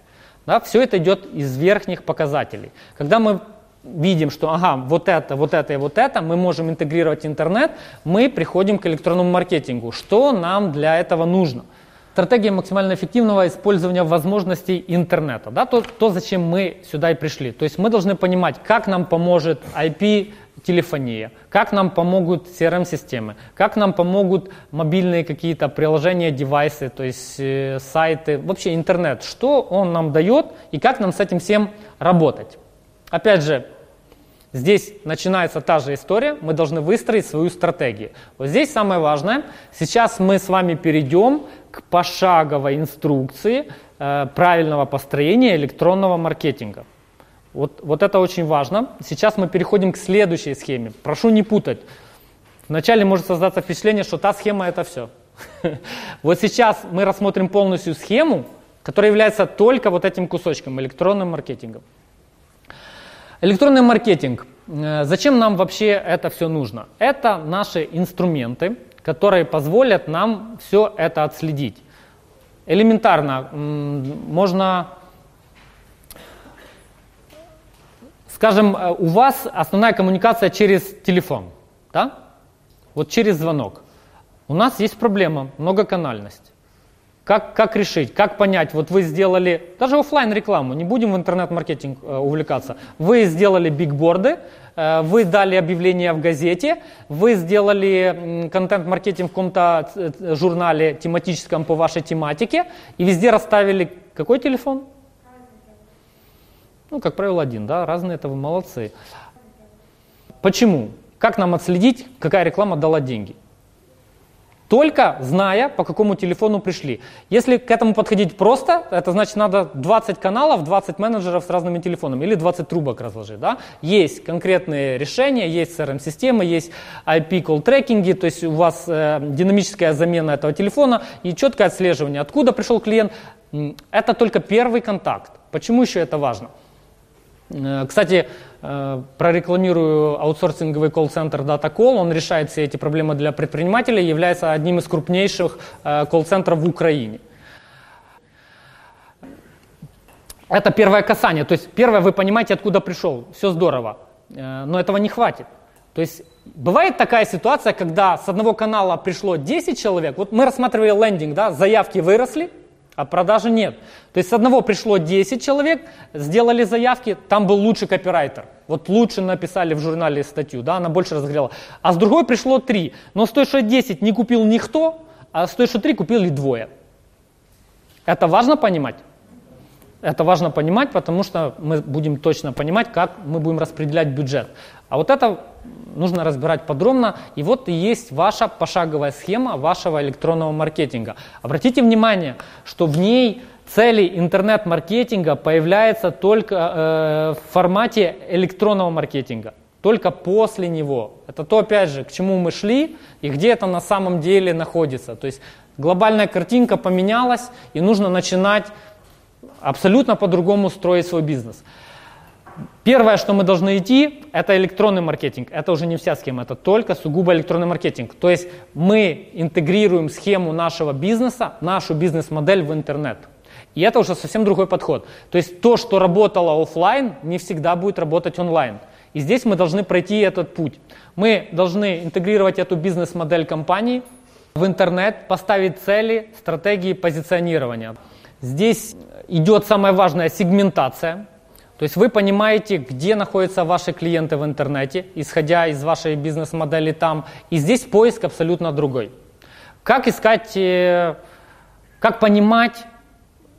Да, все это идет из верхних показателей. Когда мы видим, что ага, вот это, вот это и вот это, мы можем интегрировать интернет, мы приходим к электронному маркетингу. Что нам для этого нужно? Стратегия максимально эффективного использования возможностей интернета. Да, то, то, зачем мы сюда и пришли. То есть мы должны понимать, как нам поможет IP, телефония, как нам помогут CRM-системы, как нам помогут мобильные какие-то приложения, девайсы, то есть э, сайты, вообще интернет, что он нам дает и как нам с этим всем работать. Опять же, здесь начинается та же история, мы должны выстроить свою стратегию. Вот здесь самое важное, сейчас мы с вами перейдем к пошаговой инструкции э, правильного построения электронного маркетинга. Вот, вот это очень важно. Сейчас мы переходим к следующей схеме. Прошу не путать. Вначале может создаться впечатление, что та схема это все. Вот сейчас мы рассмотрим полностью схему, которая является только вот этим кусочком, электронным маркетингом. Электронный маркетинг. Э, зачем нам вообще это все нужно? Это наши инструменты, которые позволят нам все это отследить. Элементарно можно, скажем, э, у вас основная коммуникация через телефон, да? Вот через звонок. У нас есть проблема, многоканальность. Как, как решить, как понять, вот вы сделали, даже офлайн рекламу, не будем в интернет-маркетинг э, увлекаться, вы сделали бигборды, э, вы дали объявление в газете, вы сделали контент-маркетинг в каком-то э, журнале тематическом по вашей тематике, и везде расставили какой телефон? Ну, как правило, один, да, разные это вы молодцы. Почему? Как нам отследить, какая реклама дала деньги? Только зная, по какому телефону пришли. Если к этому подходить просто, это значит надо 20 каналов, 20 менеджеров с разными телефонами или 20 трубок разложить. Да? Есть конкретные решения, есть CRM-системы, есть IP-call трекинги, то есть у вас э, динамическая замена этого телефона и четкое отслеживание, откуда пришел клиент. Это только первый контакт. Почему еще это важно? Э, кстати, э, прорекламирую аутсорсинговый колл-центр DataCall. Он решает все эти проблемы для предпринимателей, является одним из крупнейших э, колл-центров в Украине. Это первое касание. То есть первое, вы понимаете, откуда пришел. Все здорово. Но этого не хватит. То есть бывает такая ситуация, когда с одного канала пришло 10 человек. Вот мы рассматривали лендинг, да, заявки выросли, а продажи нет. То есть с одного пришло 10 человек, сделали заявки, там был лучший копирайтер. Вот лучше написали в журнале статью, да, она больше разогрела. А с другой пришло 3. Но с той, что 10 не купил никто, а с той, что 3 купили двое. Это важно понимать? Это важно понимать, потому что мы будем точно понимать, как мы будем распределять бюджет. А вот это нужно разбирать подробно. И вот и есть ваша пошаговая схема вашего электронного маркетинга. Обратите внимание, что в ней цели интернет-маркетинга появляются только э, в формате электронного маркетинга. Только после него. Это то, опять же, к чему мы шли и где это на самом деле находится. То есть глобальная картинка поменялась, и нужно начинать абсолютно по-другому строить свой бизнес. Первое, что мы должны идти, это электронный маркетинг. Это уже не вся схема, это только сугубо электронный маркетинг. То есть мы интегрируем схему нашего бизнеса, нашу бизнес-модель в интернет. И это уже совсем другой подход. То есть то, что работало офлайн, не всегда будет работать онлайн. И здесь мы должны пройти этот путь. Мы должны интегрировать эту бизнес-модель компании в интернет, поставить цели, стратегии позиционирования. Здесь идет самая важная сегментация. То есть вы понимаете, где находятся ваши клиенты в интернете, исходя из вашей бизнес-модели там. И здесь поиск абсолютно другой. Как искать, э, как понимать,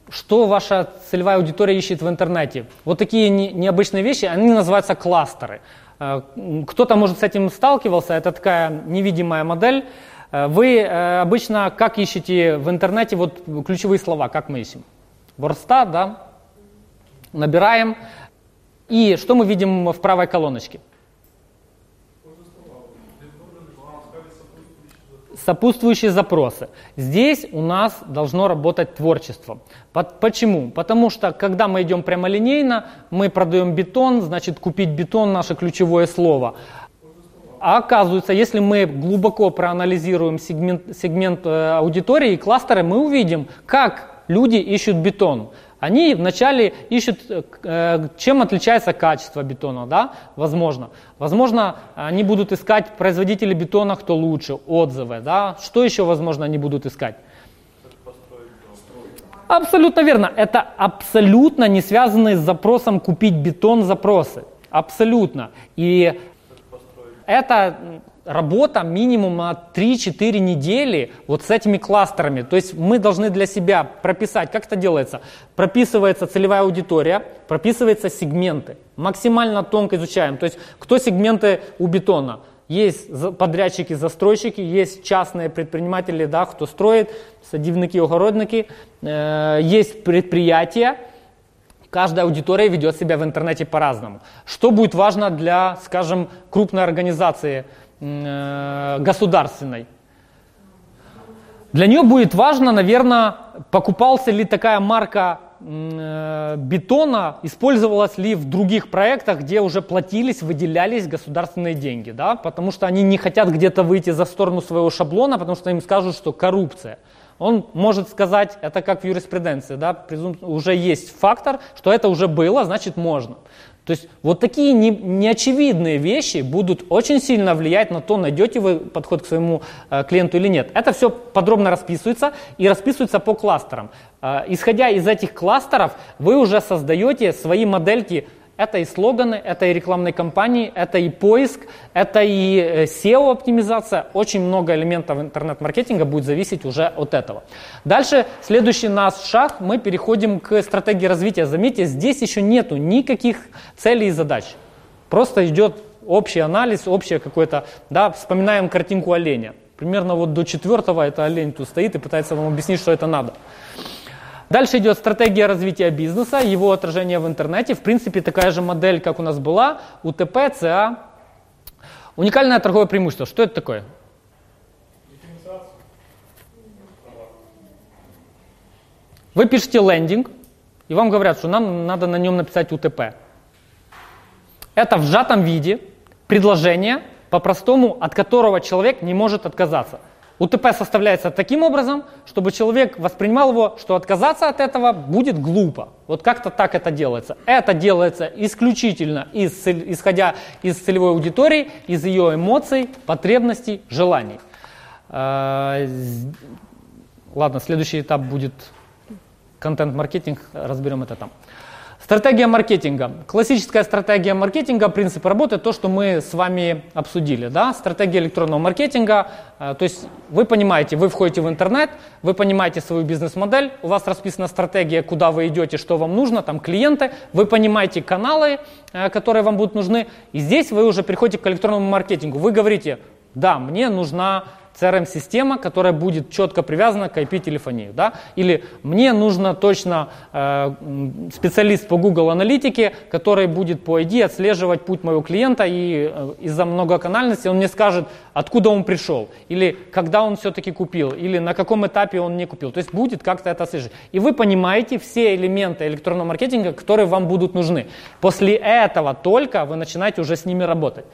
что ваша целевая аудитория ищет в интернете. Вот такие необычные вещи, они называются кластеры. Э, кто-то, может, с этим сталкивался, это такая невидимая модель. Э, вы обычно как ищете в интернете вот ключевые слова, как мы ищем? Ворста, да, набираем. И что мы видим в правой колоночке? Сопутствующие запросы. Здесь у нас должно работать творчество. Почему? Потому что когда мы идем прямолинейно, мы продаем бетон, значит купить бетон наше ключевое слово. А оказывается, если мы глубоко проанализируем сегмент, сегмент э, аудитории и кластеры, мы увидим, как люди ищут бетон. Они вначале ищут, э, чем отличается качество бетона, да, возможно. Возможно, они будут искать производители бетона, кто лучше, отзывы, да. Что еще, возможно, они будут искать? Абсолютно верно. Это абсолютно не связанные с запросом купить бетон запросы. Абсолютно. И это работа минимум на 3-4 недели вот с этими кластерами. То есть мы должны для себя прописать, как это делается. Прописывается целевая аудитория, прописываются сегменты. Максимально тонко изучаем. То есть кто сегменты у бетона? Есть подрядчики, застройщики, есть частные предприниматели, да, кто строит, садівники, огородники, э, есть предприятия, Каждая аудитория ведет себя в интернете по-разному. Что будет важно для, скажем, крупной организации государственной? Для нее будет важно, наверное, покупался ли такая марка э, бетона, использовалась ли в других проектах, где уже платились, выделялись государственные деньги, да, потому что они не хотят где-то выйти за сторону своего шаблона, потому что им скажут, что коррупция он может сказать, это как в юриспруденции, да, уже есть фактор, что это уже было, значит можно. То есть вот такие не, неочевидные вещи будут очень сильно влиять на то, найдете вы подход к своему э, клиенту или нет. Это все подробно расписывается и расписывается по кластерам. Э, исходя из этих кластеров, вы уже создаете свои модельки это и слоганы, это и рекламные кампании, это и поиск, это и э, SEO-оптимизация. Очень много элементов интернет-маркетинга будет зависеть уже от этого. Дальше, следующий наш шаг, мы переходим к стратегии развития. Заметьте, здесь еще нету никаких целей и задач. Просто идет общий анализ, общее какое-то, да, вспоминаем картинку оленя. Примерно вот до четвертого это олень тут стоит и пытается вам объяснить, что это надо. Дальше идет стратегия развития бизнеса, его отражение в интернете. В принципе, такая же модель, как у нас была, УТП, ЦА. Уникальное торговое преимущество. Что это такое? Вы пишете лендинг, и вам говорят, что нам надо на нем написать УТП. Это в сжатом виде предложение, по-простому, от которого человек не может отказаться – УТП составляется таким образом, чтобы человек воспринимал его, что отказаться от этого будет глупо. Вот как-то так это делается. Это делается исключительно из, исходя из целевой аудитории, из ее эмоций, потребностей, желаний. А, ладно, следующий этап будет контент-маркетинг, разберем это там. Стратегия маркетинга. Классическая стратегия маркетинга, принцип работы, то, что мы с вами обсудили. Да? Стратегия электронного маркетинга. Э, то есть вы понимаете, вы входите в интернет, вы понимаете свою бизнес-модель, у вас расписана стратегия, куда вы идете, что вам нужно, там клиенты, вы понимаете каналы, э, которые вам будут нужны. И здесь вы уже приходите к электронному маркетингу. Вы говорите, да, мне нужна CRM-система, которая будет четко привязана к IP-телефонии. Да? Или мне нужно точно э, специалист по Google аналитике, который будет по ID отслеживать путь моего клиента, и э, из-за многоканальности он мне скажет, откуда он пришел, или когда он все-таки купил, или на каком этапе он не купил. То есть будет как-то это отслеживать. И вы понимаете все элементы электронного маркетинга, которые вам будут нужны. После этого только вы начинаете уже с ними работать.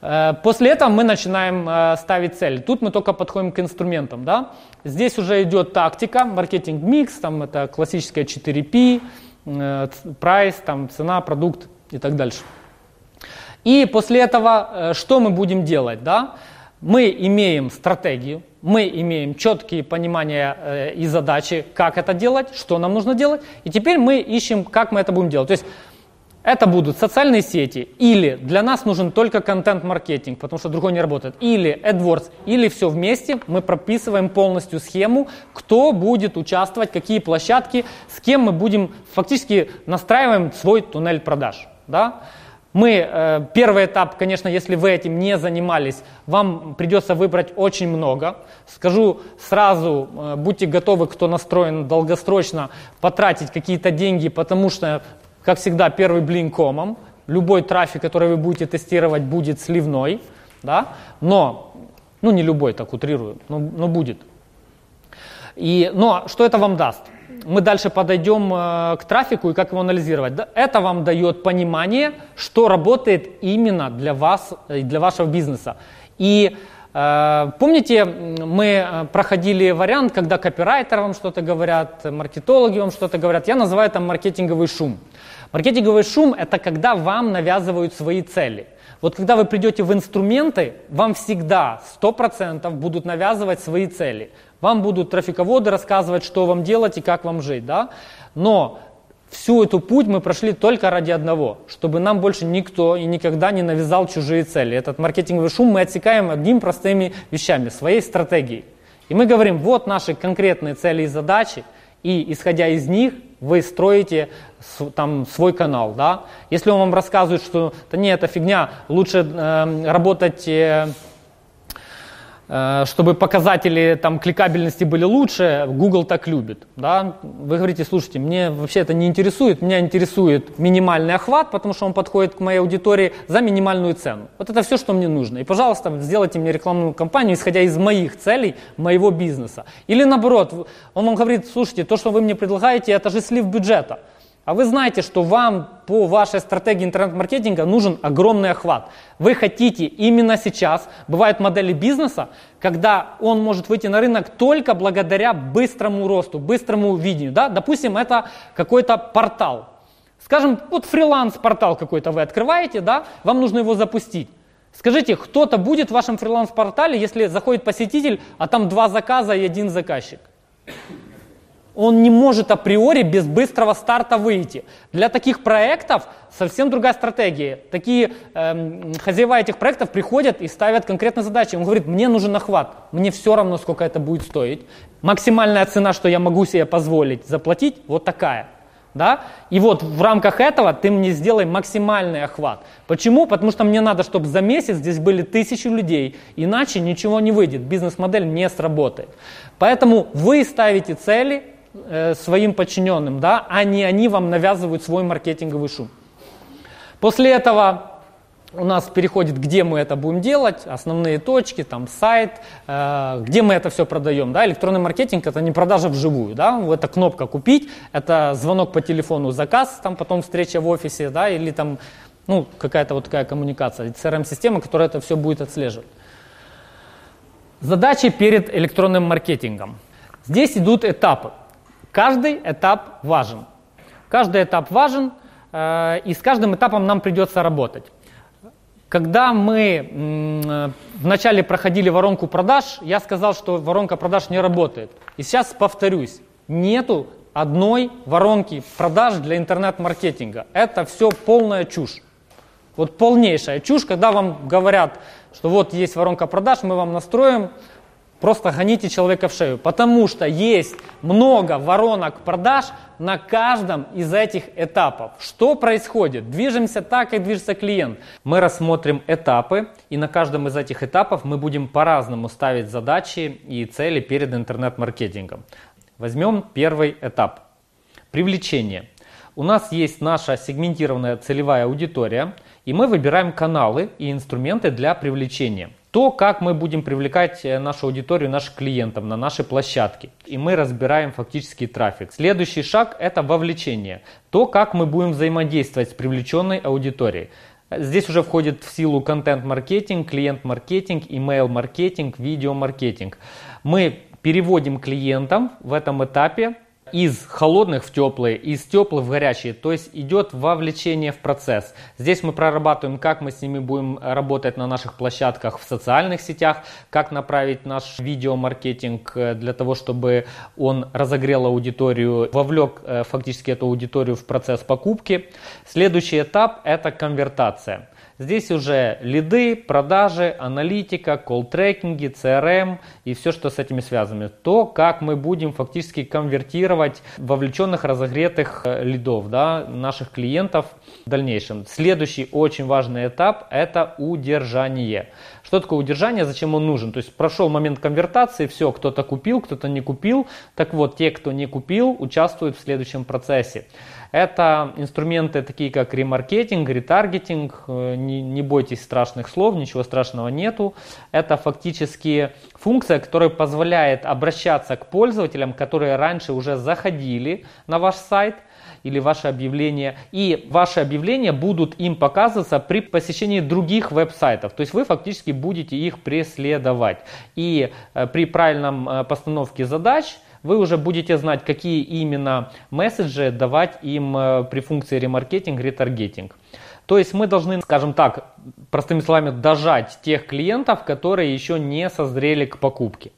Э, после этого мы начинаем э, ставить цель. Тут мы только подходим к инструментам. Да? Здесь уже идет тактика, маркетинг-микс, там это классическая 4P, э, прайс, там, цена, продукт и так дальше. И после этого что мы будем делать? Да? Мы имеем стратегию, мы имеем четкие понимания и задачи, как это делать, что нам нужно делать, и теперь мы ищем, как мы это будем делать. То есть это будут социальные сети, или для нас нужен только контент-маркетинг, потому что другой не работает, или AdWords, или все вместе, мы прописываем полностью схему, кто будет участвовать, какие площадки, с кем мы будем, фактически настраиваем свой туннель продаж. Да? Мы, э, первый этап, конечно, если вы этим не занимались, вам придется выбрать очень много. Скажу сразу, э, будьте готовы, кто настроен долгосрочно, потратить какие-то деньги, потому что как всегда, первый блин комом. Любой трафик, который вы будете тестировать, будет сливной. Да? Но, ну не любой, так утрирую, но, но будет. И, но что это вам даст? Мы дальше подойдем э, к трафику и как его анализировать. Это вам дает понимание, что работает именно для вас и для вашего бизнеса. И э, помните, мы э, проходили вариант, когда копирайтеры вам что-то говорят, маркетологи вам что-то говорят. Я называю это маркетинговый шум. Маркетинговый шум – это когда вам навязывают свои цели. Вот когда вы придете в инструменты, вам всегда 100% будут навязывать свои цели. Вам будут трафиководы рассказывать, что вам делать и как вам жить. Да? Но всю эту путь мы прошли только ради одного, чтобы нам больше никто и никогда не навязал чужие цели. Этот маркетинговый шум мы отсекаем одним простыми вещами, своей стратегией. И мы говорим, вот наши конкретные цели и задачи, и исходя из них вы строите там свой канал, да. Если он вам рассказывает, что да не, это фигня, лучше э, работать э, чтобы показатели там, кликабельности были лучше, Google так любит. Да? Вы говорите, слушайте, мне вообще это не интересует, меня интересует минимальный охват, потому что он подходит к моей аудитории за минимальную цену. Вот это все, что мне нужно. И, пожалуйста, сделайте мне рекламную кампанию, исходя из моих целей, моего бизнеса. Или наоборот, он вам говорит, слушайте, то, что вы мне предлагаете, это же слив бюджета. А вы знаете, что вам по вашей стратегии интернет-маркетинга нужен огромный охват. Вы хотите именно сейчас, бывают модели бизнеса, когда он может выйти на рынок только благодаря быстрому росту, быстрому видению. Да? Допустим, это какой-то портал. Скажем, вот фриланс-портал какой-то вы открываете, да? вам нужно его запустить. Скажите, кто-то будет в вашем фриланс-портале, если заходит посетитель, а там два заказа и один заказчик? Он не может априори без быстрого старта выйти. Для таких проектов совсем другая стратегия. Такие эм, хозяева этих проектов приходят и ставят конкретные задачи. Он говорит, мне нужен охват, мне все равно, сколько это будет стоить. Максимальная цена, что я могу себе позволить заплатить, вот такая. Да? И вот в рамках этого ты мне сделай максимальный охват. Почему? Потому что мне надо, чтобы за месяц здесь были тысячи людей, иначе ничего не выйдет, бизнес-модель не сработает. Поэтому вы ставите цели, э, своим подчиненным, да, а не они вам навязывают свой маркетинговый шум. После этого у нас переходит, где мы это будем делать, основные точки, там сайт, э, где мы это все продаем. Да? Электронный маркетинг это не продажа вживую, да? это кнопка купить, это звонок по телефону, заказ, там потом встреча в офисе, да, или там ну, какая-то вот такая коммуникация, CRM-система, которая это все будет отслеживать. Задачи перед электронным маркетингом. Здесь идут этапы. Каждый этап важен. Каждый этап важен, э, и с каждым этапом нам придется работать. Когда мы вначале проходили воронку продаж, я сказал, что воронка продаж не работает. И сейчас повторюсь, нету одной воронки продаж для интернет-маркетинга. Это все полная чушь. Вот полнейшая чушь, когда вам говорят, что вот есть воронка продаж, мы вам настроим, Просто гоните человека в шею, потому что есть много воронок продаж на каждом из этих этапов. Что происходит? Движемся так, как движется клиент. Мы рассмотрим этапы, и на каждом из этих этапов мы будем по-разному ставить задачи и цели перед интернет-маркетингом. Возьмем первый этап. Привлечение. У нас есть наша сегментированная целевая аудитория, и мы выбираем каналы и инструменты для привлечения то, как мы будем привлекать э, нашу аудиторию, наших клиентов на наши площадки. И мы разбираем фактический трафик. Следующий шаг – это вовлечение. То, как мы будем взаимодействовать с привлеченной аудиторией. Здесь уже входит в силу контент-маркетинг, клиент-маркетинг, email-маркетинг, видео-маркетинг. Мы переводим клиентам в этом этапе из холодных в теплые, из теплых в горячие. То есть идет вовлечение в процесс. Здесь мы прорабатываем, как мы с ними будем работать на наших площадках в социальных сетях, как направить наш видеомаркетинг э, для того, чтобы он разогрел аудиторию, вовлек э, фактически эту аудиторию в процесс покупки. Следующий этап – это конвертация. Здесь уже лиды, продажи, аналитика, колл-трекинги, CRM и все, что с этими связано. То, как мы будем фактически конвертировать вовлеченных, разогретых э, лидов, да, наших клиентов в дальнейшем. Следующий очень важный этап – это удержание. Что такое удержание, зачем он нужен? То есть прошел момент конвертации, все, кто-то купил, кто-то не купил. Так вот, те, кто не купил, участвуют в следующем процессе. Это инструменты такие как ремаркетинг, ретаргетинг. Э, не, не бойтесь страшных слов, ничего страшного нету. Это фактически функция, которая позволяет обращаться к пользователям, которые раньше уже заходили на ваш сайт или ваше объявление. И ваши объявления будут им показываться при посещении других веб-сайтов. То есть вы фактически будете их преследовать. И э, при правильном э, постановке задач – вы уже будете знать, какие именно месседжи давать им э, при функции ремаркетинг, ретаргетинг. То есть мы должны, скажем так, простыми словами, дожать тех клиентов, которые еще не созрели к покупке.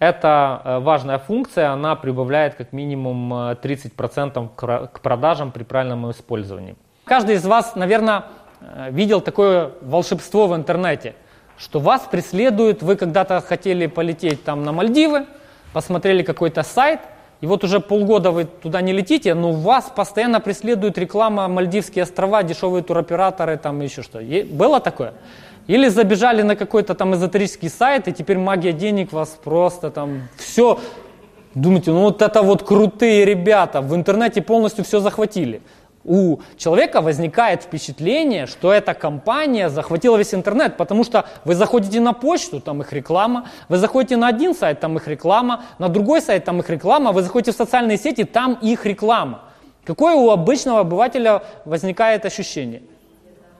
Это э, важная функция, она прибавляет как минимум 30% э, к продажам при правильном использовании. Каждый из вас, наверное, видел такое волшебство в интернете, что вас преследует, вы когда-то хотели полететь там на Мальдивы, посмотрели какой-то сайт, и вот уже полгода вы туда не летите, но вас постоянно преследует реклама Мальдивские острова, дешевые туроператоры, там еще что. Было такое? Или забежали на какой-то там эзотерический сайт, и теперь магия денег вас просто там все... Думаете, ну вот это вот крутые ребята, в интернете полностью все захватили. У человека возникает впечатление, что эта компания захватила весь интернет, потому что вы заходите на почту, там их реклама, вы заходите на один сайт, там их реклама, на другой сайт, там их реклама, вы заходите в социальные сети, там их реклама. Какое у обычного обывателя возникает ощущение?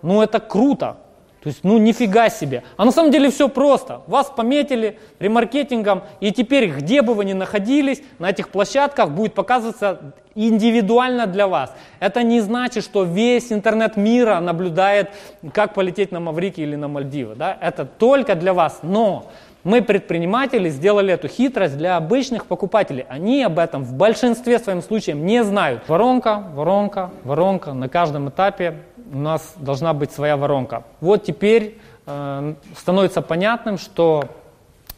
Ну это круто, то есть, ну нифига себе. А на самом деле все просто. Вас пометили ремаркетингом, и теперь, где бы вы ни находились, на этих площадках будет показываться индивидуально для вас. Это не значит, что весь интернет мира наблюдает, как полететь на Маврики или на Мальдивы. Да? Это только для вас. Но мы, предприниматели, сделали эту хитрость для обычных покупателей. Они об этом в большинстве своем случаев не знают. Воронка, воронка, воронка. На каждом этапе у нас должна быть своя воронка. Вот теперь э, становится понятным, что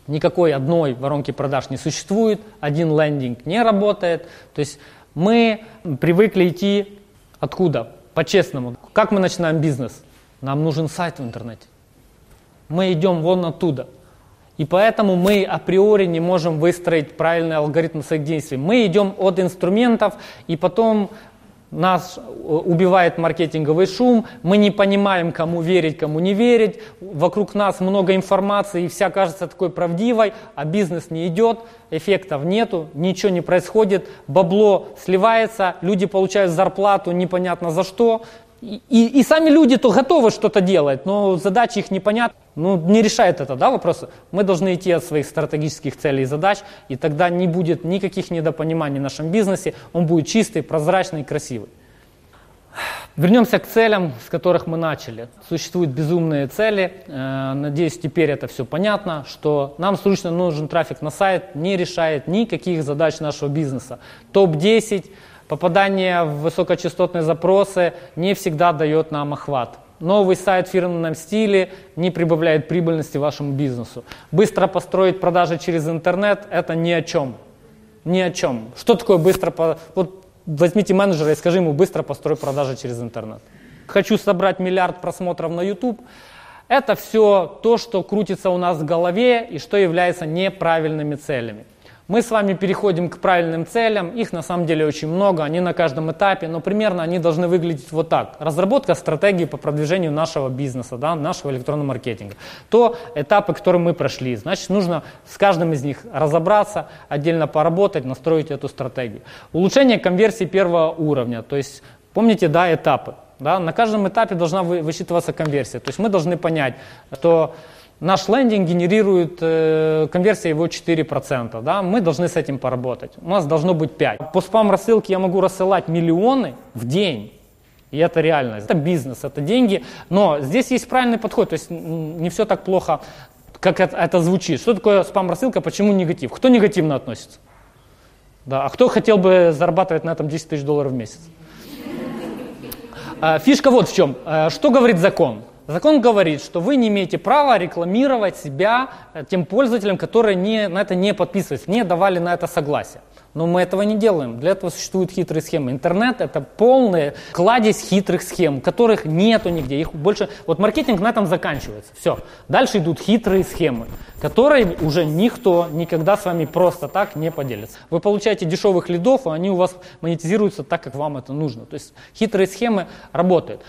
никакой одной воронки продаж не существует, один лендинг не работает. То есть мы привыкли идти откуда? По-честному. Как мы начинаем бизнес? Нам нужен сайт в интернете. Мы идем вон оттуда. И поэтому мы априори не можем выстроить правильный алгоритм своих действий. Мы идем от инструментов, и потом нас убивает маркетинговый шум, мы не понимаем, кому верить, кому не верить, вокруг нас много информации, и вся кажется такой правдивой, а бизнес не идет, эффектов нету, ничего не происходит, бабло сливается, люди получают зарплату непонятно за что, и, и, сами люди-то готовы что-то делать, но задачи их непонятны. Ну, не решает это, да, вопрос. Мы должны идти от своих стратегических целей и задач, и тогда не будет никаких недопониманий в нашем бизнесе, он будет чистый, прозрачный красивый. Вернемся к целям, с которых мы начали. Существуют безумные цели. Э, надеюсь, теперь это все понятно, что нам срочно нужен трафик на сайт, не решает никаких задач нашего бизнеса. Топ-10 Попадание в высокочастотные запросы не всегда дает нам охват. Новый сайт в фирменном стиле не прибавляет прибыльности вашему бизнесу. Быстро построить продажи через интернет – это ни о чем. Ни о чем. Что такое быстро... По... Вот возьмите менеджера и скажи ему быстро построй продажи через интернет. Хочу собрать миллиард просмотров на YouTube. Это все то, что крутится у нас в голове и что является неправильными целями. Мы с вами переходим к правильным целям. Их на самом деле очень много, они на каждом этапе, но примерно они должны выглядеть вот так. Разработка стратегии по продвижению нашего бизнеса, да, нашего электронного маркетинга. То этапы, которые мы прошли. Значит, нужно с каждым из них разобраться, отдельно поработать, настроить эту стратегию. Улучшение конверсии первого уровня. То есть, помните, да, этапы. Да? На каждом этапе должна высчитываться конверсия. То есть мы должны понять, что Наш лендинг генерирует э, конверсия его 4%. Да? Мы должны с этим поработать. У нас должно быть 5. По спам-рассылке я могу рассылать миллионы в день. И это реальность. Это бизнес, это деньги. Но здесь есть правильный подход. То есть не все так плохо, как это, это звучит. Что такое спам-рассылка, почему негатив? Кто негативно относится? Да, а кто хотел бы зарабатывать на этом 10 тысяч долларов в месяц? А, фишка вот в чем. А, что говорит закон? Закон говорит, что вы не имеете права рекламировать себя э, тем пользователям, которые не, на это не подписывались, не давали на это согласие. Но мы этого не делаем. Для этого существуют хитрые схемы. Интернет это полная кладезь хитрых схем, которых нету нигде. Их больше. Вот маркетинг на этом заканчивается. Все. Дальше идут хитрые схемы, которые уже никто никогда с вами просто так не поделится. Вы получаете дешевых лидов, и они у вас монетизируются так, как вам это нужно. То есть хитрые схемы работают.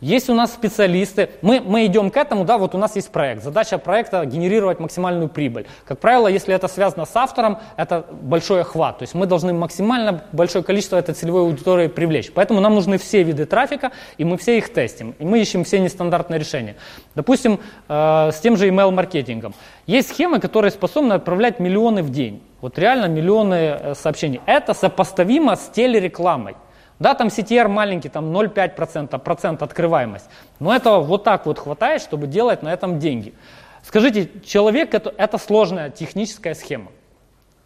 Есть у нас специалисты, мы, мы идем к этому, да, вот у нас есть проект. Задача проекта генерировать максимальную прибыль. Как правило, если это связано с автором, это большой охват. То есть мы должны максимально большое количество этой целевой аудитории привлечь. Поэтому нам нужны все виды трафика, и мы все их тестим. И мы ищем все нестандартные решения. Допустим, э, с тем же email-маркетингом. Есть схемы, которые способны отправлять миллионы в день. Вот реально миллионы э, сообщений. Это сопоставимо с телерекламой. Да, там CTR маленький, там 0,5%, процент открываемость. Но этого вот так вот хватает, чтобы делать на этом деньги. Скажите, человек это, это сложная техническая схема.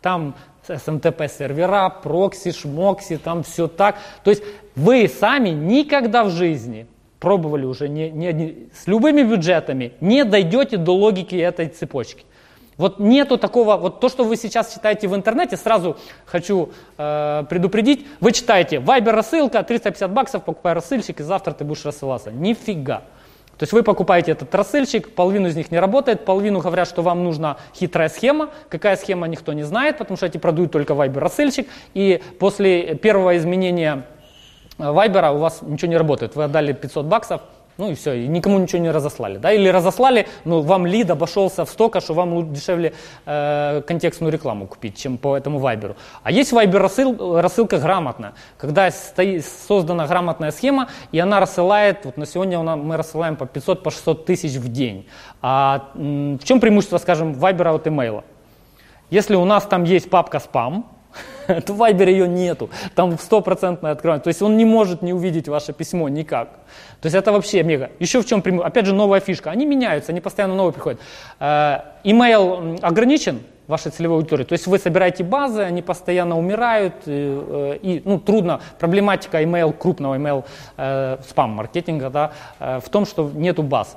Там SMTP сервера, прокси, шмокси, там все так. То есть вы сами никогда в жизни пробовали уже не, не, с любыми бюджетами, не дойдете до логики этой цепочки. Вот нету такого, вот то, что вы сейчас читаете в интернете, сразу хочу э, предупредить, вы читаете, Viber рассылка, 350 баксов, покупай рассыльщик, и завтра ты будешь рассылаться. Нифига. То есть вы покупаете этот рассыльщик, половину из них не работает, половину говорят, что вам нужна хитрая схема. Какая схема, никто не знает, потому что эти продают только Viber рассыльщик. И после первого изменения Viber у вас ничего не работает. Вы отдали 500 баксов, ну и все, и никому ничего не разослали. Да? Или разослали, но вам лид обошелся в столько, что вам дешевле э, контекстную рекламу купить, чем по этому вайберу. А есть вайбер рассыл, рассылка грамотная, когда стоит, создана грамотная схема, и она рассылает, вот на сегодня мы рассылаем по 500, по 600 тысяч в день. А в чем преимущество, скажем, вайбера от имейла? Если у нас там есть папка спам, в Viber ее нету, там стопроцентное открывание. То есть он не может не увидеть ваше письмо никак. То есть это вообще мега. Еще в чем? Опять же, новая фишка. Они меняются, они постоянно новые приходят. Email э, ограничен вашей целевой аудитории. То есть вы собираете базы, они постоянно умирают, и, э, и ну, трудно. Проблематика email, крупного email э, спам-маркетинга да, в том, что нету баз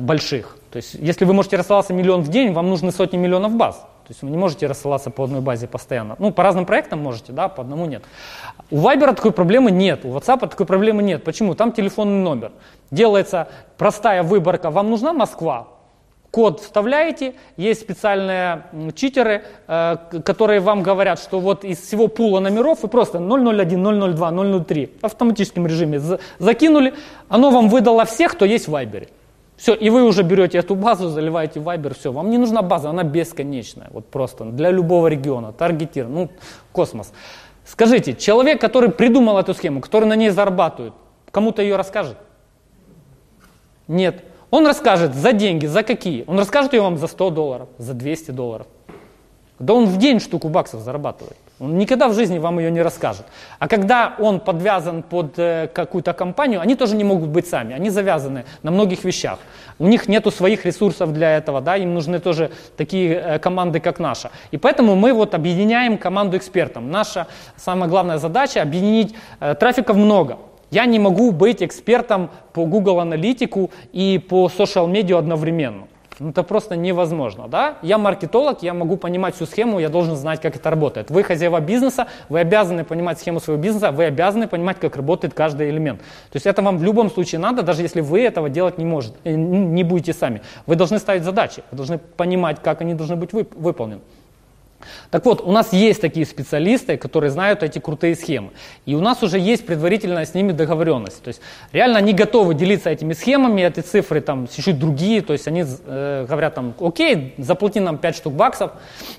больших. То есть если вы можете рассылаться миллион в день, вам нужны сотни миллионов баз. То есть вы не можете рассылаться по одной базе постоянно. Ну, по разным проектам можете, да, по одному нет. У Viber такой проблемы нет, у WhatsApp такой проблемы нет. Почему? Там телефонный номер. Делается простая выборка. Вам нужна Москва? Код вставляете, есть специальные читеры, э, которые вам говорят, что вот из всего пула номеров вы просто 001, 002, 003 в автоматическом режиме закинули, оно вам выдало всех, кто есть в Viber. Все, и вы уже берете эту базу, заливаете Viber, все, вам не нужна база, она бесконечная, вот просто для любого региона, таргетир, ну, космос. Скажите, человек, который придумал эту схему, который на ней зарабатывает, кому-то ее расскажет? Нет. Он расскажет за деньги, за какие? Он расскажет ее вам за 100 долларов, за 200 долларов. Да он в день штуку баксов зарабатывает. Он никогда в жизни вам ее не расскажет. А когда он подвязан под э, какую-то компанию, они тоже не могут быть сами. Они завязаны на многих вещах. У них нет своих ресурсов для этого, да, им нужны тоже такие э, команды, как наша. И поэтому мы вот объединяем команду экспертов. Наша самая главная задача объединить э, трафиков много. Я не могу быть экспертом по Google аналитику и по social медиа одновременно. Ну, это просто невозможно, да? Я маркетолог, я могу понимать всю схему, я должен знать, как это работает. Вы хозяева бизнеса, вы обязаны понимать схему своего бизнеса, вы обязаны понимать, как работает каждый элемент. То есть это вам в любом случае надо, даже если вы этого делать не можете, э, не будете сами. Вы должны ставить задачи, вы должны понимать, как они должны быть выполнены. Так вот, у нас есть такие специалисты, которые знают эти крутые схемы. И у нас уже есть предварительная с ними договоренность. То есть реально они готовы делиться этими схемами, эти цифры там чуть-чуть другие. То есть они э, говорят там, окей, заплати нам 5 штук баксов,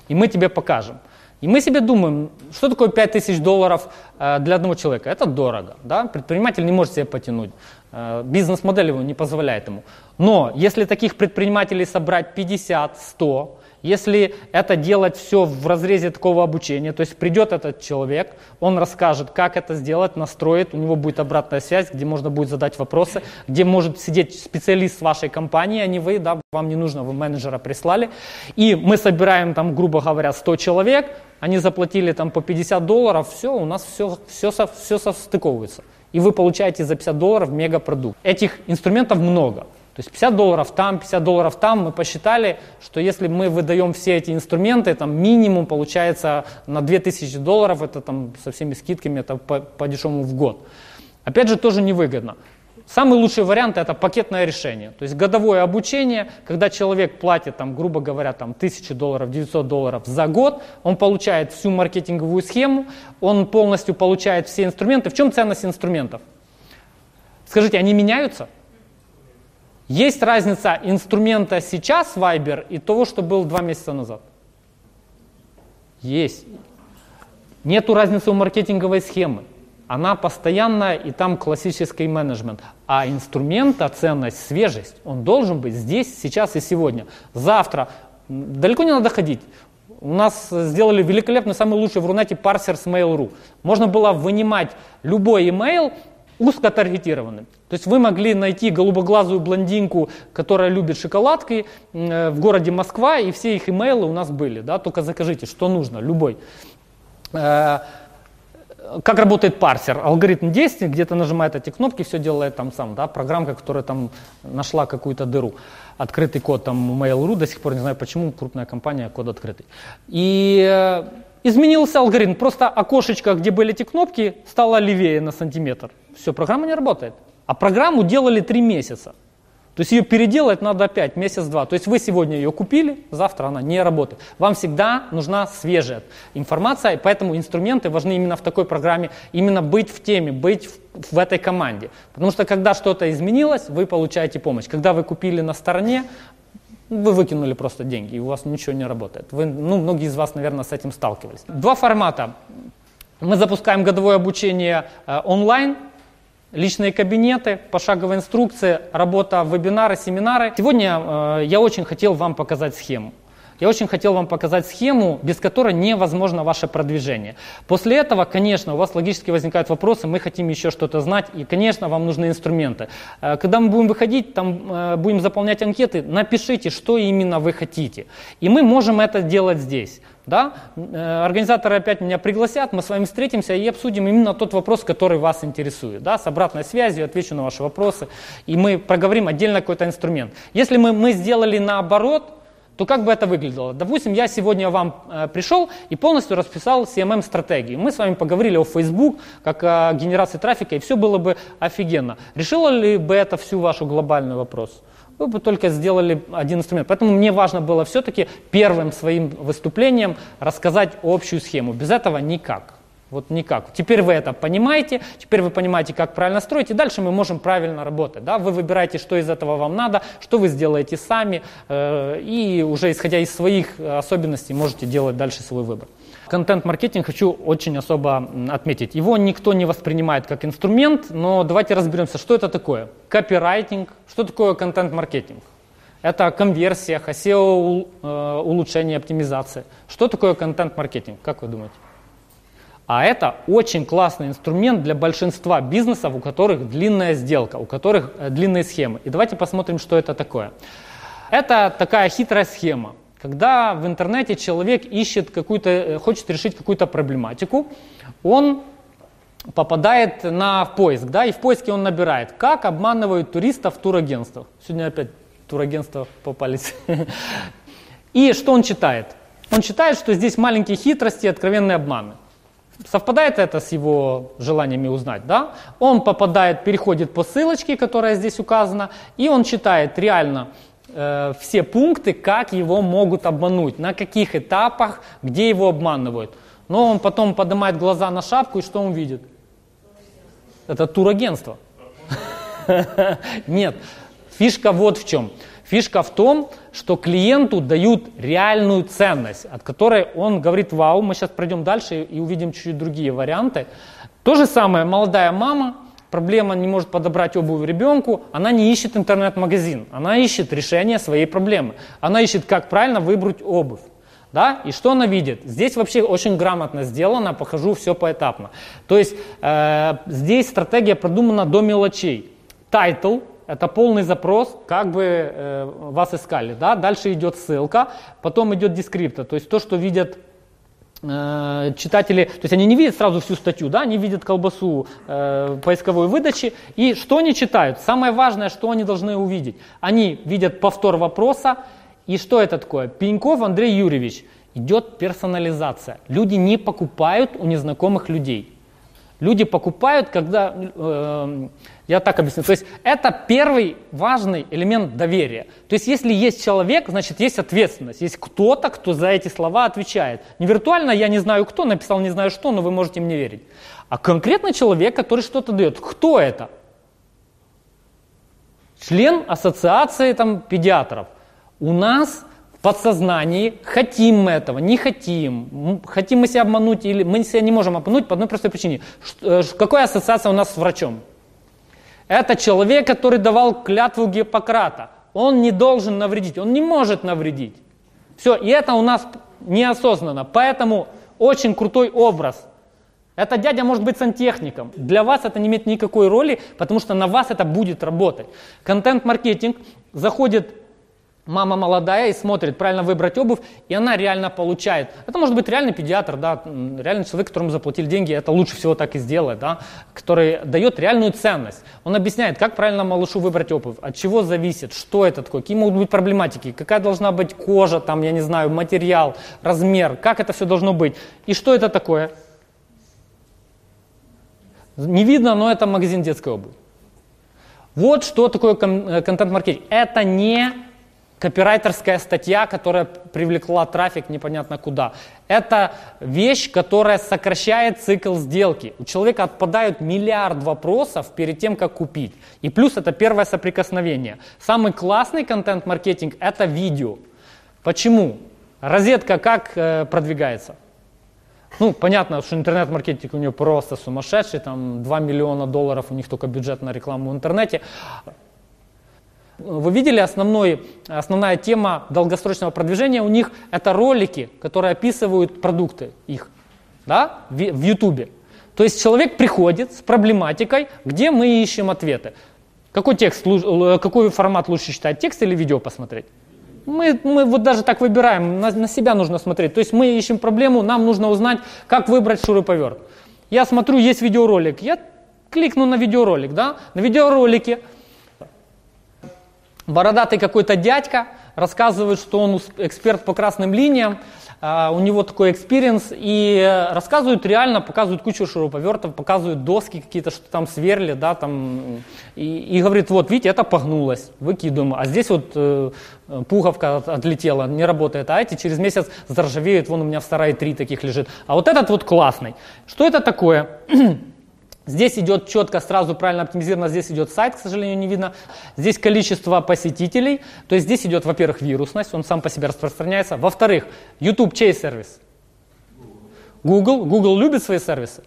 и мы тебе покажем. И мы себе думаем, что такое 5000 долларов э, для одного человека? Это дорого. Да? Предприниматель не может себе потянуть. Э, бизнес-модель его не позволяет ему. Но если таких предпринимателей собрать 50, 100, если это делать все в разрезе такого обучения, то есть придет этот человек, он расскажет, как это сделать, настроит, у него будет обратная связь, где можно будет задать вопросы, где может сидеть специалист вашей компании, а не вы, да, вам не нужно, вы менеджера прислали. И мы собираем там, грубо говоря, 100 человек, они заплатили там по 50 долларов, все, у нас все, все, все состыковывается. И вы получаете за 50 долларов мегапродукт. Этих инструментов много. То есть 50 долларов там, 50 долларов там, мы посчитали, что если мы выдаем все эти инструменты, там минимум получается на 2000 долларов, это там со всеми скидками, это по, по дешевому в год. Опять же, тоже невыгодно. Самый лучший вариант это пакетное решение. То есть годовое обучение, когда человек платит, там, грубо говоря, там, 1000 долларов, 900 долларов за год, он получает всю маркетинговую схему, он полностью получает все инструменты. В чем ценность инструментов? Скажите, они меняются? Есть разница инструмента сейчас Viber и того, что был два месяца назад? Есть. Нету разницы у маркетинговой схемы. Она постоянная, и там классический менеджмент. А инструмента, ценность, свежесть, он должен быть здесь, сейчас и сегодня. Завтра. Далеко не надо ходить. У нас сделали великолепный, самый лучший в Рунете парсер с Mail.ru. Можно было вынимать любой email узкотаргетированным. То есть вы могли найти голубоглазую блондинку, которая любит шоколадки э, в городе Москва, и все их имейлы у нас были. Да? Только закажите, что нужно, любой. Э, как работает парсер, алгоритм действий, где-то нажимает эти кнопки, все делает там сам, да, программка, которая там нашла какую-то дыру, открытый код там Mail.ru, до сих пор не знаю почему, крупная компания, код открытый. И э, изменился алгоритм, просто окошечко, где были эти кнопки, стало левее на сантиметр. Все, программа не работает. А программу делали три месяца. То есть ее переделать надо опять месяц-два. То есть вы сегодня ее купили, завтра она не работает. Вам всегда нужна свежая информация, и поэтому инструменты важны именно в такой программе, именно быть в теме, быть в, в этой команде. Потому что когда что-то изменилось, вы получаете помощь. Когда вы купили на стороне, вы выкинули просто деньги, и у вас ничего не работает. Вы, ну, многие из вас, наверное, с этим сталкивались. Два формата. Мы запускаем годовое обучение э, онлайн, личные кабинеты, пошаговая инструкция, работа, вебинары, семинары. Сегодня э, я очень хотел вам показать схему. Я очень хотел вам показать схему, без которой невозможно ваше продвижение. После этого, конечно, у вас логически возникают вопросы, мы хотим еще что-то знать, и, конечно, вам нужны инструменты. Э, когда мы будем выходить, там э, будем заполнять анкеты, напишите, что именно вы хотите. И мы можем это делать здесь. Да? Э, организаторы опять меня пригласят, мы с вами встретимся и обсудим именно тот вопрос, который вас интересует. Да? С обратной связью отвечу на ваши вопросы, и мы проговорим отдельно какой-то инструмент. Если мы, мы сделали наоборот, то как бы это выглядело? Допустим, я сегодня вам э, пришел и полностью расписал CMM-стратегии. Мы с вами поговорили о Facebook, как о генерации трафика, и все было бы офигенно. Решило ли бы это всю вашу глобальный вопрос? Вы бы только сделали один инструмент. Поэтому мне важно было все-таки первым своим выступлением рассказать общую схему. Без этого никак. Вот никак. Теперь вы это понимаете, теперь вы понимаете, как правильно строить, и дальше мы можем правильно работать. Да? Вы выбираете, что из этого вам надо, что вы сделаете сами, э, и уже исходя из своих особенностей можете делать дальше свой выбор. Контент-маркетинг хочу очень особо отметить. Его никто не воспринимает как инструмент, но давайте разберемся, что это такое. Копирайтинг, что такое контент-маркетинг? Это конверсия, SEO, э, улучшение, оптимизация. Что такое контент-маркетинг, как вы думаете? А это очень классный инструмент для большинства бизнесов, у которых длинная сделка, у которых э, длинные схемы. И давайте посмотрим, что это такое. Это такая хитрая схема. Когда в интернете человек ищет какую-то, э, хочет решить какую-то проблематику, он попадает на поиск, да, и в поиске он набирает, как обманывают туристов в турагентствах. Сегодня опять турагентства попались. И что он читает? Он читает, что здесь маленькие хитрости откровенные обманы. Совпадает это с его желаниями узнать, да? Он попадает, переходит по ссылочке, которая здесь указана, и он читает реально э, все пункты, как его могут обмануть, на каких этапах, где его обманывают. Но он потом поднимает глаза на шапку, и что он видит? Это турагентство. Нет, фишка вот в чем. Фишка в том, что клиенту дают реальную ценность, от которой он говорит, вау, мы сейчас пройдем дальше и увидим чуть-чуть другие варианты. То же самое, молодая мама, проблема не может подобрать обувь ребенку, она не ищет интернет-магазин, она ищет решение своей проблемы. Она ищет, как правильно выбрать обувь. Да? И что она видит? Здесь вообще очень грамотно сделано, покажу все поэтапно. То есть э, здесь стратегия продумана до мелочей. Title, это полный запрос, как бы э, вас искали. Да? Дальше идет ссылка, потом идет дескриптор, то есть то, что видят э, читатели, то есть они не видят сразу всю статью, да, они видят колбасу э, поисковой выдачи, и что они читают? Самое важное, что они должны увидеть. Они видят повтор вопроса, и что это такое? Пеньков Андрей Юрьевич. Идет персонализация. Люди не покупают у незнакомых людей. Люди покупают, когда, э, я так объясню, то есть это первый важный элемент доверия. То есть если есть человек, значит есть ответственность, есть кто-то, кто за эти слова отвечает. Не виртуально я не знаю кто, написал не знаю что, но вы можете мне верить. А конкретно человек, который что-то дает. Кто это? Член ассоциации там, педиатров. У нас подсознании, хотим мы этого, не хотим, хотим мы себя обмануть или мы себя не можем обмануть по одной простой причине. Э, какая ассоциация у нас с врачом? Это человек, который давал клятву Гиппократа. Он не должен навредить, он не может навредить. Все, и это у нас неосознанно. Поэтому очень крутой образ. Этот дядя может быть сантехником. Для вас это не имеет никакой роли, потому что на вас это будет работать. Контент-маркетинг заходит мама молодая и смотрит, правильно выбрать обувь, и она реально получает. Это может быть реальный педиатр, да, реальный человек, которому заплатили деньги, это лучше всего так и сделать, да, который дает реальную ценность. Он объясняет, как правильно малышу выбрать обувь, от чего зависит, что это такое, какие могут быть проблематики, какая должна быть кожа, там, я не знаю, материал, размер, как это все должно быть, и что это такое. Не видно, но это магазин детской обуви. Вот что такое э, контент-маркетинг. Это не копирайтерская статья, которая привлекла трафик непонятно куда. Это вещь, которая сокращает цикл сделки. У человека отпадают миллиард вопросов перед тем, как купить. И плюс это первое соприкосновение. Самый классный контент-маркетинг – это видео. Почему? Розетка как э, продвигается? Ну, понятно, что интернет-маркетинг у нее просто сумасшедший, там 2 миллиона долларов у них только бюджет на рекламу в интернете. Вы видели основной, основная тема долгосрочного продвижения у них это ролики, которые описывают продукты их да, в YouTube. То есть человек приходит с проблематикой, где мы ищем ответы. Какой текст, какой формат лучше читать, текст или видео посмотреть? Мы, мы вот даже так выбираем, на, на себя нужно смотреть. То есть мы ищем проблему, нам нужно узнать, как выбрать шуруповерт. Я смотрю, есть видеоролик, я кликну на видеоролик, да, на видеоролике бородатый какой-то дядька рассказывает, что он эксперт по красным линиям, а, у него такой experience, и рассказывают реально, показывают кучу шуруповертов, показывают доски какие-то, что там сверли, да, там, и, и говорит, вот, видите, это погнулось, выкидываем, а здесь вот э, пуговка отлетела, не работает, а эти через месяц заржавеют, вон у меня в сарае три таких лежит, а вот этот вот классный. Что это такое? Здесь идет четко, сразу правильно оптимизировано, здесь идет сайт, к сожалению, не видно. Здесь количество посетителей, то есть здесь идет, во-первых, вирусность, он сам по себе распространяется. Во-вторых, YouTube чей сервис? Google. Google любит свои сервисы.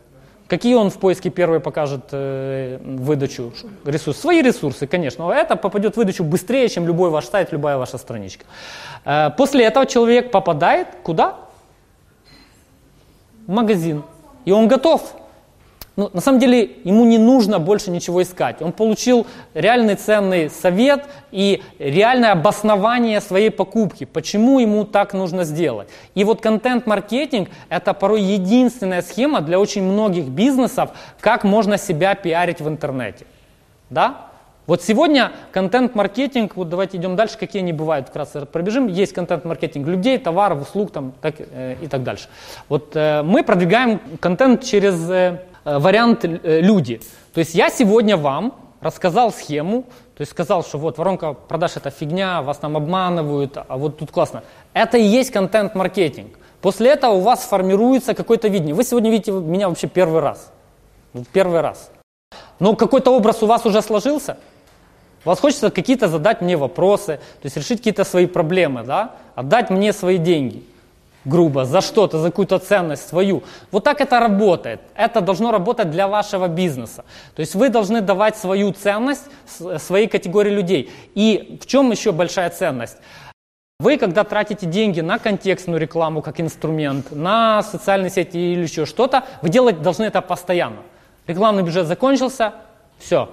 Какие он в поиске первый покажет э, выдачу ресурсов? Свои ресурсы, конечно. Это попадет в выдачу быстрее, чем любой ваш сайт, любая ваша страничка. Э, после этого человек попадает куда? В магазин. И он готов ну, на самом деле ему не нужно больше ничего искать. Он получил реальный ценный совет и реальное обоснование своей покупки, почему ему так нужно сделать. И вот контент-маркетинг – это порой единственная схема для очень многих бизнесов, как можно себя пиарить в интернете. Да? Вот сегодня контент-маркетинг, вот давайте идем дальше, какие они бывают, вкратце пробежим. Есть контент-маркетинг людей, товаров, услуг там, так, э, и так дальше. Вот э, мы продвигаем контент через Э, вариант э, люди. То есть я сегодня вам рассказал схему, то есть сказал, что вот воронка продаж это фигня, вас там обманывают, а вот тут классно. Это и есть контент-маркетинг. После этого у вас формируется какое-то видение. Вы сегодня видите меня вообще первый раз. Первый раз. Но какой-то образ у вас уже сложился. У вас хочется какие-то задать мне вопросы, то есть решить какие-то свои проблемы, да? отдать мне свои деньги грубо, за что-то, за какую-то ценность свою. Вот так это работает. Это должно работать для вашего бизнеса. То есть вы должны давать свою ценность своей категории людей. И в чем еще большая ценность? Вы, когда тратите деньги на контекстную рекламу как инструмент, на социальные сети или еще что-то, вы делать должны это постоянно. Рекламный бюджет закончился, все,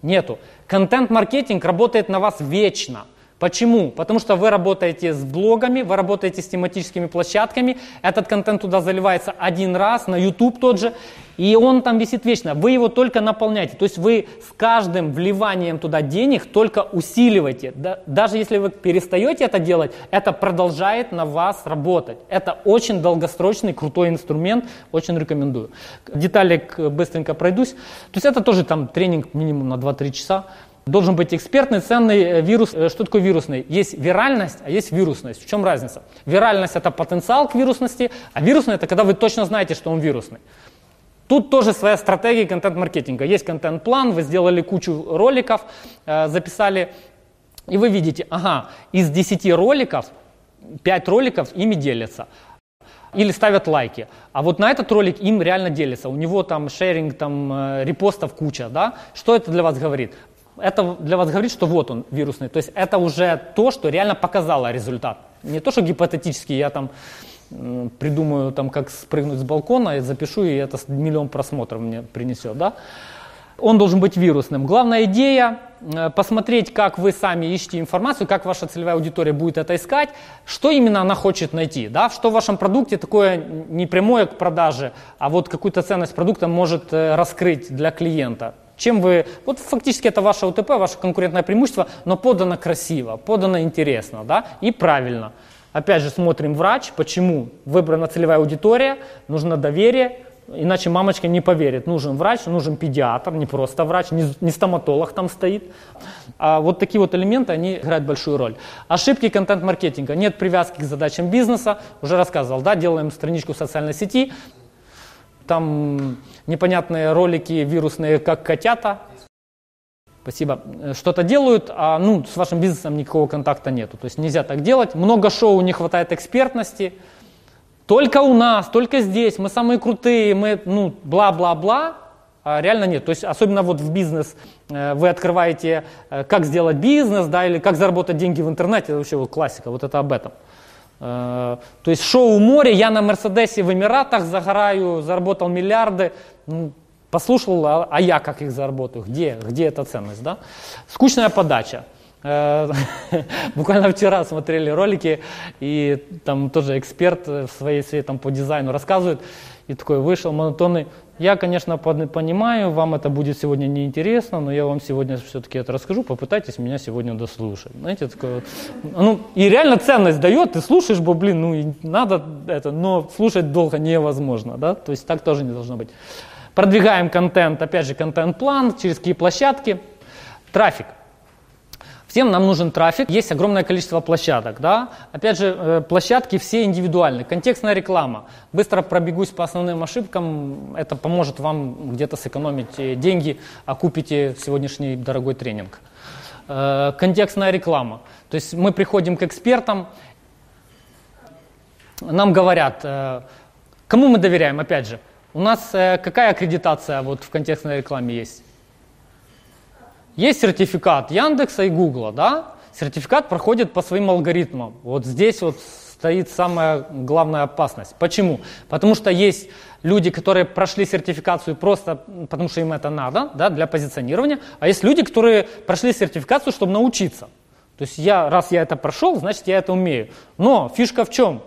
нету. Контент-маркетинг работает на вас вечно. Почему? Потому что вы работаете с блогами, вы работаете с тематическими площадками, этот контент туда заливается один раз, на YouTube тот же, и он там висит вечно. Вы его только наполняете. То есть вы с каждым вливанием туда денег только усиливаете. Даже если вы перестаете это делать, это продолжает на вас работать. Это очень долгосрочный, крутой инструмент, очень рекомендую. Детали быстренько пройдусь. То есть это тоже там тренинг минимум на 2-3 часа. Должен быть экспертный, ценный э, вирус. Э, что такое вирусный? Есть виральность, а есть вирусность. В чем разница? Виральность – это потенциал к вирусности, а вирусный – это когда вы точно знаете, что он вирусный. Тут тоже своя стратегия контент-маркетинга. Есть контент-план, вы сделали кучу роликов, э, записали, и вы видите, ага, из 10 роликов 5 роликов ими делятся или ставят лайки. А вот на этот ролик им реально делится. У него там шеринг, там репостов куча, да? Что это для вас говорит? Это для вас говорит, что вот он вирусный. То есть это уже то, что реально показало результат. Не то, что гипотетически я там придумаю, там, как спрыгнуть с балкона, и запишу, и это миллион просмотров мне принесет. Да? Он должен быть вирусным. Главная идея э, посмотреть, как вы сами ищете информацию, как ваша целевая аудитория будет это искать, что именно она хочет найти, да, что в вашем продукте такое не прямое к продаже, а вот какую-то ценность продукта может э, раскрыть для клиента. Чем вы, вот фактически это ваше УТП, ваше конкурентное преимущество, но подано красиво, подано интересно, да, и правильно. Опять же смотрим врач, почему выбрана целевая аудитория, нужно доверие, Иначе мамочка не поверит. Нужен врач, нужен педиатр, не просто врач, не, не стоматолог там стоит. А вот такие вот элементы, они играют большую роль. Ошибки контент-маркетинга. Нет привязки к задачам бизнеса. Уже рассказывал, да, делаем страничку в социальной сети. Там непонятные ролики вирусные, как котята. Спасибо. Что-то делают, а ну, с вашим бизнесом никакого контакта нету. То есть нельзя так делать. Много шоу, не хватает экспертности. Только у нас, только здесь, мы самые крутые, мы, ну, бла-бла-бла, а реально нет. То есть особенно вот в бизнес э, вы открываете, э, как сделать бизнес, да, или как заработать деньги в интернете, это вообще вот классика, вот это об этом. Э, то есть шоу море, я на Мерседесе в Эмиратах загораю, заработал миллиарды, ну, послушал, а, а я как их заработаю, где, где эта ценность, да? Скучная подача. Э, буквально вчера смотрели ролики, и там тоже эксперт в своей сфере по дизайну рассказывает, и такой вышел монотонный. Я, конечно, понимаю, вам это будет сегодня неинтересно, но я вам сегодня все-таки это расскажу, попытайтесь меня сегодня дослушать. Знаете, такое, ну, и реально ценность дает, ты слушаешь, бо, блин, ну, надо это, но слушать долго невозможно, да, то есть так тоже не должно быть. Продвигаем контент, опять же, контент-план, через какие площадки, трафик – Всем нам нужен трафик, есть огромное количество площадок. Да? Опять же, э, площадки все индивидуальны. Контекстная реклама. Быстро пробегусь по основным ошибкам, это поможет вам где-то сэкономить э, деньги, а купите сегодняшний дорогой тренинг. Э, контекстная реклама. То есть мы приходим к экспертам, нам говорят, кому мы доверяем, опять же. У нас какая аккредитация вот в контекстной рекламе есть? Есть сертификат Яндекса и Гугла, да? Сертификат проходит по своим алгоритмам. Вот здесь вот стоит самая главная опасность. Почему? Потому что есть люди, которые прошли сертификацию просто потому, что им это надо, да, для позиционирования, а есть люди, которые прошли сертификацию, чтобы научиться. То есть я, раз я это прошел, значит я это умею. Но фишка в чем?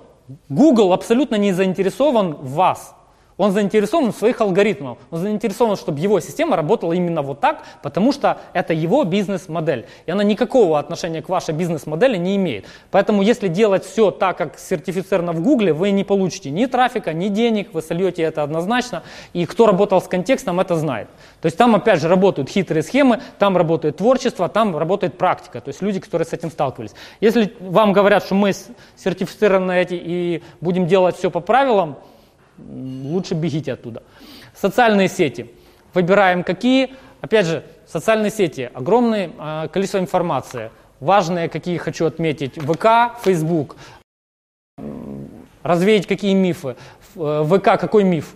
Google абсолютно не заинтересован в вас. Он заинтересован в своих алгоритмах. Он заинтересован, чтобы его система работала именно вот так, потому что это его бизнес-модель. И она никакого отношения к вашей бизнес-модели не имеет. Поэтому если делать все так, как сертифицировано в Гугле, вы не получите ни трафика, ни денег, вы сольете это однозначно. И кто работал с контекстом, это знает. То есть там опять же работают хитрые схемы, там работает творчество, там работает практика. То есть люди, которые с этим сталкивались. Если вам говорят, что мы сертифицированы эти и будем делать все по правилам, лучше бегите оттуда. Социальные сети. Выбираем какие. Опять же, социальные сети. Огромное э, количество информации. Важные, какие хочу отметить. ВК, Facebook. Развеять какие мифы. Э, ВК какой миф?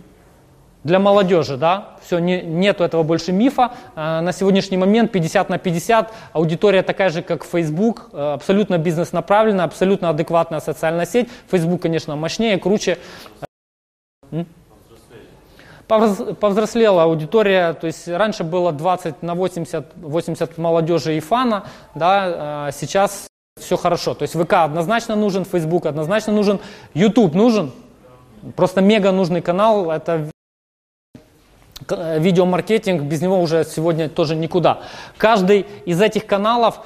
Для молодежи, да, все, не, нету этого больше мифа. Э, на сегодняшний момент 50 на 50, аудитория такая же, как Facebook, э, абсолютно бизнес направленная, абсолютно адекватная социальная сеть. Facebook, конечно, мощнее, круче. Повзрослела аудитория, то есть раньше было 20 на 80, 80 молодежи и фана, да, а сейчас все хорошо. То есть ВК однозначно нужен, Facebook однозначно нужен, YouTube нужен, просто мега нужный канал, это видеомаркетинг, без него уже сегодня тоже никуда. Каждый из этих каналов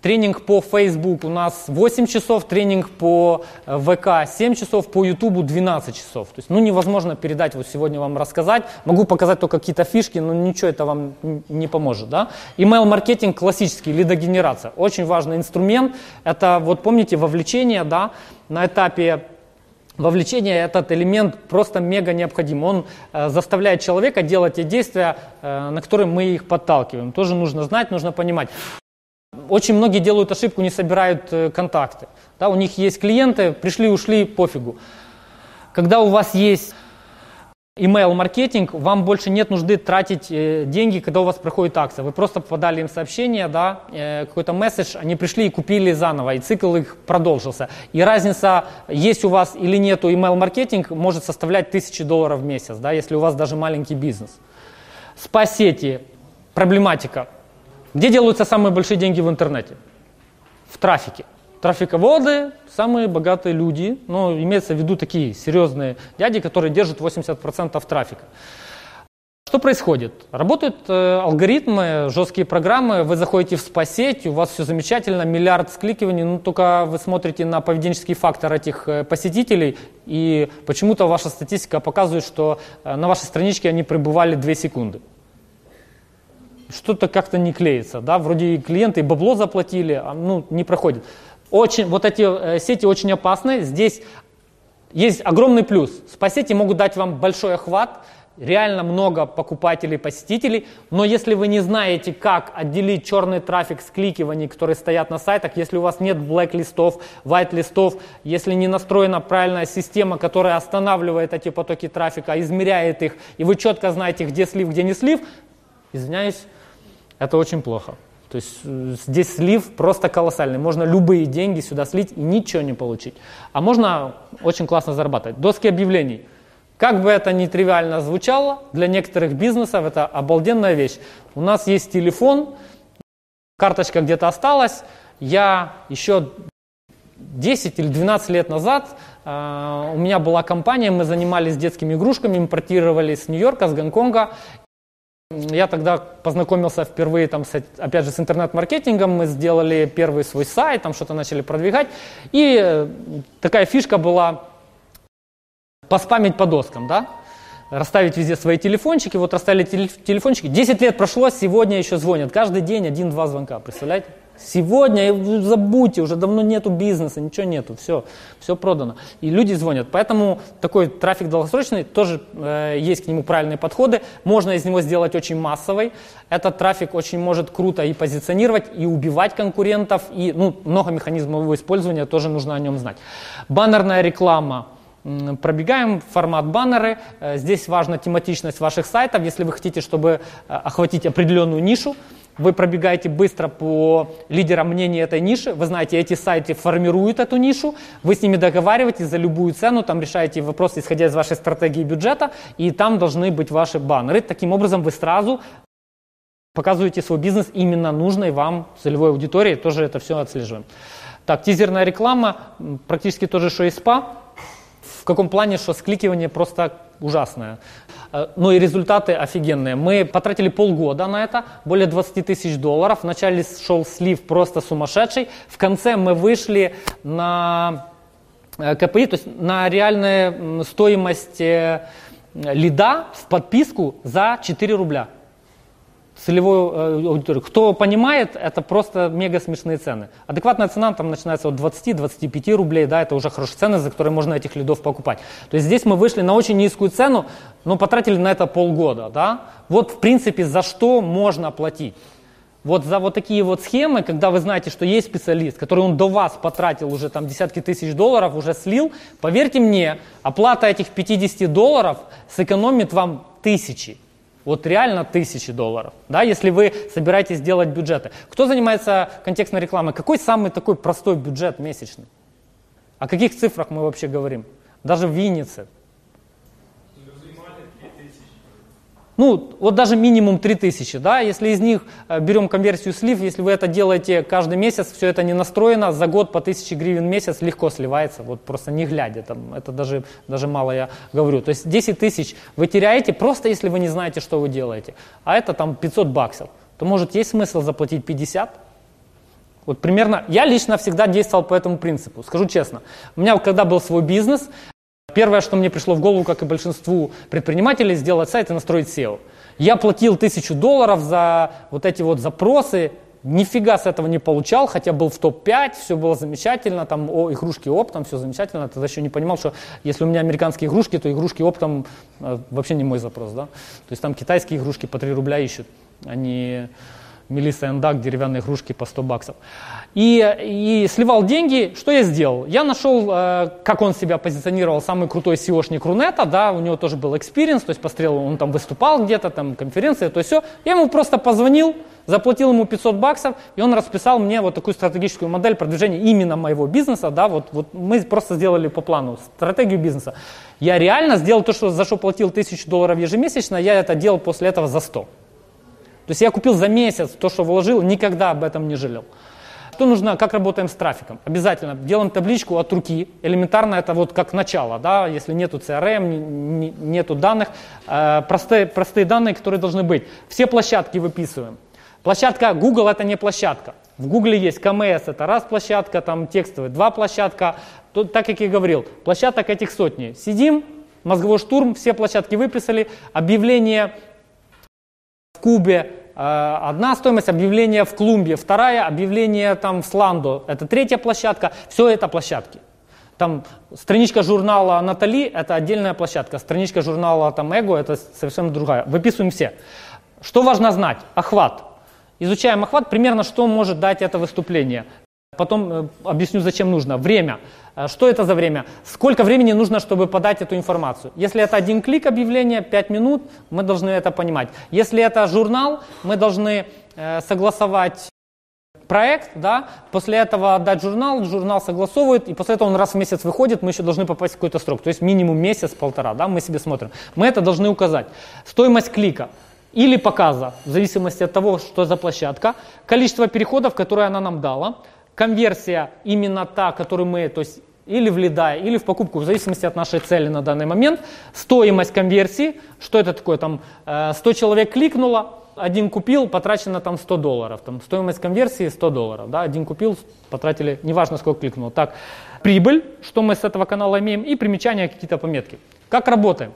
Тренинг по Facebook у нас 8 часов, тренинг по э, ВК 7 часов, по YouTube 12 часов. То есть, ну, невозможно передать, вот сегодня вам рассказать. Могу показать только какие-то фишки, но ничего это вам не поможет. Да? Email-маркетинг классический, лидогенерация. Очень важный инструмент. Это, вот помните, вовлечение, да, на этапе Вовлечение этот элемент просто мега необходим. Он э, заставляет человека делать те действия, э, на которые мы их подталкиваем. Тоже нужно знать, нужно понимать. Очень многие делают ошибку, не собирают э, контакты. Да, у них есть клиенты, пришли, ушли, пофигу. Когда у вас есть email маркетинг, вам больше нет нужды тратить э, деньги, когда у вас проходит акция. Вы просто подали им сообщение, да, э, какой-то месседж, они пришли и купили заново, и цикл их продолжился. И разница, есть у вас или нету email маркетинг, может составлять тысячи долларов в месяц, да, если у вас даже маленький бизнес. Спа-сети, проблематика. Где делаются самые большие деньги в интернете? В трафике. Трафиководы – самые богатые люди, но имеется в виду такие серьезные дяди, которые держат 80% трафика. Что происходит? Работают э, алгоритмы, жесткие программы, вы заходите в спа-сеть, у вас все замечательно, миллиард скликиваний, но только вы смотрите на поведенческий фактор этих э, посетителей, и почему-то ваша статистика показывает, что э, на вашей страничке они пребывали 2 секунды. Что-то как-то не клеится, да, вроде и клиенты и бабло заплатили, а ну не проходит. Очень, вот эти э, сети очень опасны, здесь есть огромный плюс. Спа-сети могут дать вам большой охват, реально много покупателей, посетителей, но если вы не знаете, как отделить черный трафик с кликиваний, которые стоят на сайтах, если у вас нет блэк-листов, white-листов, если не настроена правильная система, которая останавливает эти потоки трафика, измеряет их, и вы четко знаете, где слив, где не слив, извиняюсь, это очень плохо. То есть э, здесь слив просто колоссальный. Можно любые деньги сюда слить и ничего не получить. А можно очень классно зарабатывать. Доски объявлений – как бы это ни тривиально звучало, для некоторых бизнесов это обалденная вещь. У нас есть телефон, карточка где-то осталась. Я еще 10 или 12 лет назад э, у меня была компания, мы занимались детскими игрушками, импортировали с Нью-Йорка, с Гонконга. Я тогда познакомился впервые, там, с, опять же, с интернет-маркетингом. Мы сделали первый свой сайт, там что-то начали продвигать. И э, такая фишка была поспамить по доскам, да? Расставить везде свои телефончики. Вот расставили телефончики. 10 лет прошло, сегодня еще звонят. Каждый день один-два звонка, представляете? Сегодня забудьте, уже давно нету бизнеса, ничего нету, все, все продано. И люди звонят. Поэтому такой трафик долгосрочный, тоже э, есть к нему правильные подходы. Можно из него сделать очень массовый. Этот трафик очень может круто и позиционировать, и убивать конкурентов, и ну, много механизмов его использования, тоже нужно о нем знать. Баннерная реклама Пробегаем формат баннеры. Э, здесь важна тематичность ваших сайтов. Если вы хотите, чтобы э, охватить определенную нишу, вы пробегаете быстро по лидерам мнений этой ниши, вы знаете, эти сайты формируют эту нишу, вы с ними договариваетесь за любую цену, там решаете вопрос, исходя из вашей стратегии бюджета, и там должны быть ваши баннеры. Таким образом, вы сразу показываете свой бизнес именно нужной вам целевой аудитории, тоже это все отслеживаем. Так, тизерная реклама, практически тоже, что и спа каком плане, что скликивание просто ужасное. Э, но и результаты офигенные. Мы потратили полгода на это, более 20 тысяч долларов. Вначале шел слив просто сумасшедший. В конце мы вышли на э, КПИ, то есть на реальную стоимость э, лида в подписку за 4 рубля целевую э, аудиторию. Кто понимает, это просто мега смешные цены. Адекватная цена там начинается от 20-25 рублей, да, это уже хорошие цены, за которые можно этих лидов покупать. То есть здесь мы вышли на очень низкую цену, но потратили на это полгода, да. Вот в принципе за что можно платить. Вот за вот такие вот схемы, когда вы знаете, что есть специалист, который он до вас потратил уже там десятки тысяч долларов, уже слил, поверьте мне, оплата этих 50 долларов сэкономит вам тысячи. Вот реально тысячи долларов, да, если вы собираетесь делать бюджеты. Кто занимается контекстной рекламой? Какой самый такой простой бюджет месячный? О каких цифрах мы вообще говорим? Даже в Виннице Ну, вот даже минимум 3000, да, если из них э, берем конверсию слив, если вы это делаете каждый месяц, все это не настроено, за год по 1000 гривен в месяц легко сливается, вот просто не глядя, там, это даже, даже мало я говорю. То есть 10 тысяч вы теряете просто если вы не знаете, что вы делаете, а это там 500 баксов, то может есть смысл заплатить 50? Вот примерно, я лично всегда действовал по этому принципу, скажу честно. У меня когда был свой бизнес, Первое, что мне пришло в голову, как и большинству предпринимателей, сделать сайт и настроить SEO. Я платил тысячу долларов за вот эти вот запросы, нифига с этого не получал, хотя был в топ-5, все было замечательно, там о, игрушки оптом, все замечательно, тогда еще не понимал, что если у меня американские игрушки, то игрушки оптом э, вообще не мой запрос, да, то есть там китайские игрушки по 3 рубля ищут, они Melissa & Doug, деревянные игрушки по 100 баксов. И, и сливал деньги. Что я сделал? Я нашел, э, как он себя позиционировал, самый крутой SEOшник Рунета, да, у него тоже был experience, то есть посмотрел, он там выступал где-то, там конференции, то есть все. Я ему просто позвонил, заплатил ему 500 баксов, и он расписал мне вот такую стратегическую модель продвижения именно моего бизнеса, да, вот, вот мы просто сделали по плану стратегию бизнеса. Я реально сделал то, что, за что платил 1000 долларов ежемесячно, я это делал после этого за 100. То есть я купил за месяц то, что вложил, никогда об этом не жалел. Что нужно, как работаем с трафиком? Обязательно делаем табличку от руки. Элементарно это вот как начало, да, если нету CRM, нету данных, э, простые, простые данные, которые должны быть. Все площадки выписываем. Площадка Google это не площадка. В Google есть КМС, это раз площадка, там текстовый, два площадка. Тут, так как я говорил, площадок этих сотни. Сидим, мозговой штурм, все площадки выписали, объявление в Кубе, одна стоимость, объявление в Клумбе, вторая, объявление там в Сландо, это третья площадка, все это площадки. Там страничка журнала Натали, это отдельная площадка, страничка журнала там Эго, это совершенно другая. Выписываем все. Что важно знать? Охват. Изучаем охват, примерно что может дать это выступление. Потом э, объясню, зачем нужно. Время. Э, что это за время? Сколько времени нужно, чтобы подать эту информацию? Если это один клик объявления, 5 минут, мы должны это понимать. Если это журнал, мы должны э, согласовать проект, да, после этого отдать журнал, журнал согласовывает, и после этого он раз в месяц выходит, мы еще должны попасть в какой-то срок, то есть минимум месяц-полтора, да, мы себе смотрим. Мы это должны указать. Стоимость клика или показа, в зависимости от того, что за площадка, количество переходов, которые она нам дала, конверсия именно та, которую мы, то есть или в лида, или в покупку, в зависимости от нашей цели на данный момент, стоимость конверсии, что это такое, там 100 э, человек кликнуло, один купил, потрачено там 100 долларов, там стоимость конверсии 100 долларов, да, один купил, потратили, неважно сколько кликнул. Так, прибыль, что мы с этого канала имеем, и примечания, какие-то пометки. Как работаем?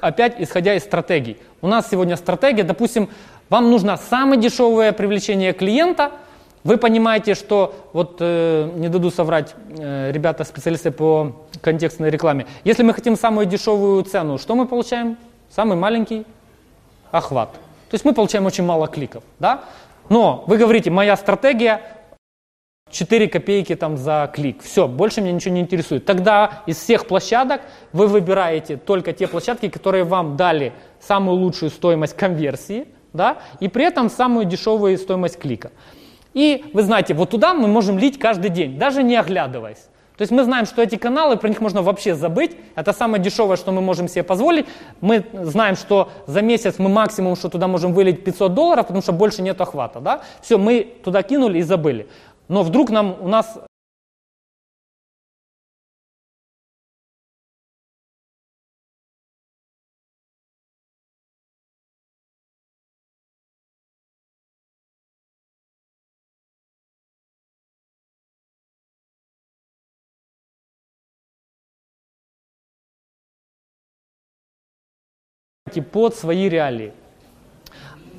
опять исходя из стратегий. У нас сегодня стратегия, допустим, вам нужно самое дешевое привлечение клиента, вы понимаете, что, вот э, не дадут соврать э, ребята, специалисты по контекстной рекламе, если мы хотим самую дешевую цену, что мы получаем? Самый маленький охват. То есть мы получаем очень мало кликов. Да? Но вы говорите, моя стратегия 4 копейки там за клик. Все, больше меня ничего не интересует. Тогда из всех площадок вы выбираете только те площадки, которые вам дали самую лучшую стоимость конверсии, да, и при этом самую дешевую стоимость клика. И вы знаете, вот туда мы можем лить каждый день, даже не оглядываясь. То есть мы знаем, что эти каналы, про них можно вообще забыть. Это самое дешевое, что мы можем себе позволить. Мы знаем, что за месяц мы максимум, что туда можем вылить 500 долларов, потому что больше нет охвата. Да? Все, мы туда кинули и забыли. Но вдруг нам у нас под свои реалии.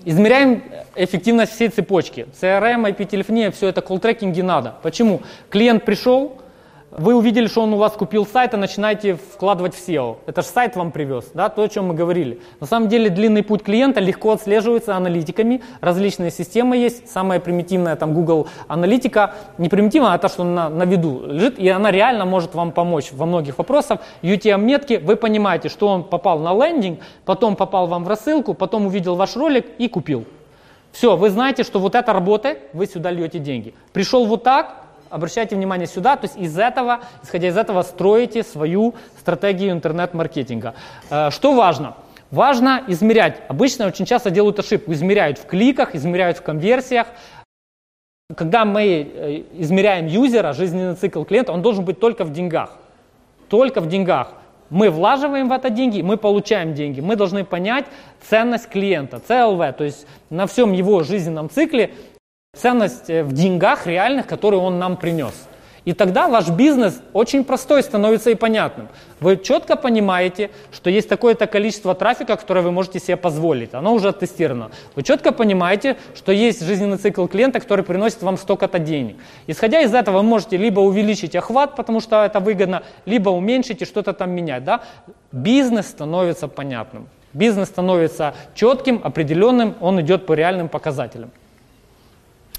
Измеряем эффективность всей цепочки. CRM, IP-телефония, все это колл-трекинги надо. Почему? Клиент пришел, вы увидели, что он у вас купил сайт, и начинаете вкладывать в SEO. Это же сайт вам привез, да, то, о чем мы говорили. На самом деле длинный путь клиента легко отслеживается аналитиками. Различные системы есть. Самая примитивная там Google аналитика. Не примитивная, а та, что на, на виду лежит. И она реально может вам помочь во многих вопросах. UTM-метки, вы понимаете, что он попал на лендинг, потом попал вам в рассылку, потом увидел ваш ролик и купил. Все, вы знаете, что вот это работает, вы сюда льете деньги. Пришел вот так, обращайте внимание сюда, то есть из этого, исходя из этого, строите свою стратегию интернет-маркетинга. Э, что важно? Важно измерять. Обычно очень часто делают ошибку. Измеряют в кликах, измеряют в конверсиях. Когда мы э, измеряем юзера, жизненный цикл клиента, он должен быть только в деньгах. Только в деньгах. Мы влаживаем в это деньги, мы получаем деньги. Мы должны понять ценность клиента, CLV, то есть на всем его жизненном цикле Ценность э, в деньгах реальных, которые он нам принес. И тогда ваш бизнес очень простой становится и понятным. Вы четко понимаете, что есть такое-то количество трафика, которое вы можете себе позволить. Оно уже оттестировано. Вы четко понимаете, что есть жизненный цикл клиента, который приносит вам столько-то денег. Исходя из этого вы можете либо увеличить охват, потому что это выгодно, либо уменьшить и что-то там менять. Да? Бизнес становится понятным. Бизнес становится четким, определенным, он идет по реальным показателям.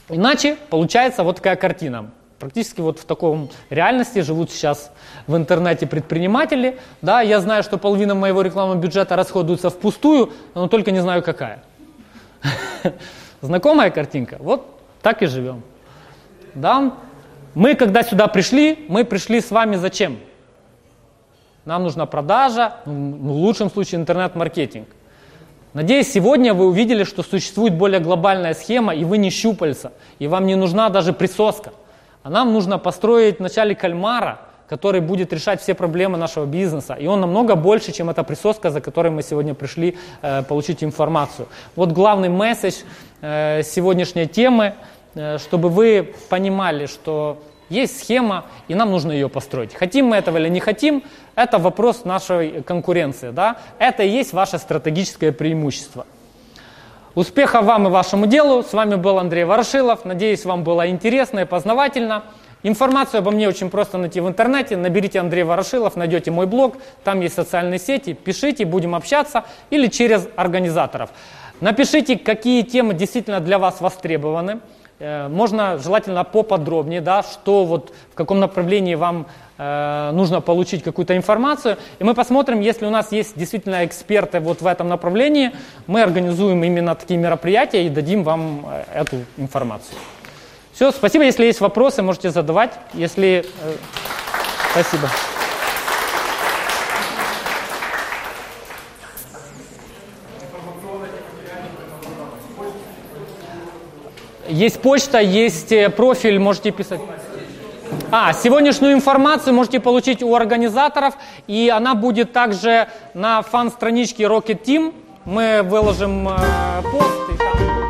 Иначе получается вот такая картина. Практически вот в таком реальности живут сейчас в интернете предприниматели. Да, я знаю, что половина моего рекламного бюджета расходуется впустую, но только не знаю какая. Знакомая картинка? Вот так и живем. Да? Мы, когда сюда пришли, мы пришли с вами зачем? Нам нужна продажа, ну, в лучшем случае интернет-маркетинг. Надеюсь, сегодня вы увидели, что существует более глобальная схема, и вы не щупальца, и вам не нужна даже присоска. А нам нужно построить вначале кальмара, который будет решать все проблемы нашего бизнеса. И он намного больше, чем эта присоска, за которой мы сегодня пришли э, получить информацию. Вот главный месседж э, сегодняшней темы, э, чтобы вы понимали, что есть схема, и нам нужно ее построить. Хотим мы этого или не хотим, это вопрос нашей конкуренции. Да? Это и есть ваше стратегическое преимущество. Успехов вам и вашему делу. С вами был Андрей Ворошилов. Надеюсь, вам было интересно и познавательно. Информацию обо мне очень просто найти в интернете. Наберите Андрей Ворошилов, найдете мой блог. Там есть социальные сети. Пишите, будем общаться. Или через организаторов. Напишите, какие темы действительно для вас востребованы. Э, можно желательно поподробнее, да, что вот в каком направлении вам э, нужно получить какую-то информацию. И мы посмотрим, если у нас есть действительно эксперты вот в этом направлении, мы организуем именно такие мероприятия и дадим вам э, эту информацию. Все, спасибо. Если есть вопросы, можете задавать. Если... Спасибо. Есть почта, есть э, профиль, можете писать. А, сегодняшнюю информацию можете получить у организаторов, и она будет также на фан-страничке Rocket Team. Мы выложим э, пост.